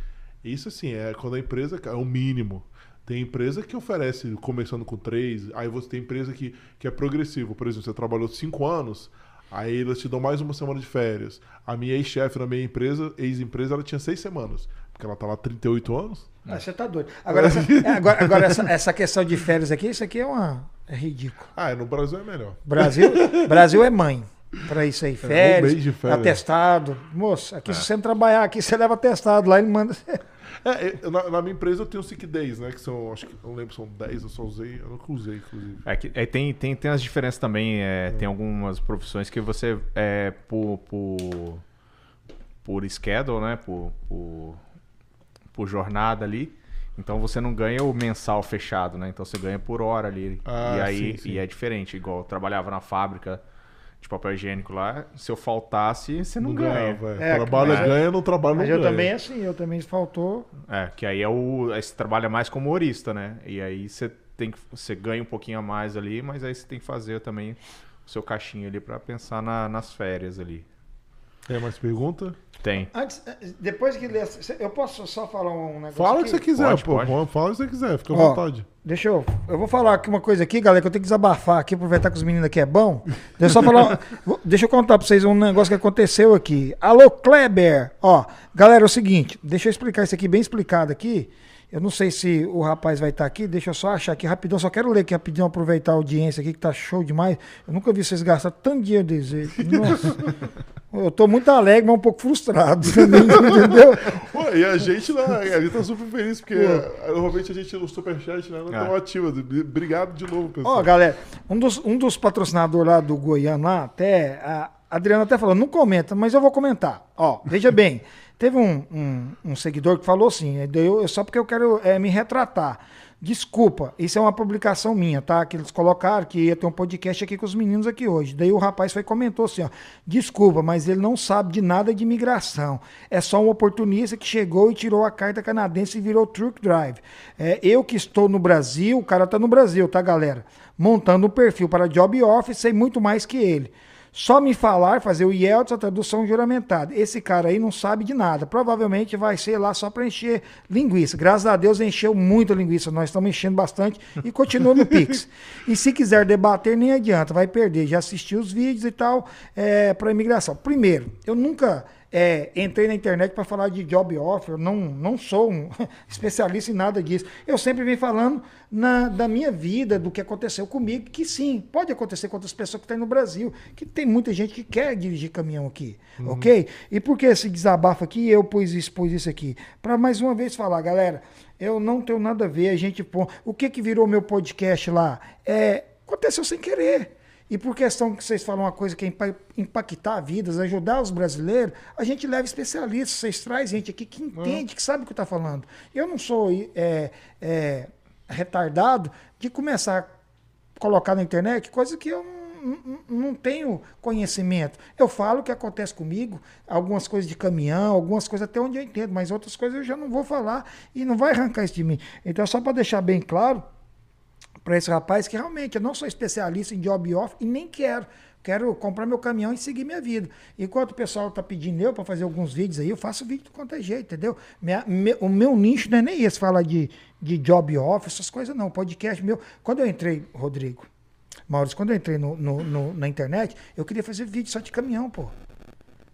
isso assim, é quando a empresa é o mínimo. Tem empresa que oferece começando com três, aí você tem empresa que, que é progressivo. Por exemplo, você trabalhou cinco anos, aí eles te dão mais uma semana de férias. A minha ex-chefe na minha empresa, ex-empresa, ela tinha seis semanas. Porque ela tá lá há 38 anos. Ah, você tá doido. Agora, essa, é, agora, agora essa, essa, questão de férias aqui, isso aqui é uma. É ridículo. Ah, no Brasil é melhor. Brasil, Brasil é mãe. Para isso aí, férias, é, um de férias. atestado. Moço, aqui é. se você não trabalhar aqui, você leva atestado lá e manda. É, na, na, minha empresa eu tenho sick days, né? Que são, acho que, não lembro, são 10, eu só usei, eu nunca usei, inclusive. É, que, é, tem, tem, tem as diferenças também, é, é. tem algumas profissões que você, é, por, por, por schedule, né? Por, por por jornada ali. Então você não ganha o mensal fechado, né? Então você ganha por hora ali. Ah, e aí sim, sim. E é diferente. Igual eu trabalhava na fábrica de papel higiênico lá, se eu faltasse, você não, não ganha. Ganha, é, trabalha, mas, ganha, não trabalha, não mas ganha. eu também assim, eu também faltou. É, que aí é o. Aí você trabalha mais como humorista, né? E aí você tem que. Você ganha um pouquinho a mais ali, mas aí você tem que fazer também o seu caixinho ali para pensar na, nas férias ali. Tem mais pergunta? Tem. Antes, eh, depois que ler, eu posso só falar um negócio Fala o que você quiser, pode, pô. Pode. Fala o que você quiser, fica à Ó, vontade. Deixa eu. Eu vou falar aqui uma coisa aqui, galera, que eu tenho que desabafar aqui, aproveitar que os meninos aqui é bom. Deixa eu só falar. deixa eu contar pra vocês um negócio que aconteceu aqui. Alô, Kleber! Ó, galera, é o seguinte, deixa eu explicar isso aqui bem explicado aqui. Eu não sei se o rapaz vai estar aqui, deixa eu só achar aqui rapidão. Só quero ler aqui rapidinho, aproveitar a audiência aqui, que tá show demais. Eu nunca vi vocês gastar tanto dinheiro desse jeito. Nossa. Eu tô muito alegre, mas um pouco frustrado. entendeu? Pô, e a gente lá, a gente tá super feliz, porque Pô. normalmente a gente no Superchat né, não é tão ativa. Obrigado de novo, pessoal. Ó, galera, um dos, um dos patrocinadores lá do Goiânia até. A Adriana até falou, não comenta, mas eu vou comentar. Ó, veja bem. Teve um, um, um, seguidor que falou assim, eu, só porque eu quero é, me retratar. Desculpa, isso é uma publicação minha, tá? Que eles colocaram que ia ter um podcast aqui com os meninos aqui hoje. Daí o rapaz foi comentou assim, ó, desculpa, mas ele não sabe de nada de imigração. É só um oportunista que chegou e tirou a carta canadense e virou truck drive. É, eu que estou no Brasil, o cara tá no Brasil, tá, galera? Montando um perfil para job office, sei muito mais que ele. Só me falar, fazer o IELTS, a tradução juramentada. Esse cara aí não sabe de nada. Provavelmente vai ser lá só para encher linguiça. Graças a Deus encheu muito a linguiça. Nós estamos enchendo bastante e continua no Pix. e se quiser debater, nem adianta, vai perder. Já assistiu os vídeos e tal é, para imigração. Primeiro, eu nunca é, entrei na internet para falar de job offer, não, não sou um especialista em nada disso. Eu sempre venho falando na, da minha vida, do que aconteceu comigo, que sim, pode acontecer com outras pessoas que estão no Brasil, que tem muita gente que quer dirigir caminhão aqui, uhum. ok? E por que esse desabafo aqui? Eu pus isso, pus isso aqui. Para mais uma vez falar, galera, eu não tenho nada a ver, a gente pô, o que que virou meu podcast lá? É, aconteceu sem querer. E por questão que vocês falam uma coisa que é impactar vidas, ajudar os brasileiros, a gente leva especialistas, vocês trazem gente aqui que entende, que sabe o que está falando. Eu não sou é, é, retardado de começar a colocar na internet coisa que eu não, não tenho conhecimento. Eu falo o que acontece comigo, algumas coisas de caminhão, algumas coisas até onde eu entendo, mas outras coisas eu já não vou falar e não vai arrancar isso de mim. Então, só para deixar bem claro, para esse rapaz que realmente eu não sou especialista em job off e nem quero. Quero comprar meu caminhão e seguir minha vida. Enquanto o pessoal tá pedindo eu para fazer alguns vídeos aí, eu faço vídeo de quanto é jeito, entendeu? Minha, me, o meu nicho não é nem esse, falar de, de job off, essas coisas não. Podcast meu. Quando eu entrei, Rodrigo, Maurício, quando eu entrei no, no, no, na internet, eu queria fazer vídeo só de caminhão, pô.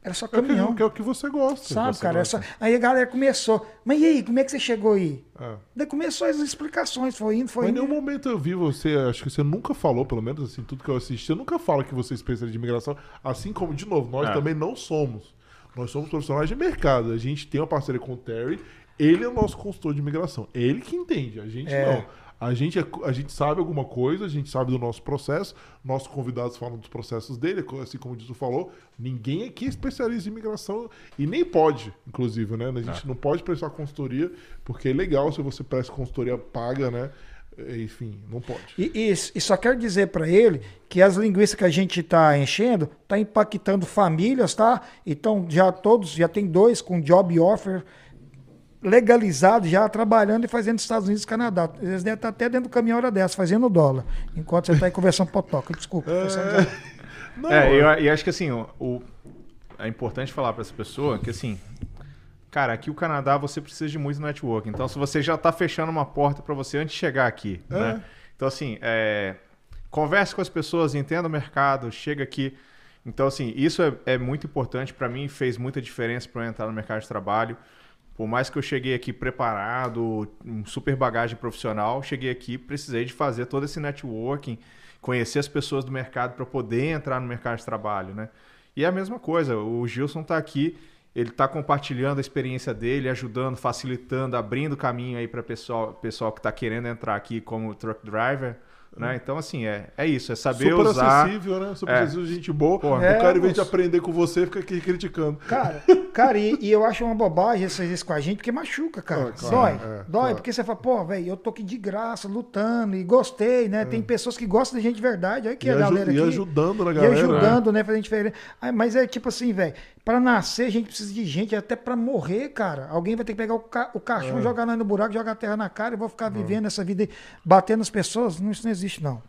Era só caminhão. É o que, é o que você gosta. Sabe, você cara? gosta. Essa... Aí a galera começou. Mas e aí, como é que você chegou aí? É. Daí começou as explicações, foi indo, foi Mas em indo. nenhum momento eu vi você, acho que você nunca falou, pelo menos assim, tudo que eu assisti, você nunca fala que você é especialista de imigração, assim como, de novo, nós É. também não somos. Nós somos profissionais de mercado. A gente tem uma parceria com o Terry, ele é o nosso consultor de imigração. Ele que entende, a gente É. não. A gente, é- a gente sabe alguma coisa, a gente sabe do nosso processo, nossos convidados falam dos processos dele, assim como o Dito falou, ninguém aqui é especialista em imigração e nem pode, inclusive, né? A gente não pode prestar consultoria, porque é legal se você presta consultoria paga, né? Enfim, não pode. E, e, e só quero dizer para ele que as linguiças que a gente está enchendo está impactando famílias, tá? Então já todos, já tem dois com job offer legalizado, já trabalhando e fazendo nos Estados Unidos e Canadá. Eles devem estar até dentro do caminhão hora dessa, fazendo dólar, enquanto você está aí conversando potoca. Desculpa. dizer. Não, É, eu, e acho que assim, o, o- é importante falar para essa pessoa que assim, cara, aqui o Canadá você precisa de muito network. Então, se você já tá fechando uma porta para você antes de chegar aqui, É. né? Então, assim, é, converse com as pessoas, entenda o mercado, chega aqui. Então, assim, isso é, é muito importante para mim, fez muita diferença para eu entrar no mercado de trabalho. Por mais que eu cheguei aqui preparado, um super bagagem profissional, cheguei aqui, precisei de fazer todo esse networking, conhecer as pessoas do mercado para poder entrar no mercado de trabalho, né? E é a mesma coisa, o Gilson está aqui, ele está compartilhando a experiência dele, ajudando, facilitando, abrindo caminho aí para pessoal, pessoal que está querendo entrar aqui como truck driver, né? Então assim é, é isso, é saber super usar. acessível, né? Super É. acessível, gente boa. Porra. o cara, É, em vez de aprender com você, fica aqui criticando. Cara, cara e, e eu acho uma bobagem você fazer isso com a gente, porque machuca, cara. Claro, dói. é, dói, claro. porque você fala, pô, velho, eu tô aqui de graça, lutando, e gostei, né? Tem pessoas que gostam da gente de verdade. Olha aqui É. E, a galera e aqui. ajudando na E galera. ajudando, né? Fazendo diferença. Ah, Mas é tipo assim, velho. Pra nascer, a gente precisa de gente até pra morrer, cara. Alguém vai ter que pegar o, ca o É. caixão, jogar nós no buraco, jogar a terra na cara e vou ficar vivendo essa vida aí, batendo as pessoas. Não, isso não existe, não.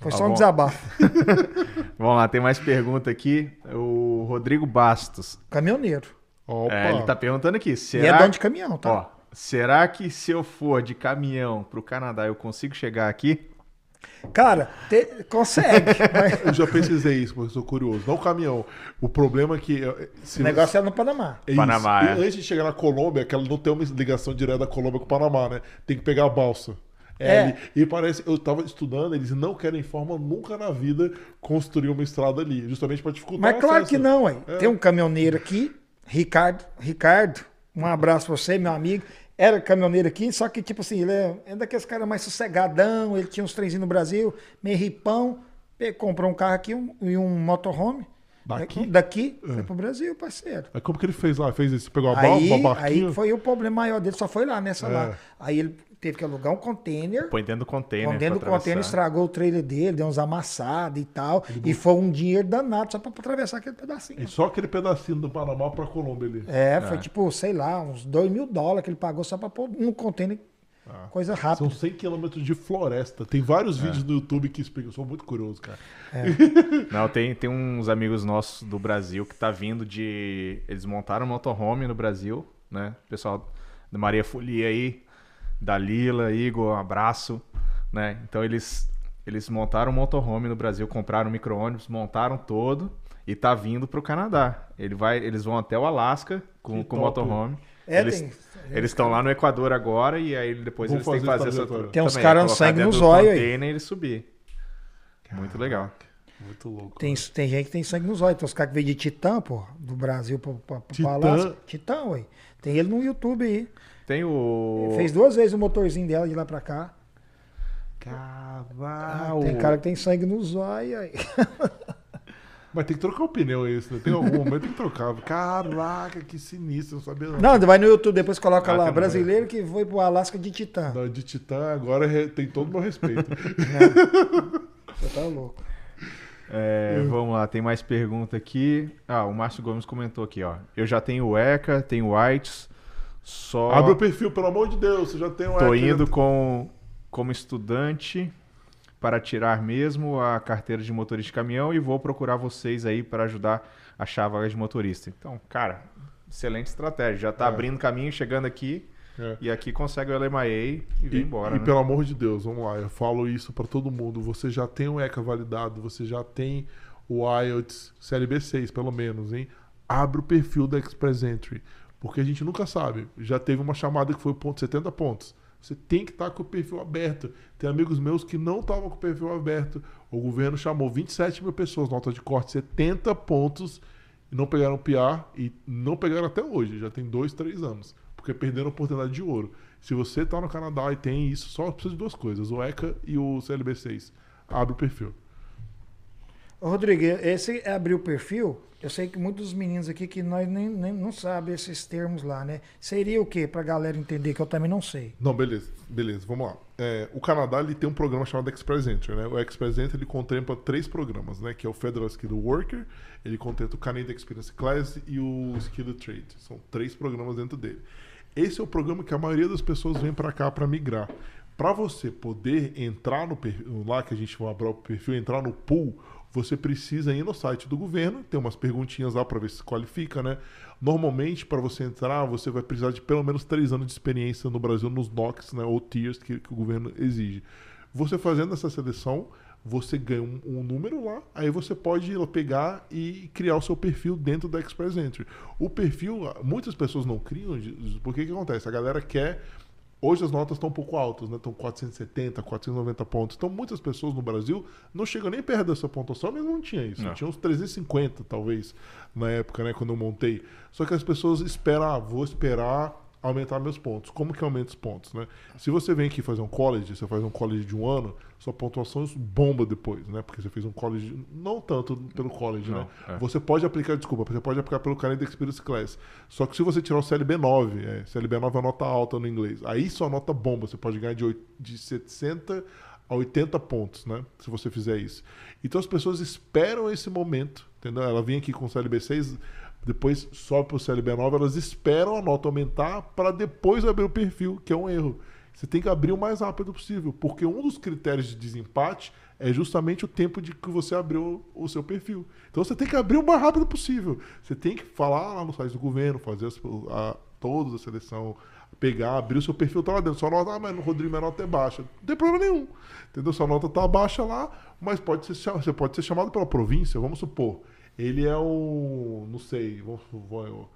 Foi Tá só um bom. desabafo. Vamos lá, tem mais pergunta aqui. O Rodrigo Bastos. Caminhoneiro. Opa. É, ele tá perguntando aqui, E é será dono de caminhão, tá? Ó, será que se eu for de caminhão pro Canadá eu consigo chegar aqui? Cara, te- consegue. mas Eu já pesquisei isso, porque eu sou curioso. Não o caminhão. O problema é que. eh, Se o negócio é no Panamá. É. Panamá, E é. Antes de chegar na Colômbia, que ela não tem uma ligação direta da Colômbia com o Panamá, né? Tem que pegar a balsa. É. E parece, eu tava estudando, eles não querem forma nunca na vida construir uma estrada ali, justamente para dificultar Mas claro acesso. que não, ué. É. Tem um caminhoneiro aqui, Ricardo. Ricardo, um abraço pra você, meu amigo. Era caminhoneiro aqui, só que, tipo assim, ele é, é daqueles caras mais sossegadão, ele tinha uns trenzinhos no Brasil, meio ripão. Comprou um carro aqui um- e um motorhome. Daqui? É, Daqui, foi pro Brasil, parceiro. Aí como que ele fez lá? Fez esse, pegou a Aí, uma aí foi o problema maior dele, só foi lá, nessa É. lá. Aí ele teve que alugar um container. Põe dentro do container. Quando dentro do container estragou o trailer dele, deu uns amassados e tal. E foi um dinheiro danado só pra atravessar aquele pedacinho. E só aquele pedacinho do Panamá pra Colômbia ali. É, foi tipo, sei lá, uns 2 mil dólares que ele pagou só pra pôr no container. Coisa São rápida. 100 quilômetros de floresta. Tem vários vídeos no YouTube que explicam. Eu sou muito curioso, cara. Não, tem, tem uns amigos nossos do Brasil que tá vindo de. Eles montaram um motorhome no Brasil, né? O pessoal da Maria Folia aí, da Lila, Igor, um abraço, né? Então eles, eles montaram um motorhome no Brasil, compraram um micro-ônibus, montaram todo e tá vindo pro Canadá. Ele vai, eles vão até o Alasca com, com o motorhome. É, eles tem- eles estão lá no Equador agora e aí depois eles têm que fazer essa trajetória. Tem uns caras colocar sangue no zóio aí. e subir. Muito legal. Muito louco. Tem, tem gente que tem sangue nos olhos. Tem os caras que veio de Titã, pô, do Brasil pro, pro, pro Titã? Palácio. Titã, ué. Tem ele no YouTube aí. Tem o. Fez duas vezes o motorzinho dela de lá pra cá. Caralho. Tem cara que tem sangue nos olhos aí. Mas tem que trocar o pneu esse, né? Tem algum momento que tem que trocar. Caraca, que sinistro, não sabia não. Não, vai no YouTube, depois coloca Ah, lá, brasileiro que foi pro Alasca de Titã. Da- De Titã agora tem todo o meu respeito. Você tá louco. É, vamos lá, tem mais pergunta aqui. Ah, o Márcio Gomes comentou aqui, ó. Eu já tenho o ECA, tenho o Whites, só Abre o perfil, pelo amor de Deus, você já tem um tô hack, indo né? com como estudante para tirar mesmo a carteira de motorista de caminhão e vou procurar vocês aí para ajudar a achar vaga de motorista. Então, cara, excelente estratégia. Já está é. abrindo caminho, chegando aqui. É. E aqui consegue o LMIA e vem e, embora. E né? pelo amor de Deus, vamos lá, eu falo isso para todo mundo. Você já tem o ECA validado, você já tem o IELTS CLB 6, pelo menos, hein? Abre o perfil da Express Entry. Porque a gente nunca sabe. Já teve uma chamada que foi ponto 70 pontos. Você tem que estar tá com o perfil aberto. Tem amigos meus que não estavam com o perfil aberto. O governo chamou 27 mil pessoas, nota de corte 70 pontos, e não pegaram PR e não pegaram até hoje. Já tem dois, três anos. Porque perderam a oportunidade de ouro. Se você está no Canadá e tem isso, só precisa de duas coisas: o ECA e o CLB6. Abre o perfil. Rodrigo, esse abrir o perfil, eu sei que muitos meninos aqui que nós nem, nem não sabem esses termos lá, né? Seria o quê? Pra galera entender, que eu também não sei. Não, beleza, beleza, vamos lá. É, o Canadá ele tem um programa chamado Express Entry, né? O Express Entry ele contempla três programas, né? Que é o Federal Skilled Worker, ele contempla o Canadian Experience Class e o Skilled Trade. São três programas dentro dele. Esse é o programa que a maioria das pessoas vem para cá para migrar. Para você poder entrar no perfil, lá que a gente vai abrir o perfil, entrar no pool, você precisa ir no site do governo, tem umas perguntinhas lá para ver se qualifica, né? Normalmente, para você entrar, você vai precisar de pelo menos três anos de experiência no Brasil nos NOCs, né, ou tiers que, que o governo exige. Você fazendo essa seleção, você ganha um, um, número lá, aí você pode pegar e criar o seu perfil dentro da Express Entry. O perfil, muitas pessoas não criam, porque que acontece? A galera quer Hoje as notas estão um pouco altas, né? Estão 470, 490 pontos. Então muitas pessoas no Brasil não chegam nem perto dessa pontuação, mas não tinha isso. Não. Tinha uns 350, talvez, na época, né? Quando eu montei. Só que as pessoas esperam, ah, vou esperar aumentar meus pontos. Como que aumenta os pontos, né? Se você vem aqui fazer um college, você faz um college de um ano, sua pontuação bomba depois, né? Porque você fez um college, não tanto pelo college, não, né? É. Você pode aplicar, desculpa, você pode aplicar pelo Canadian Experience Class. Só que se você tirar o CLB9, é, CLB9 é a nota alta no inglês, aí sua nota bomba, você pode ganhar de, 8, de 60 a 80 pontos, né? Se você fizer isso. Então as pessoas esperam esse momento, entendeu? Ela vem aqui com o CLB6 depois sobe para o CLB9, elas esperam a nota aumentar para depois abrir o perfil, que é um erro. Você tem que abrir o mais rápido possível, porque um dos critérios de desempate é justamente o tempo de que você abriu o seu perfil. Então você tem que abrir o mais rápido possível. Você tem que falar lá no site do governo, fazer as, a, toda a seleção, pegar, abrir o seu perfil, tá lá dentro. Sua nota, ah, mas no Rodrigo minha nota é baixa. Não tem problema nenhum. Entendeu? Sua nota tá baixa lá, mas pode ser, você pode ser chamado pela província, vamos supor. Ele é o. Não sei, vou, vou,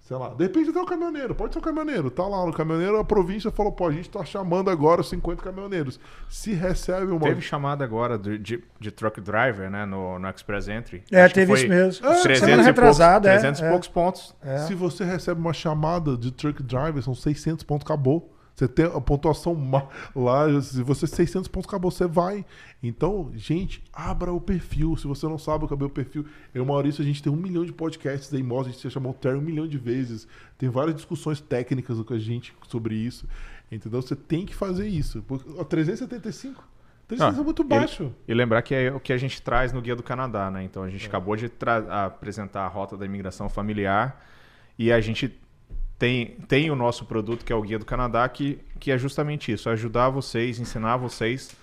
sei lá. De repente até o caminhoneiro, pode ser o caminhoneiro. Tá lá no caminhoneiro, a província falou: pô, a gente tá chamando agora 50 caminhoneiros. Se recebe uma. Teve chamada agora de, de, de truck driver, né, no, no Express Entry. É, Acho teve isso mesmo. É, 300 retrasada, poucos, 300 é, e poucos pontos. É. Se você recebe uma chamada de truck driver, são 600 pontos, acabou. Você tem a pontuação lá, se você 600 pontos acabou, você vai. Então, gente, abra o perfil. Se você não sabe o que é o perfil, eu, Maurício, a gente tem um milhão de podcasts aí, mostra, a gente já chamou o Terry um milhão de vezes. Tem várias discussões técnicas com a gente sobre isso. Entendeu? Você tem que fazer isso. Porque, ó, 375. 375 ah, é muito baixo. E, e, lembrar que é o que a gente traz no Guia do Canadá, né? Então a gente é. acabou de apresentar a rota da imigração familiar e a gente tem, tem o nosso produto, que é o Guia do Canadá, que, que é justamente isso, ajudar vocês, ensinar vocês,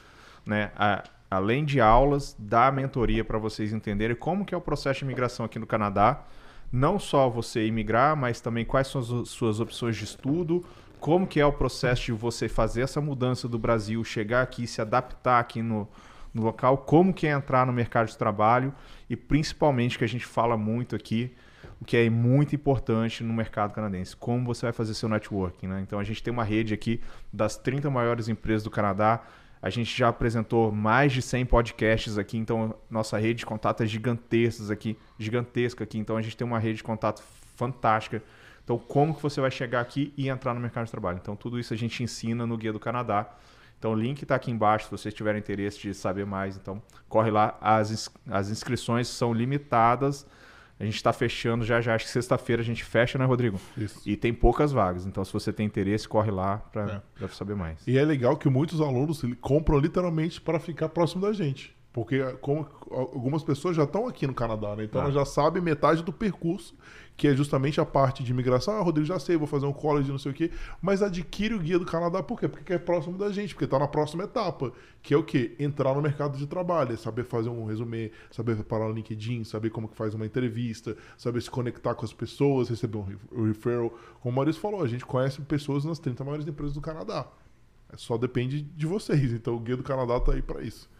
né, a, além de aulas, dar mentoria para vocês entenderem como que é o processo de imigração aqui no Canadá, não só você imigrar, mas também quais são as suas opções de estudo, como que é o processo de você fazer essa mudança do Brasil, chegar aqui, se adaptar aqui no, no local, como que é entrar no mercado de trabalho e principalmente que a gente fala muito aqui, o que é muito importante no mercado canadense, como você vai fazer seu networking. Né? Então a gente tem uma rede aqui das 30 maiores empresas do Canadá. A gente já apresentou mais de 100 podcasts aqui, então nossa rede de contato é gigantesca aqui, gigantesca aqui. Então a gente tem uma rede de contato fantástica. Então como que você vai chegar aqui e entrar no mercado de trabalho? Então tudo isso a gente ensina no Guia do Canadá. Então o link está aqui embaixo se vocês tiverem interesse de saber mais. Então corre lá, as, as inscrições são limitadas a gente está fechando já já. Acho que sexta-feira a gente fecha, né, Rodrigo? Isso. E tem poucas vagas. Então, se você tem interesse, corre lá para é. saber mais. E é legal que muitos alunos compram literalmente para ficar próximo da gente. Porque como algumas pessoas já estão aqui no Canadá, né? Então Ah. elas já sabem metade do percurso, que é justamente a parte de imigração. Ah, Rodrigo, já sei, vou fazer um college, não sei o quê. Mas adquire o guia do Canadá por quê? Porque é próximo da gente, porque tá na próxima etapa. Que é o quê? Entrar no mercado de trabalho, é saber fazer um resumê, saber preparar no LinkedIn, saber como que faz uma entrevista, saber se conectar com as pessoas, receber um re- referral. Como o Maurício falou, a gente conhece pessoas nas 30 maiores empresas do Canadá. É Só depende de vocês. Então o guia do Canadá tá aí para isso.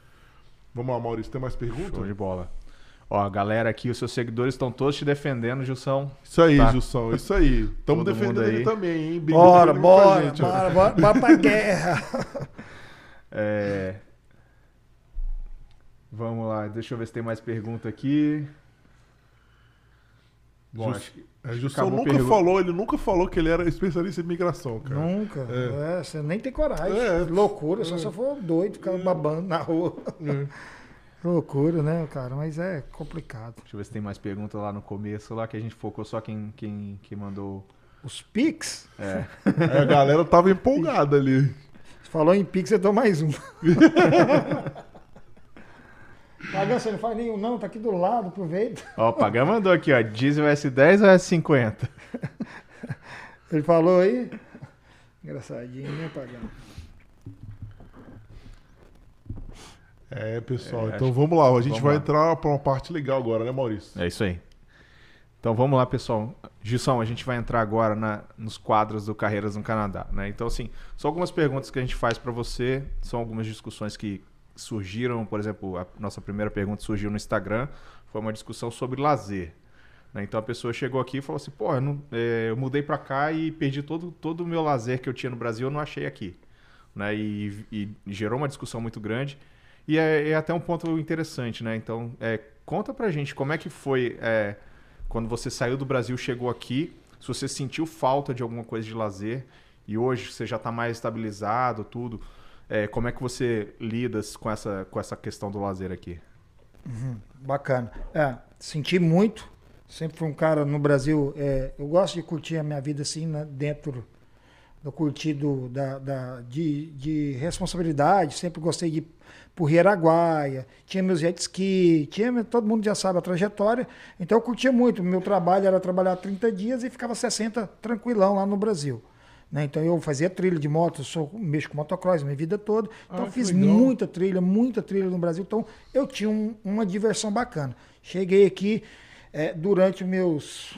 Vamos lá, Maurício, tem mais perguntas? Show de bola. Ó, a galera aqui, os seus seguidores estão todos te defendendo, Gilson. Isso aí, Tá. Gilson, isso aí. Estamos defendendo ele também, hein? Briga Bora, bora, gente, bora, bora, bora pra guerra. É... Vamos lá, deixa eu ver se tem mais pergunta aqui. Bom, Jus- acho que, É, acho que nunca pergunta. falou, ele nunca falou que ele era especialista em migração, cara. Nunca. É. É, você nem tem coragem. É. Loucura, só se eu for doido, ficar babando na rua. É. Loucura, né, cara? Mas é complicado. Deixa eu ver se tem mais pergunta lá no começo, lá que a gente focou só quem, quem, quem mandou. Os Pix, É, É, a galera tava empolgada ali. falou em Pix, eu dou mais um. Pagão, você não faz nenhum, não, tá aqui do lado, aproveita. Ó, o Pagã mandou aqui, ó. Diesel S10 ou S50? Ele falou aí. Engraçadinho, né, Pagão? É, pessoal, É, então acho- vamos lá. A gente vamos vai lá. entrar pra uma parte legal agora, né, Maurício? É isso aí. Então vamos lá, pessoal. Gilson, a gente vai entrar agora na- nos quadros do Carreiras no Canadá, né? Então, assim, são algumas perguntas que a gente faz para você, são algumas discussões que surgiram, por exemplo, a nossa primeira pergunta surgiu no Instagram, foi uma discussão sobre lazer. né? Então a pessoa chegou aqui e falou assim, pô, eu, não- é, eu mudei para cá e perdi todo, todo o meu lazer que eu tinha no Brasil, eu não achei aqui. Né? E, e gerou uma discussão muito grande. E é, é até um ponto interessante, né? Então, é, conta pra gente como é que foi é, quando você saiu do Brasil, chegou aqui, se você sentiu falta de alguma coisa de lazer e hoje você já está mais estabilizado, tudo. É, como é que você lida com essa, com essa questão do lazer aqui? Bacana. É, senti muito. Sempre fui um cara no Brasil. é, eu gosto de curtir a minha vida assim, né, dentro do curtido da, da, de, de responsabilidade. Sempre gostei de Rio Araguaia, tinha meus jet ski, tinha, todo mundo já sabe a trajetória. Então eu curtia muito. Meu trabalho era trabalhar 30 dias e ficava 60 tranquilão lá no Brasil. Né? Então eu fazia trilha de moto, sou, mexo com motocross minha vida toda. Então Ah, fiz legal. muita trilha, muita trilha no Brasil. Então eu tinha um- uma diversão bacana. Cheguei aqui eh, durante meus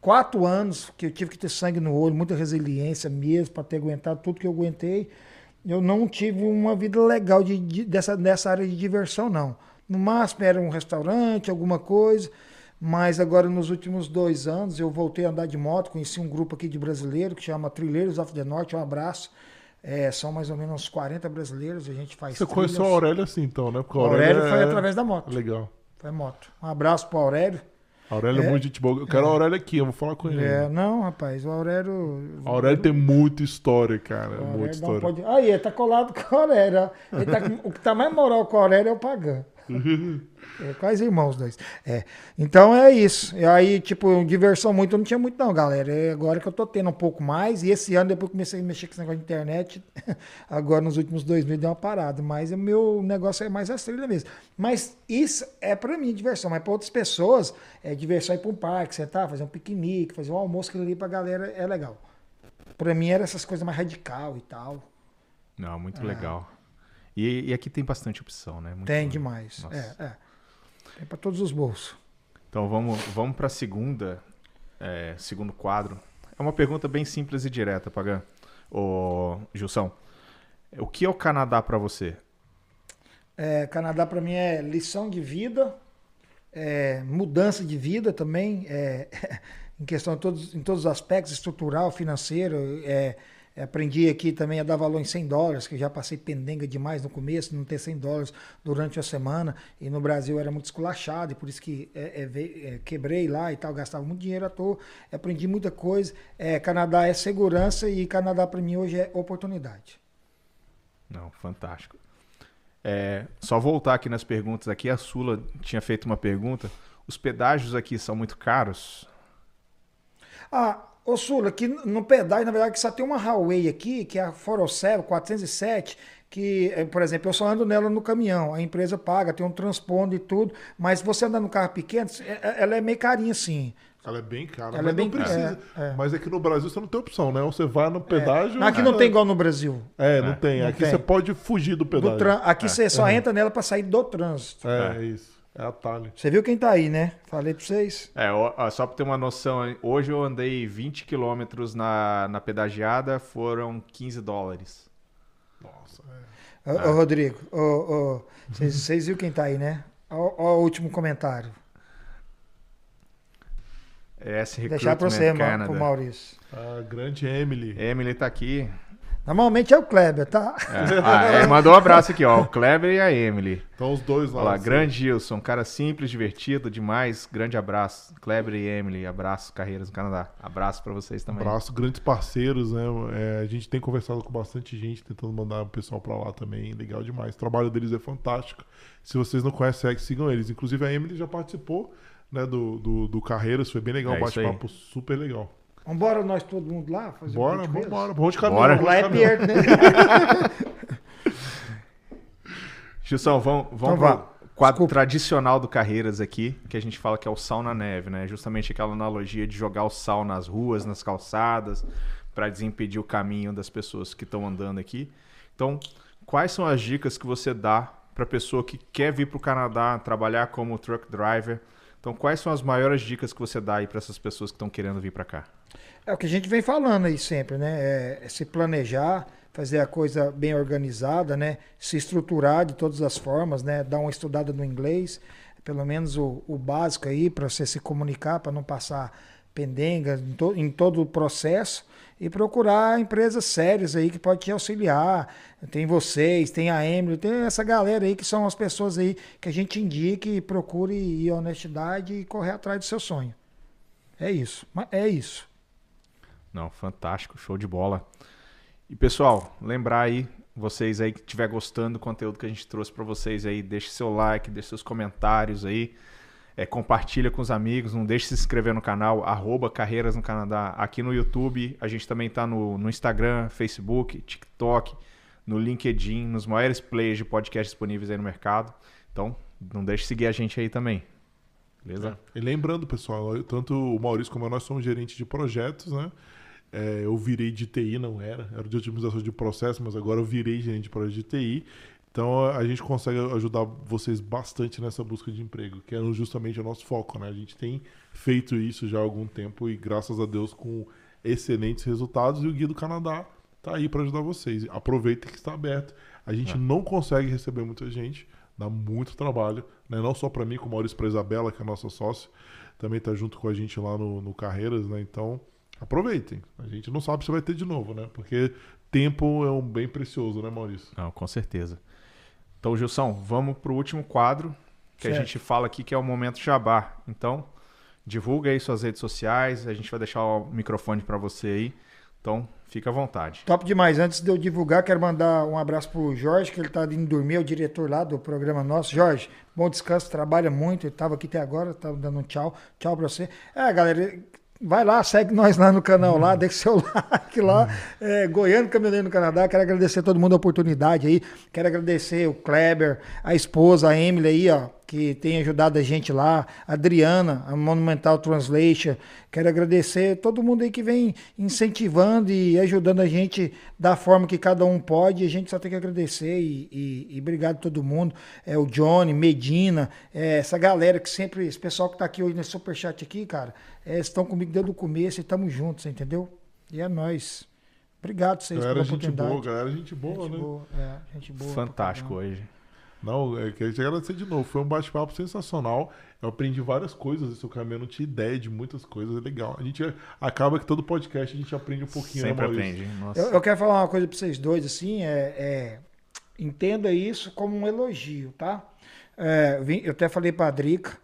quatro anos, que eu tive que ter sangue no olho, muita resiliência mesmo para ter aguentado tudo que eu aguentei. Eu não tive uma vida legal de, de- dessa, dessa área de diversão, não. No máximo era um restaurante, alguma coisa. Mas agora, nos últimos dois anos, eu voltei a andar de moto. Conheci um grupo aqui de brasileiro que chama Trilheiros of the North. Um abraço. É, são mais ou menos uns 40 brasileiros. A gente faz Você trilhas. conheceu a Aurélia assim, então, né? Porque O Aurélio é- foi através da moto. Legal. Foi moto. Um abraço pro Aurélio. A Aurélia é, É. muito gente boa. Eu quero a Aurélia aqui, eu vou falar com ele. É, não, rapaz, o Aurélio. A Aurélia tem muita história, cara. o muita Aurélio não história. pode... Aí, ele tá colado com o Aurélio. tá O que tá mais moral com o Aurélio é o Pagã. É, quase irmãos os dois. É. Então é isso. E aí, tipo, diversão muito, eu não tinha muito, não, galera. É agora que eu tô tendo um pouco mais. E esse ano, depois que comecei a mexer com esse negócio de internet, agora nos últimos dois meses deu uma parada. Mas o meu negócio é mais trilhas mesmo. Mas isso é pra mim diversão. Mas pra outras pessoas, é diversão ir pra um parque, sentar, fazer um piquenique, fazer um almoço que ali pra galera é legal. Pra mim era essas coisas mais radical e tal. Não, muito Ah. legal. E, e aqui tem bastante opção, né? Muito- Tem demais. Nossa. É, é. Pra todos os bolsos. Então vamos, vamos para a segunda, é, segundo quadro. É uma pergunta bem simples e direta, Pagã. Ô, Gilson, o que é o Canadá para você? É, Canadá para mim é lição de vida, é, mudança de vida também, é, em questão de todos, em todos os aspectos, estrutural, financeiro. é, aprendi aqui também a dar valor em 100 dólares, que eu já passei pendenga demais no começo, não ter 100 dólares durante a semana. E no Brasil era muito esculachado, e por isso que é, é, é, quebrei lá e tal, gastava muito dinheiro à toa. Aprendi muita coisa. É, Canadá é segurança e Canadá para mim hoje é oportunidade. Não, fantástico. É, só voltar aqui nas perguntas aqui, a Sula tinha feito uma pergunta. Os pedágios aqui são muito caros? Ah, Ô, Sula, aqui no pedágio, na verdade, só tem uma highway aqui, que é a Forocelo 407, que, eh, por exemplo, eu só ando nela no caminhão, a empresa paga, tem um transpondo e tudo, mas você andar no carro pequeno, eh, eh, ela é meio carinha assim. Ela é bem cara, Ela é bem não precisa. é, é. Mas aqui no Brasil você não tem opção, né? Ou você vai no pedágio. Aqui não tem igual no Brasil. É, não tem. Não aqui tem. você pode fugir do Do pedágio. tran- Aqui você só entra nela para sair do trânsito. É, é isso. É atalho. Você viu quem tá aí, né? Falei para vocês. É, ó, só pra ter uma noção, hoje eu andei 20 quilômetros na, na pedagiada, foram 15 dólares. Nossa, Ô, ô, Rodrigo, ô, ô, vocês viram quem tá aí, né? Ó, o último comentário. S Deixar para Recruitment você, Canada. pro Maurício. a grande Emily. Emily tá aqui. Normalmente é o Kleber, tá? É. Ah, é, mandou um abraço aqui, ó. O Kleber e a Emily. Então os dois lá. Olha lá, assim. grande Gilson, cara simples, divertido, demais. Grande abraço. Kleber e Emily, abraço, carreiras no Canadá. Abraço pra vocês também. Abraço, grandes parceiros, né? É, a gente tem conversado com bastante gente, tentando mandar o pessoal pra lá também. Legal demais. O trabalho deles é fantástico. Se vocês não conhecem, segue, sigam eles. Inclusive a Emily já participou né, do, do, do Carreiras, foi bem legal, É um bate-papo super legal. Vambora nós todo mundo lá fazer Bora, um embora. Vamos de caminhão. Bora. Lá é perto, né? Gilson, vamos, vamos Então pro quadro Desculpa. tradicional do Carreiras aqui, que a gente fala que é o sal na neve, né? Justamente aquela analogia de jogar o sal nas ruas, nas calçadas, para desimpedir o caminho das pessoas que estão andando aqui. Então, quais são as dicas que você dá para pessoa que quer vir para o Canadá trabalhar como truck driver? Então, quais são as maiores dicas que você dá aí para essas pessoas que estão querendo vir para cá? É o que a gente vem falando aí sempre, né? É, é se planejar, fazer a coisa bem organizada, né? Se estruturar de todas as formas, né? Dar uma estudada no inglês, pelo menos o, o básico aí, para você se comunicar, para não passar pendenga em, to- em todo o processo. E procurar empresas sérias aí que pode te auxiliar. Tem vocês, tem a Emily, tem essa galera aí que são as pessoas aí que a gente indica e procure à honestidade e correr atrás do seu sonho. É isso. É isso. Não, fantástico, show de bola. E pessoal, lembrar aí, vocês aí que estiver gostando do conteúdo que a gente trouxe para vocês aí, deixe seu like, deixe seus comentários aí, é, compartilha com os amigos, não deixe de se inscrever no canal, arroba Carreiras no Canadá, aqui no YouTube, a gente também tá no, no Instagram, Facebook, TikTok, no LinkedIn, nos maiores players de podcast disponíveis aí no mercado. Então, não deixe de seguir a gente aí também. Beleza? E lembrando, pessoal, tanto o Maurício como eu, nós somos gerentes de projetos, né? É, eu virei de TI, não era, era de otimização de processo, mas agora eu virei gerente de projeto de TI. Então a gente consegue ajudar vocês bastante nessa busca de emprego, que é justamente o nosso foco, né? A gente tem feito isso já há algum tempo e graças a Deus com excelentes resultados e o Guia do Canadá tá aí para ajudar vocês. Aproveitem que está aberto. A gente não consegue receber muita gente, dá muito trabalho, né? Não só para mim, como Maurício para Isabela, que é a nossa sócia, também tá junto com a gente lá no, no Carreiras, né? Então aproveitem. A gente não sabe se vai ter de novo, né? Porque tempo é um bem precioso, né, Maurício? Não, com certeza. Então, Gilson, vamos pro último quadro que a Certo. gente fala aqui, que é o Momento Jabá. Então, divulga aí suas redes sociais, a gente vai deixar o microfone para você aí. Então, fica à vontade. Top demais. Antes de eu divulgar, quero mandar um abraço pro Jorge, que ele tá indo dormir, é o diretor lá do programa nosso. Jorge, bom descanso, trabalha muito. Ele tava aqui até agora, tava dando um tchau. Tchau pra você. É, galera, vai lá, segue nós lá no canal lá, deixa seu like lá. É, Goiano Caminhoneiro no Canadá. Quero agradecer a todo mundo a oportunidade aí. Quero agradecer o Kleber, a esposa, a Emily aí, ó, que tem ajudado a gente lá, a Adriana, a Monumental Translation. Quero agradecer todo mundo aí que vem incentivando e ajudando a gente da forma que cada um pode. A gente só tem que agradecer e, e, e obrigado a todo mundo. É o Johnny, Medina, é, essa galera que sempre, esse pessoal que tá aqui hoje nesse superchat aqui, cara, é, estão comigo desde o começo e estamos juntos, entendeu? E é nóis. Obrigado vocês Galera, pela gente oportunidade. boa, galera, gente boa, gente né? boa, é, gente boa. Fantástico hoje. Não, é, queria te agradecer de novo. Foi um bate-papo sensacional. Eu aprendi várias coisas nesse caminho. Eu não tinha ideia de muitas coisas. É legal. A gente acaba que todo podcast a gente aprende um pouquinho, Sempre né, Maurício? aprende. Nossa. Eu, eu quero falar uma coisa para vocês dois, assim, é, é, entenda isso como um elogio, tá? É, eu eu até falei para a Drica,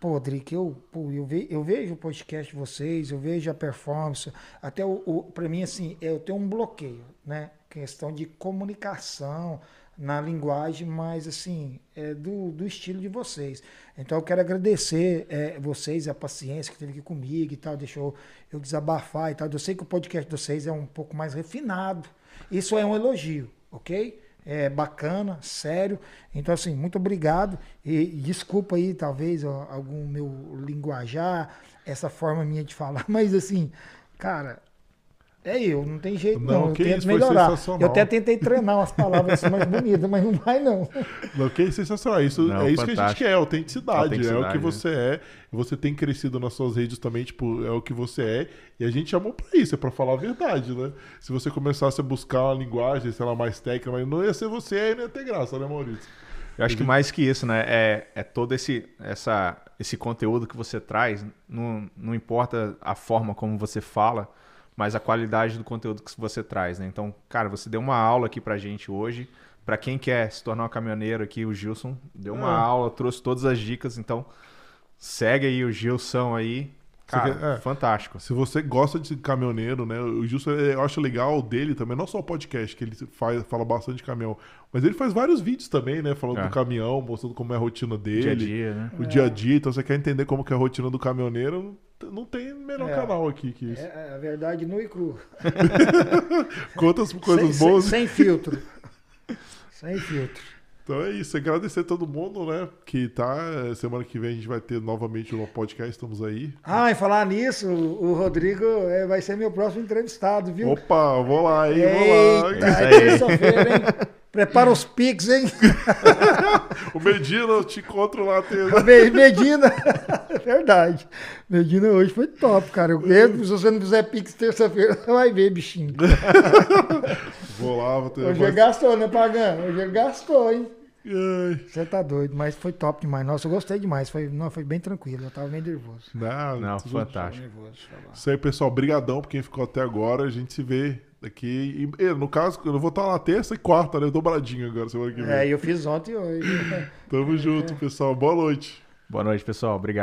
pô, Drica, eu, pô, eu, ve- eu vejo o podcast de vocês, eu vejo a performance, até o, o para mim, assim, eu tenho um bloqueio, né? Questão de comunicação, na linguagem, mas assim, é do, do estilo de vocês. Então eu quero agradecer é, vocês, a paciência que teve aqui comigo e tal, deixou eu desabafar e tal. Eu sei que o podcast de vocês é um pouco mais refinado. Isso é um elogio, ok? É bacana, sério. Então, assim, muito obrigado. E, desculpa aí, talvez, algum meu linguajar, essa forma minha de falar, mas assim, cara, é eu, não tem jeito não. não. Eu tento isso, melhorar. Eu até tentei treinar umas palavras assim mais bonitas, mas não vai não. Não, que sensacional. Isso, não, é isso fantástico. que a gente quer, autenticidade. autenticidade. É o que você é. Você tem crescido nas suas redes também, tipo, é o que você é. E a gente chamou pra isso, é pra falar a verdade, né? Se você começasse a buscar uma linguagem, sei lá, mais técnica, mas não ia ser você, aí não ia ter graça, né, Maurício? Eu acho que mais que isso, né? É, é todo esse, essa, esse conteúdo que você traz, não, não importa a forma como você fala, mas a qualidade do conteúdo que você traz, né? Então, cara, você deu uma aula aqui pra gente hoje. Para quem quer se tornar um caminhoneiro aqui, o Gilson deu uma é. aula, trouxe todas as dicas, então segue aí o Gilson aí. Cara, quer, é, fantástico. Se você gosta de caminhoneiro, né? O Gilson, eu acho legal dele também, não só o podcast, que ele faz, fala bastante de caminhão, mas ele faz vários vídeos também, né? Falando é. do caminhão, mostrando como é a rotina dele. Dia a dia, né? O dia a dia. Então, você quer entender como que é a rotina do caminhoneiro, não tem melhor é, canal aqui que isso. É, é a verdade nu e cru. Quantas coisas sem, boas. Sem, sem filtro. sem filtro. Então é isso, agradecer a todo mundo, né? Que tá. Semana que vem a gente vai ter novamente um podcast, estamos aí. Ah, e falar nisso, o Rodrigo é, vai ser meu próximo entrevistado, viu? Opa, vou lá, hein? Vou lá. É terça-feira, hein? Prepara os piques, hein? o Medina, eu te encontro lá. Medina, verdade. Medina hoje foi top, cara. Eu, se você não fizer pix terça-feira, você vai ver, bichinho. Vou lá, vou ter. Hoje ele gastou, né, Pagano? Hoje ele gastou, hein? Você tá doido, mas foi top demais. Nossa, eu gostei demais. Foi, não, foi bem tranquilo. Eu tava bem nervoso. Não, não fantástico. Nervoso, Isso aí, pessoal. Brigadão por quem ficou até agora. A gente se vê Daqui. E, no caso, eu vou estar lá terça e quarta, né? Dobradinho agora, semana que vem. É, eu fiz ontem e hoje. Tamo junto, pessoal. Boa noite. Boa noite, pessoal. Obrigado.